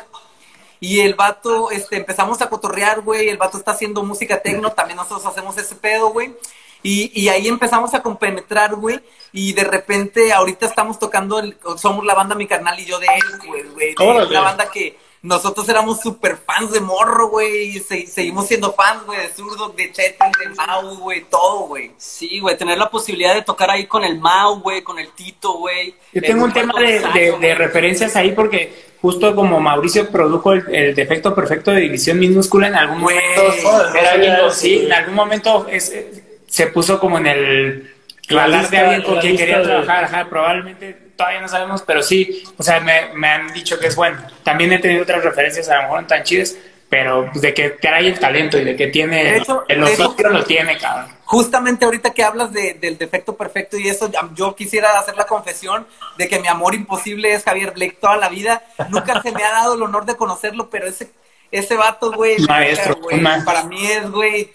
Y el vato, este, empezamos a cotorrear, güey. El vato está haciendo música tecno. También nosotros hacemos ese pedo, güey. Y, y ahí empezamos a compenetrar, güey. Y de repente, ahorita estamos tocando, el- somos la banda Mi Carnal y yo de él, güey. güey. Una banda que nosotros éramos súper fans de Morro, güey. Y se- seguimos siendo fans, güey, de Zurdo, de Chetel, de Mau, güey, todo, güey. Sí, güey, tener la posibilidad de tocar ahí con el Mau, güey, con el Tito, güey. Yo tengo un tema de, Sayo, de- de referencias ahí porque justo como Mauricio produjo el, el defecto perfecto de división minúscula en algún Güey, momento era algo- sí, en algún momento es, eh, se puso como en el radar de alguien con quien quería trabajar, ajá, probablemente todavía no sabemos, pero sí, o sea, me, me han dicho que es bueno. También he tenido otras referencias, a lo mejor no tan chidas, pero pues, de que trae el talento y de que tiene De hecho- el oficio lo tiene, cabrón. Justamente ahorita que hablas de- del defecto perfecto y eso, yo quisiera hacer la confesión de que mi amor imposible es Javier Blake toda la vida. Nunca se me ha dado el honor de conocerlo, pero ese, ese vato, güey, Maestro, güey, para mí es, güey,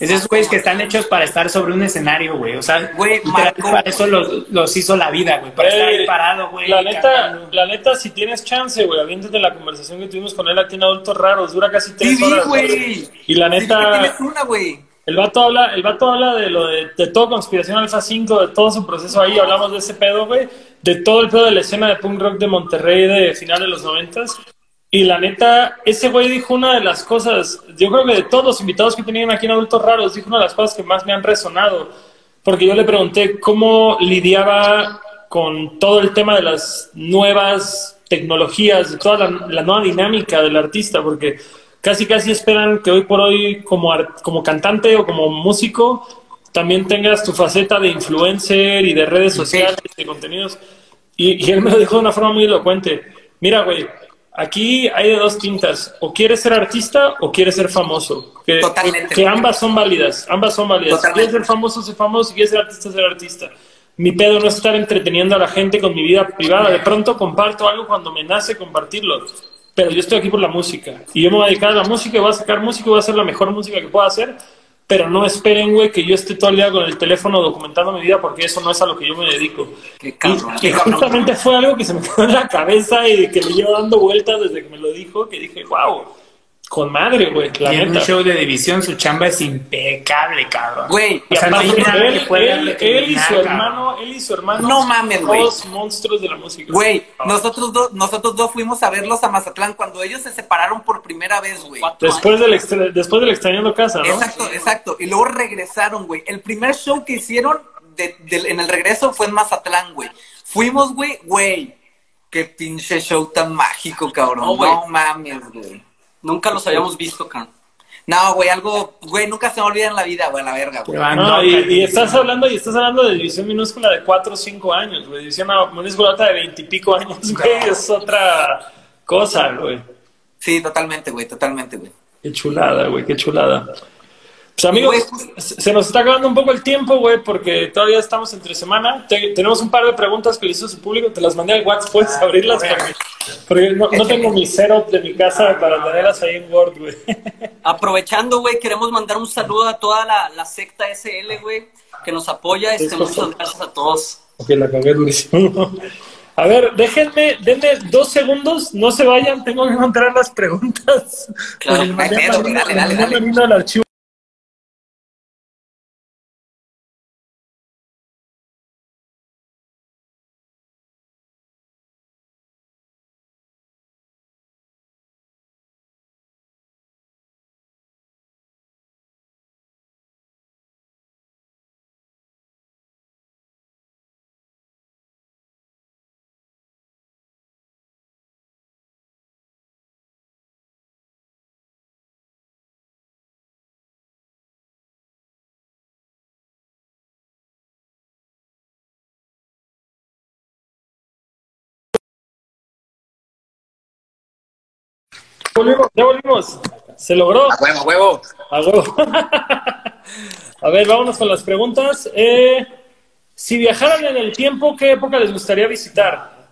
Esos güeyes que están hechos para estar sobre un escenario, güey. O sea, Güey, para eso los, los hizo la vida, güey. Para estar ahí parado, güey. La neta, la neta, si tienes chance, güey, aviéntate la conversación que tuvimos con él aquí en Adultos Raros, dura casi tres Sí, horas. güey. Y la Sí, neta, tienes una, güey. el vato habla, el vato habla de lo de, de todo Conspiración Alfa 5, de todo su proceso ahí, hablamos de ese pedo, güey, de todo el pedo de la escena de punk rock de Monterrey de final de los noventas. Y la neta, ese güey dijo una de las cosas, yo creo que de todos los invitados que tenían aquí en Adultos Raros, dijo una de las cosas que más me han resonado. Porque yo le pregunté cómo lidiaba con todo el tema de las nuevas tecnologías, de toda la, la nueva dinámica del artista, porque casi casi esperan que hoy por hoy como, como cantante o como músico también tengas tu faceta de influencer y de redes sociales, de contenidos. Y, y él me lo dijo de una forma muy elocuente. Mira, güey, aquí hay de dos tintas. O quieres ser artista o quieres ser famoso. Que, Totalmente. que ambas son válidas. Ambas son válidas. Si quieres ser famoso, ser famoso. Si quieres ser artista, ser artista. Mi pedo no es estar entreteniendo a la gente con mi vida privada. De pronto comparto algo cuando me nace compartirlo. Pero yo estoy aquí por la música. Y yo me voy a dedicar a la música, voy a sacar música, voy a hacer la mejor música que pueda hacer. Pero no esperen, güey, que yo esté todo el día con el teléfono documentando mi vida, porque eso no es a lo que yo me dedico. Qué cabrón. Y, justamente fue algo que se me quedó en la cabeza y que le llevo dando vueltas desde que me lo dijo, que dije, wow, con madre, güey, la Y en un neta. show de división su chamba es impecable, cabrón. Güey, O sea, no él, él- darle él y su cabrón. hermano, él y su hermano, No mames, güey. dos monstruos de la música. Güey, No. nosotros dos, nosotros dos fuimos a verlos a Mazatlán cuando ellos se separaron por primera vez, güey. Después del, extra- después del extrañando casa, ¿no? Exacto, exacto. Y luego regresaron, güey. El primer show que hicieron de- de- en el regreso fue en Mazatlán, güey. Fuimos, güey, güey. Qué pinche show tan mágico, cabrón. No, güey. No mames, güey. Nunca los habíamos visto, can. No, güey, algo, güey, nunca se me olvida en la vida, güey, la verga, güey. No, y, y estás hablando y estás hablando de división minúscula de 4 o 5 años, güey. División minúscula de 20 y pico años, güey. Es otra cosa, güey. Sí, totalmente, güey, totalmente, güey. Qué chulada, güey, qué chulada. Pues amigos, Güey, se se nos está acabando un poco el tiempo, güey, porque todavía estamos entre semana. Te- tenemos un par de preguntas que le hizo su público, te las mandé al WhatsApp, puedes abrirlas porque, porque no, no tengo mi setup de mi casa para tenerlas ahí en Word, güey. Aprovechando, güey, queremos mandar un saludo a toda la, la secta SL, güey, que nos apoya. Este, muchas gracias a todos. Ok, la cagué durísimo. A ver, déjenme, denme dos segundos, no se vayan, tengo que encontrar las preguntas. Claro, Marina- dale, le dale, dale. Volvimos, ya volvimos. Se logró. A huevo, a huevo. A huevo. *laughs* A ver, vámonos con las preguntas. Eh, si viajaran en el tiempo, ¿qué época les gustaría visitar?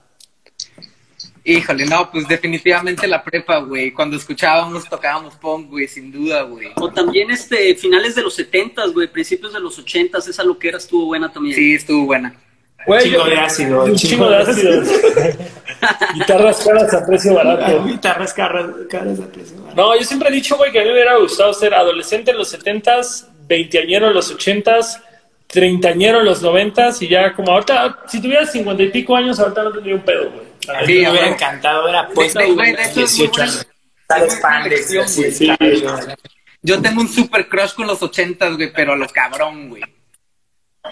Híjole, no, pues definitivamente la prepa, güey. Cuando escuchábamos, tocábamos punk, güey, sin duda, güey. O también este, finales de los 70 güey, principios de los 80 esa loquera estuvo buena también. Sí, estuvo buena. Güey, Chingo yo- de ácido, Un chingo chingo de ácido. *laughs* Guitarras caras a precio barato. Guitarras caras, caras a precio. No, yo siempre he dicho, güey, que a mí me hubiera gustado ser adolescente en los 70s, veinteañero en los 80s, treintañero en los 90s y ya como ahorita, si tuvieras cincuenta y pico años, ahorita no tendría un pedo, güey. A mí Sí, me hubiera encantado, era pues, muy 18 buena- años. Yo tengo un super crush con los ochentas, güey, pero a los cabrón, güey.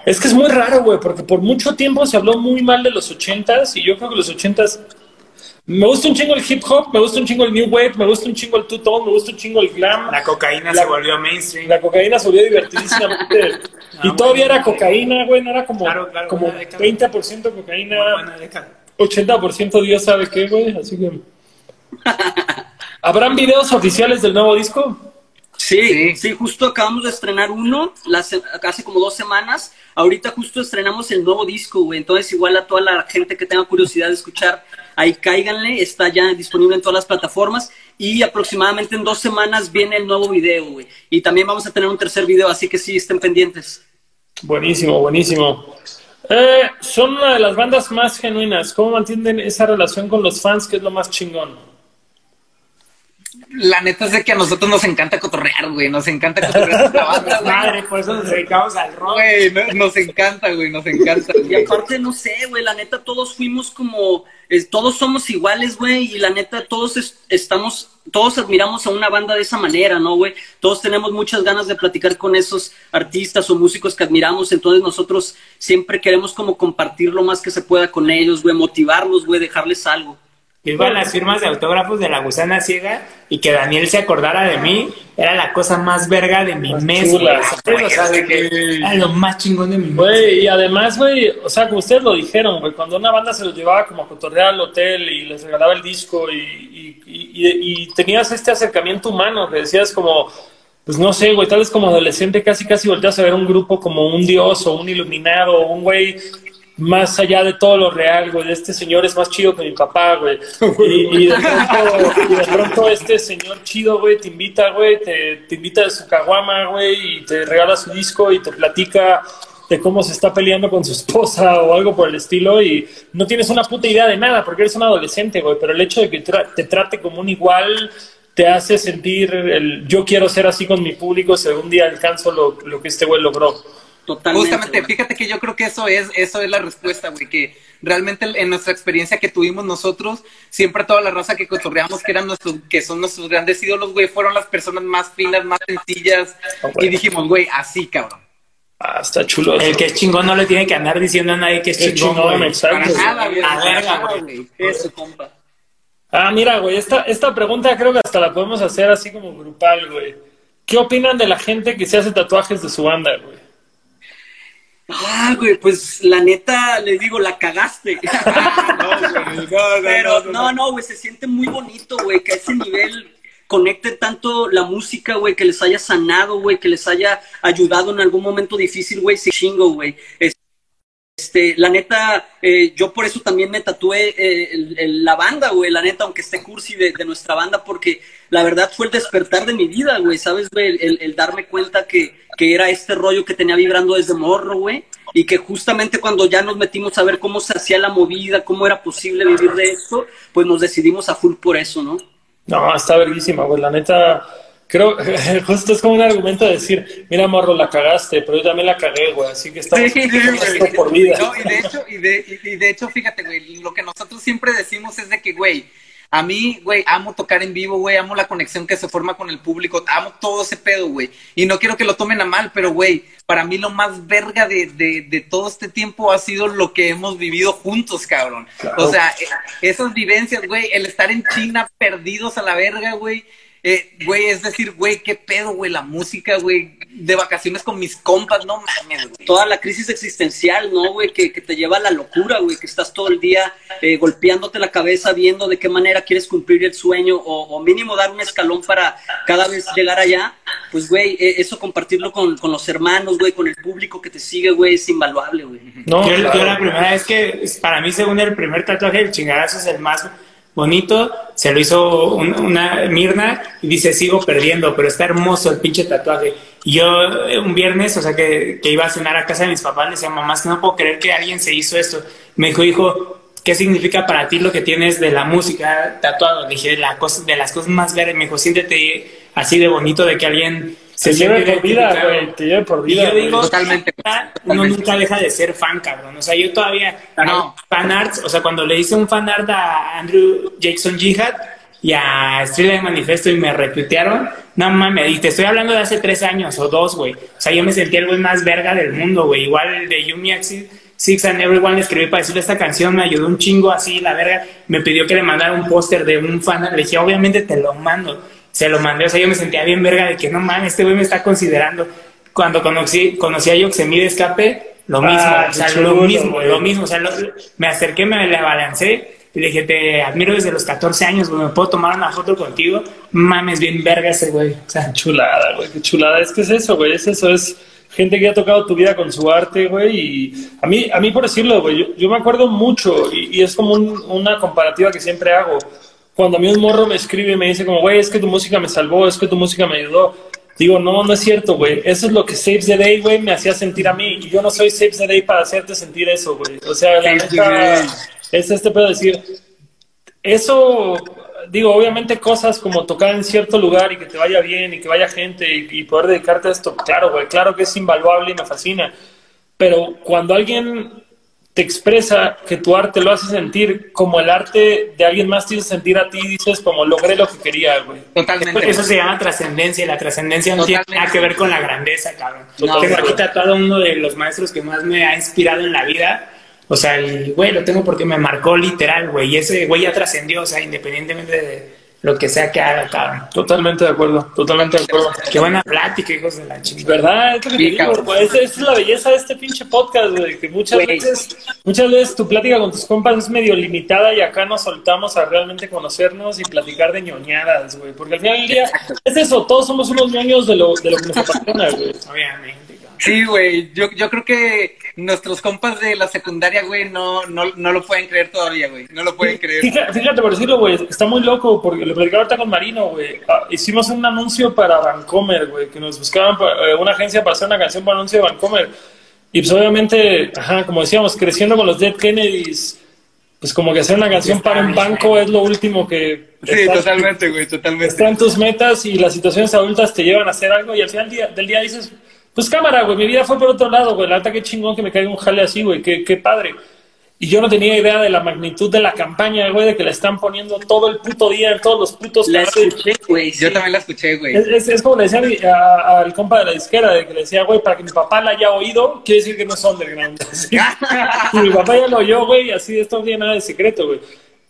Es que es muy raro, güey, porque por mucho tiempo se habló muy mal de los ochentas y yo creo que los ochentas Me gusta un chingo el hip hop, me gusta un chingo el new wave, me gusta un chingo el two-tone, me gusta un chingo el glam. La cocaína La- se volvió mainstream. La cocaína se volvió divertidísimamente. *laughs* y Ah, todavía era cocaína, güey, no era como, Claro, claro, como una década. 20% cocaína, Muy buena década. 80% Dios sabe qué, güey. Así que. *laughs* ¿Habrán videos oficiales del nuevo disco? Sí, Sí. sí, justo acabamos de estrenar uno hace como dos semanas. Ahorita justo estrenamos el nuevo disco, güey. Entonces, igual a toda la gente que tenga curiosidad de escuchar, ahí cáiganle. Está ya disponible en todas las plataformas. Y aproximadamente en dos semanas viene el nuevo video, güey. Y también vamos a tener un tercer video, así que sí, estén pendientes. Buenísimo, buenísimo. Eh, son una de las bandas más genuinas. ¿Cómo mantienen esa relación con los fans, que es lo más chingón? La neta es de que a nosotros nos encanta cotorrear, güey. Nos encanta cotorrear la *laughs* banda, güey. Madre, por eso nos dedicamos al rock. Güey, no- nos encanta, güey, nos encanta. Y güey. aparte, no sé, güey, la neta, todos fuimos como, eh, todos somos iguales, güey, y la neta, todos es- estamos, todos admiramos a una banda de esa manera, ¿no, güey? Todos tenemos muchas ganas de platicar con esos artistas o músicos que admiramos, entonces nosotros siempre queremos como compartir lo más que se pueda con ellos, güey, motivarlos, güey, dejarles algo. Iban las firmas de autógrafos de la gusana ciega y que Daniel se acordara de mí era la cosa más verga de mi Más mes, chula, güey. O sea, de que era lo más chingón de mi mes. Güey, y además, güey, o sea, como ustedes lo dijeron, güey, cuando una banda se los llevaba como a cotorrear al hotel y les regalaba el disco y, y, y- y- y tenías este acercamiento humano que decías como, pues no sé, güey, tal vez como adolescente casi casi volteas a ver un grupo como un dios o un iluminado o un güey más allá de todo lo real, güey, este señor es más chido que mi papá, güey. Y, y de pronto, de pronto este señor chido, güey, te invita, güey, te, invita de su caguama, güey, y te regala su disco y te platica de cómo se está peleando con su esposa o algo por el estilo y no tienes una puta idea de nada porque eres un adolescente, güey, pero el hecho de que te trate como un igual te hace sentir el yo quiero ser así con mi público si algún día alcanzo lo, lo que este güey logró. Totalmente. Justamente, güey. fíjate que yo creo que eso es, eso es la respuesta, güey, que realmente en nuestra experiencia que tuvimos nosotros, siempre toda la raza que cotorreamos, que eran nuestros, que son nuestros grandes ídolos, güey, fueron las personas más finas, más sencillas, Ah, y dijimos, güey, así, cabrón. Ah, está chulo. El que es chingón no le tiene que andar diciendo a nadie que es Es chingón, chingón, güey. Para nada, güey. A para verga, nada, güey. Eso, compa. Ah, mira, güey, esta, esta pregunta creo que hasta la podemos hacer así como grupal, güey. ¿Qué opinan de la gente que se hace tatuajes de su banda, güey? Ah, güey, pues la neta, le digo, la cagaste. *laughs* Pero no, no, güey, se siente muy bonito, güey, que a ese nivel conecte tanto la música, güey, que les haya sanado, güey, que les haya ayudado en algún momento difícil, güey, sí chingo, güey. Este, la neta, eh, yo por eso también me tatué eh, la banda, güey, la neta, aunque esté cursi de, de nuestra banda, porque la verdad fue el despertar de mi vida, güey, ¿sabes, güey? El darme cuenta que, que era este rollo que tenía vibrando desde morro, güey, y que justamente cuando ya nos metimos a ver cómo se hacía la movida, cómo era posible vivir de esto, pues nos decidimos a full por eso, ¿no? No, está verguísima, güey. La neta, creo, *laughs* justo es como un argumento de decir, mira, morro, la cagaste, pero yo también la cagué, güey. Así que estamos Sí, esto por vida. No, y de hecho, y de, y de hecho, fíjate, güey, lo que nosotros siempre decimos es de que, güey, a mí, güey, amo tocar en vivo, güey, amo la conexión que se forma con el público, amo todo ese pedo, güey. Y no quiero que lo tomen a mal, pero, güey, para mí lo más verga de, de, de todo este tiempo ha sido lo que hemos vivido juntos, cabrón. Claro. O sea, eh, esas vivencias, güey, el estar en China perdidos a la verga, güey. Eh, güey, es decir, güey, qué pedo, güey, la música, güey, de vacaciones con mis compas, no mames, güey. toda la crisis existencial, ¿no, güey? Que, que te lleva a la locura, güey, que estás todo el día eh, golpeándote la cabeza viendo de qué manera quieres cumplir el sueño o, o mínimo dar un escalón para cada vez llegar allá. Pues, güey, eh, eso compartirlo con, con los hermanos, güey, con el público que te sigue, güey, es invaluable, güey. No, yo, la primera vez que, para mí, según el primer tatuaje, el chingadazo es el más bonito. Se lo hizo un- una Mirna y dice, sigo perdiendo, pero está hermoso el pinche tatuaje. Y yo eh, un viernes, o sea, que, que iba a cenar a casa de mis papás, le decía, mamá, es que no puedo creer que alguien se hizo esto. Me dijo, hijo, ¿qué significa para ti lo que tienes de la música tatuado? Le dije, la cosa, de las cosas más verdes. Me dijo, siéntete así de bonito de que alguien Se lleve por vida, identificado". güey. Te lleve por Y vida. yo güey. digo, Totalmente, uno totalmente. nunca deja de ser fan, cabrón. O sea, yo todavía No. fan arts, o sea, cuando le hice un fan art a Andrew Jackson Jihad y a Streetlight Manifesto y me retuitearon, no mames, y te estoy hablando de hace tres años o dos, güey. O sea, yo me sentía el güey más verga del mundo, güey. Igual el de Yumi Axis, Six and Everyone, le escribí para decirle esta canción, me ayudó un chingo así, la verga. Me pidió que le mandara un póster de un fan. Le dije, obviamente te lo mando. Se lo mandé, o sea, yo me sentía bien verga de que no mames, este güey me está considerando. Cuando conocí, conocí a Yoxemí de Escape, lo mismo, Ah, o sea, qué lo chulo, mismo, güey. lo mismo, o sea, lo- me acerqué, me le abalancé y le dije, te admiro desde los 14 años, güey, ¿me puedo tomar una foto contigo? Mames, bien verga ese güey, o sea, Chulada, güey, qué chulada. Es que es eso, güey, es eso, es gente que ha tocado tu vida con su arte, güey. Y a mí, a mí por decirlo, güey, yo, yo me acuerdo mucho y, y es como un- una comparativa que siempre hago. Cuando a mí un morro me escribe y me dice como, güey, es que tu música me salvó, es que tu música me ayudó. Digo, no, no es cierto, güey. Eso es lo que Saves the Day, güey, me hacía sentir a mí. Y yo no soy Saves the Day para hacerte sentir eso, güey. O sea, la neta, es este pedo de decir, eso, digo, obviamente cosas como tocar en cierto lugar y que te vaya bien y que vaya gente y, y poder dedicarte a esto, claro, güey, claro que es invaluable y me fascina. Pero cuando alguien te expresa que tu arte lo hace sentir como el arte de alguien más te hizo sentir a ti, dices como logré lo que quería, güey. Totalmente. eso se llama trascendencia, y la trascendencia no tiene nada que ver con la grandeza, cabrón. No, tengo aquí tatuado uno de los maestros que más me ha inspirado en la vida. O sea, el güey lo tengo porque me marcó literal, güey. Y ese güey ya trascendió, o sea, independientemente de lo que sea que haga, cabrón. Totalmente de acuerdo, totalmente de acuerdo. Qué buena plática, hijos de la chingada. ¿Verdad? Es Sí, güey. Esa, es la belleza de este pinche podcast, güey. Que muchas Güey. veces, muchas veces tu plática con tus compas es medio limitada y acá nos soltamos a realmente conocernos y platicar de ñoñadas, güey. Porque al final del día es eso, todos somos unos ñoños de lo, de lo que nos apasiona, güey. Obviamente. Sí, güey. Yo, yo creo que nuestros compas de la secundaria, güey, no, no, no lo pueden creer todavía, güey. No lo pueden creer. Fíjate, fíjate, por decirlo, güey, está muy loco porque lo platicaba ahorita con Marino, güey. Ah, hicimos un anuncio para Vancomer, güey, que nos buscaban eh, una agencia para hacer una canción para anuncio de Vancomer. Y pues obviamente, ajá, como decíamos, creciendo con los Dead Kennedys, pues como que hacer una canción para un banco es lo último que Sí, totalmente, güey, totalmente. está en tus metas y las situaciones adultas te llevan a hacer algo y al final día- del día dices, pues cámara, güey, mi vida fue por otro lado, güey, la neta qué chingón que me caiga un jale así, güey, qué, qué padre. Y yo no tenía idea de la magnitud de la campaña, güey, de que la están poniendo todo el puto día en todos los putos La canales. escuché, güey. Yo también la escuché, güey. Es, es, es como le decía al compa de la disquera, de que le decía, güey, para que mi papá la haya oído, quiere decir que no es underground. *laughs* Y mi papá ya lo oyó, güey, así de esto no tiene nada de secreto, güey.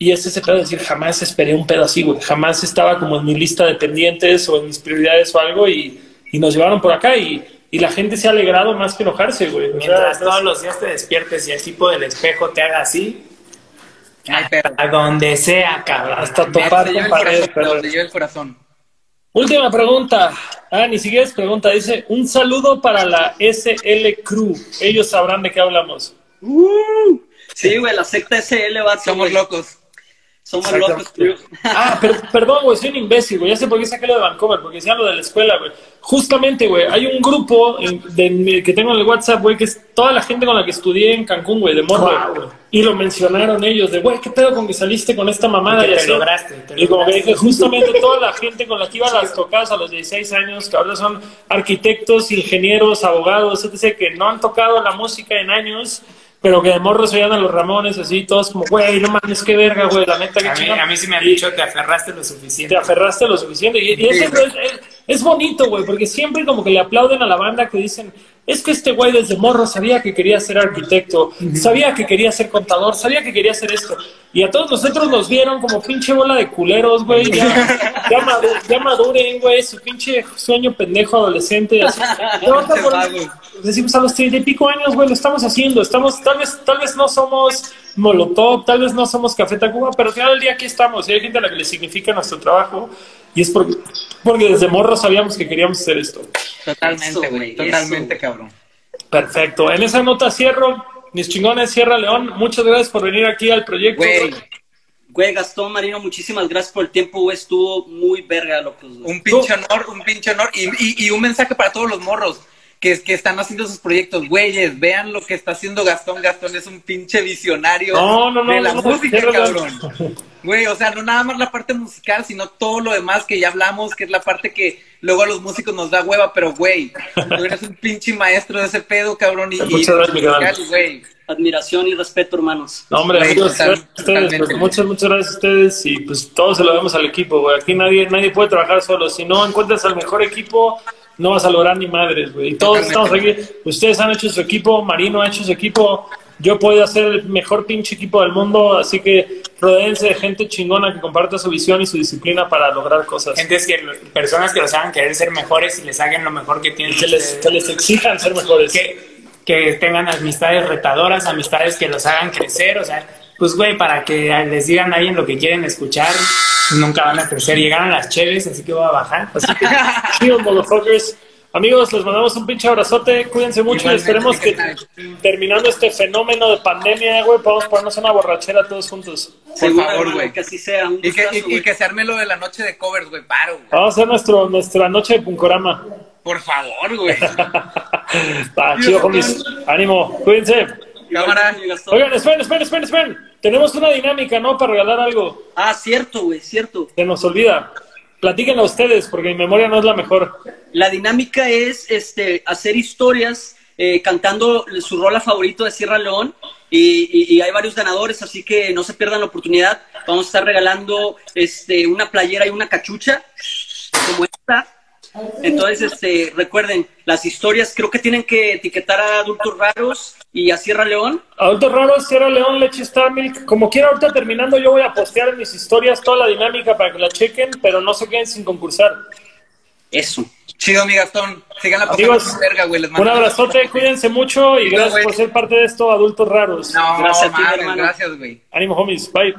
Y es ese pedo de decir, jamás esperé un pedo así, güey. Jamás estaba como en mi lista de pendientes o en mis prioridades o algo y, y nos llevaron por acá y, y la gente se ha alegrado más que enojarse, güey. O sea, Mientras todos los días te despiertes y el tipo del espejo te haga así, Ay, perro. a donde sea, cabrón. hasta topar con el pared, corazón, pero- te el corazón. Última pregunta. Ah, ni siquiera es pregunta. Dice, un saludo para la SL Crew. Ellos sabrán de qué hablamos. Sí, güey, la secta SL va Somos locos. Somos locos, tío. Ah, per- perdón, güey, soy un imbécil, güey. Ya sé por qué saqué lo de Vancouver, porque decían lo de la escuela, güey. Justamente, güey, hay un grupo en- de- que tengo en el WhatsApp, güey, que es toda la gente con la que estudié en Cancún, güey, de morro. Wow. Y lo mencionaron ellos, de, güey, ¿qué pedo con que saliste con esta mamada? Y te así. lograste, te y como que dije, justamente toda la gente con la que iba a las tocadas a los 16 años, que ahora son arquitectos, ingenieros, abogados, etc., que no han tocado la música en años, pero que de morros oían a los Ramones, así, todos como, güey, no mames, qué verga, güey, la neta, qué A mí, chingón". a mí sí me han Y- dicho te aferraste lo suficiente. te aferraste lo suficiente. Y, y eso es, es- es bonito, güey, porque siempre como que le aplauden a la banda que dicen, es que este güey desde morro sabía que quería ser arquitecto, sabía que quería ser contador, sabía que quería hacer esto. Y a todos nosotros nos vieron como pinche bola de culeros, güey. Ya, *laughs* ya, madu- ya maduren, güey, su pinche sueño pendejo adolescente. Así. *laughs* Por- decimos a los treinta y pico años, güey, lo estamos haciendo. Estamos, tal vez, tal vez no somos Molotov, tal vez no somos Café Tacuba, pero al final del día aquí estamos. Y hay gente a la que le significa nuestro trabajo. Y es porque, porque desde morro sabíamos que queríamos hacer esto. Totalmente, güey. güey, Totalmente, eso. cabrón. Perfecto. En esa nota cierro. Mis chingones, Sierra León. Muchas gracias por venir aquí al proyecto. Güey, Güey, Gastón Marino, muchísimas gracias por el tiempo, güey. Estuvo muy verga, locos. güey. un pinche honor, un pinche honor. Y, y, y un mensaje para todos los morros que, que están haciendo sus proyectos. Güeyes, vean lo que está haciendo Gastón. Gastón es un pinche visionario No, no, no, de la no, música, cabrón. Güey, o sea, no nada más la parte musical, sino todo lo demás que ya hablamos, que es la parte que luego a los músicos nos da hueva, pero güey, tú eres un pinche maestro de ese pedo, cabrón. Y, y Muchas gracias, güey. Admiración y respeto, hermanos. No, hombre, Güey, amigos, total- gracias a ustedes, pues, muchas, muchas gracias a ustedes y pues todo se lo damos al equipo, güey. Aquí nadie, nadie puede trabajar solo. Si no encuentras al mejor equipo, no vas a lograr ni madres, güey. Y Todos estamos aquí. Ustedes han hecho su equipo, Marino ha hecho su equipo, yo puedo hacer el mejor pinche equipo del mundo, así que rodeense de gente chingona que comparte su visión y su disciplina para lograr cosas. Gente que, personas que los hagan querer ser mejores y les hagan lo mejor que tienen. Que les, que les exijan ser mejores. Que, que tengan amistades retadoras, amistades que los hagan crecer, o sea, pues güey, para que les digan a alguien lo que quieren escuchar, nunca van a crecer. Llegaron las cheves, así que voy a bajar. Así que, *laughs* chido, motherfuckers. Amigos, les mandamos un pinche abrazote, cuídense mucho y esperemos que terminando este fenómeno de pandemia, güey, podamos ponernos una borrachera todos juntos. Por favor, güey. Que así sea. Un Y que, y- que se arme lo de la noche de covers, güey. Paro, güey. Vamos a hacer nuestro, nuestra noche de Puncorama. Por favor, güey. *laughs* Va, chido, homies. Ánimo, cuídense. Cámara. Gastón. Oigan, esperen, esperen, esperen, esperen. Tenemos una dinámica, ¿no? Para regalar algo. Ah, cierto, güey, cierto. Se nos olvida. Platíquenlo ustedes, porque mi memoria no es la mejor. La dinámica es este, hacer historias eh, cantando su rola favorito de Sierra León y, y- y hay varios ganadores, así que no se pierdan la oportunidad. Vamos a estar regalando este, una playera y una cachucha como esta. Entonces, este, recuerden, las historias creo que tienen que etiquetar a Adultos Raros y a Sierra León. Adultos raros, Sierra León, Leche Star Milk. Como quiera, ahorita terminando, yo voy a postear en mis historias toda la dinámica para que la chequen, pero no se queden sin concursar. Eso. Chido, mi Gastón. Amigos, con verga, güey. Les un mando- abrazote, cuídense mucho y gracias güey. por ser parte de esto, Adultos Raros. No, Gracias a ti, mames, hermano. gracias, güey. Ánimo, homies. Bye.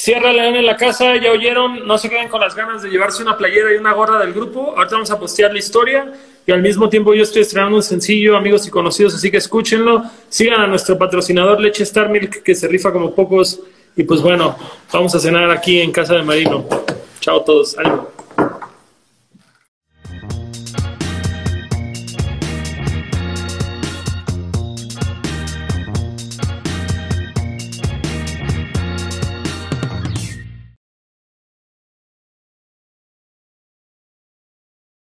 Sierra León en la casa, ya oyeron, no se queden con las ganas de llevarse una playera y una gorra del grupo. Ahorita vamos a postear la historia y al mismo tiempo yo estoy estrenando un sencillo, amigos y conocidos, así que escúchenlo. Sigan a nuestro patrocinador Leche Star Milk, que se rifa como pocos. Y pues bueno, vamos a cenar aquí en casa de Marino. Chao a todos. Ánimo.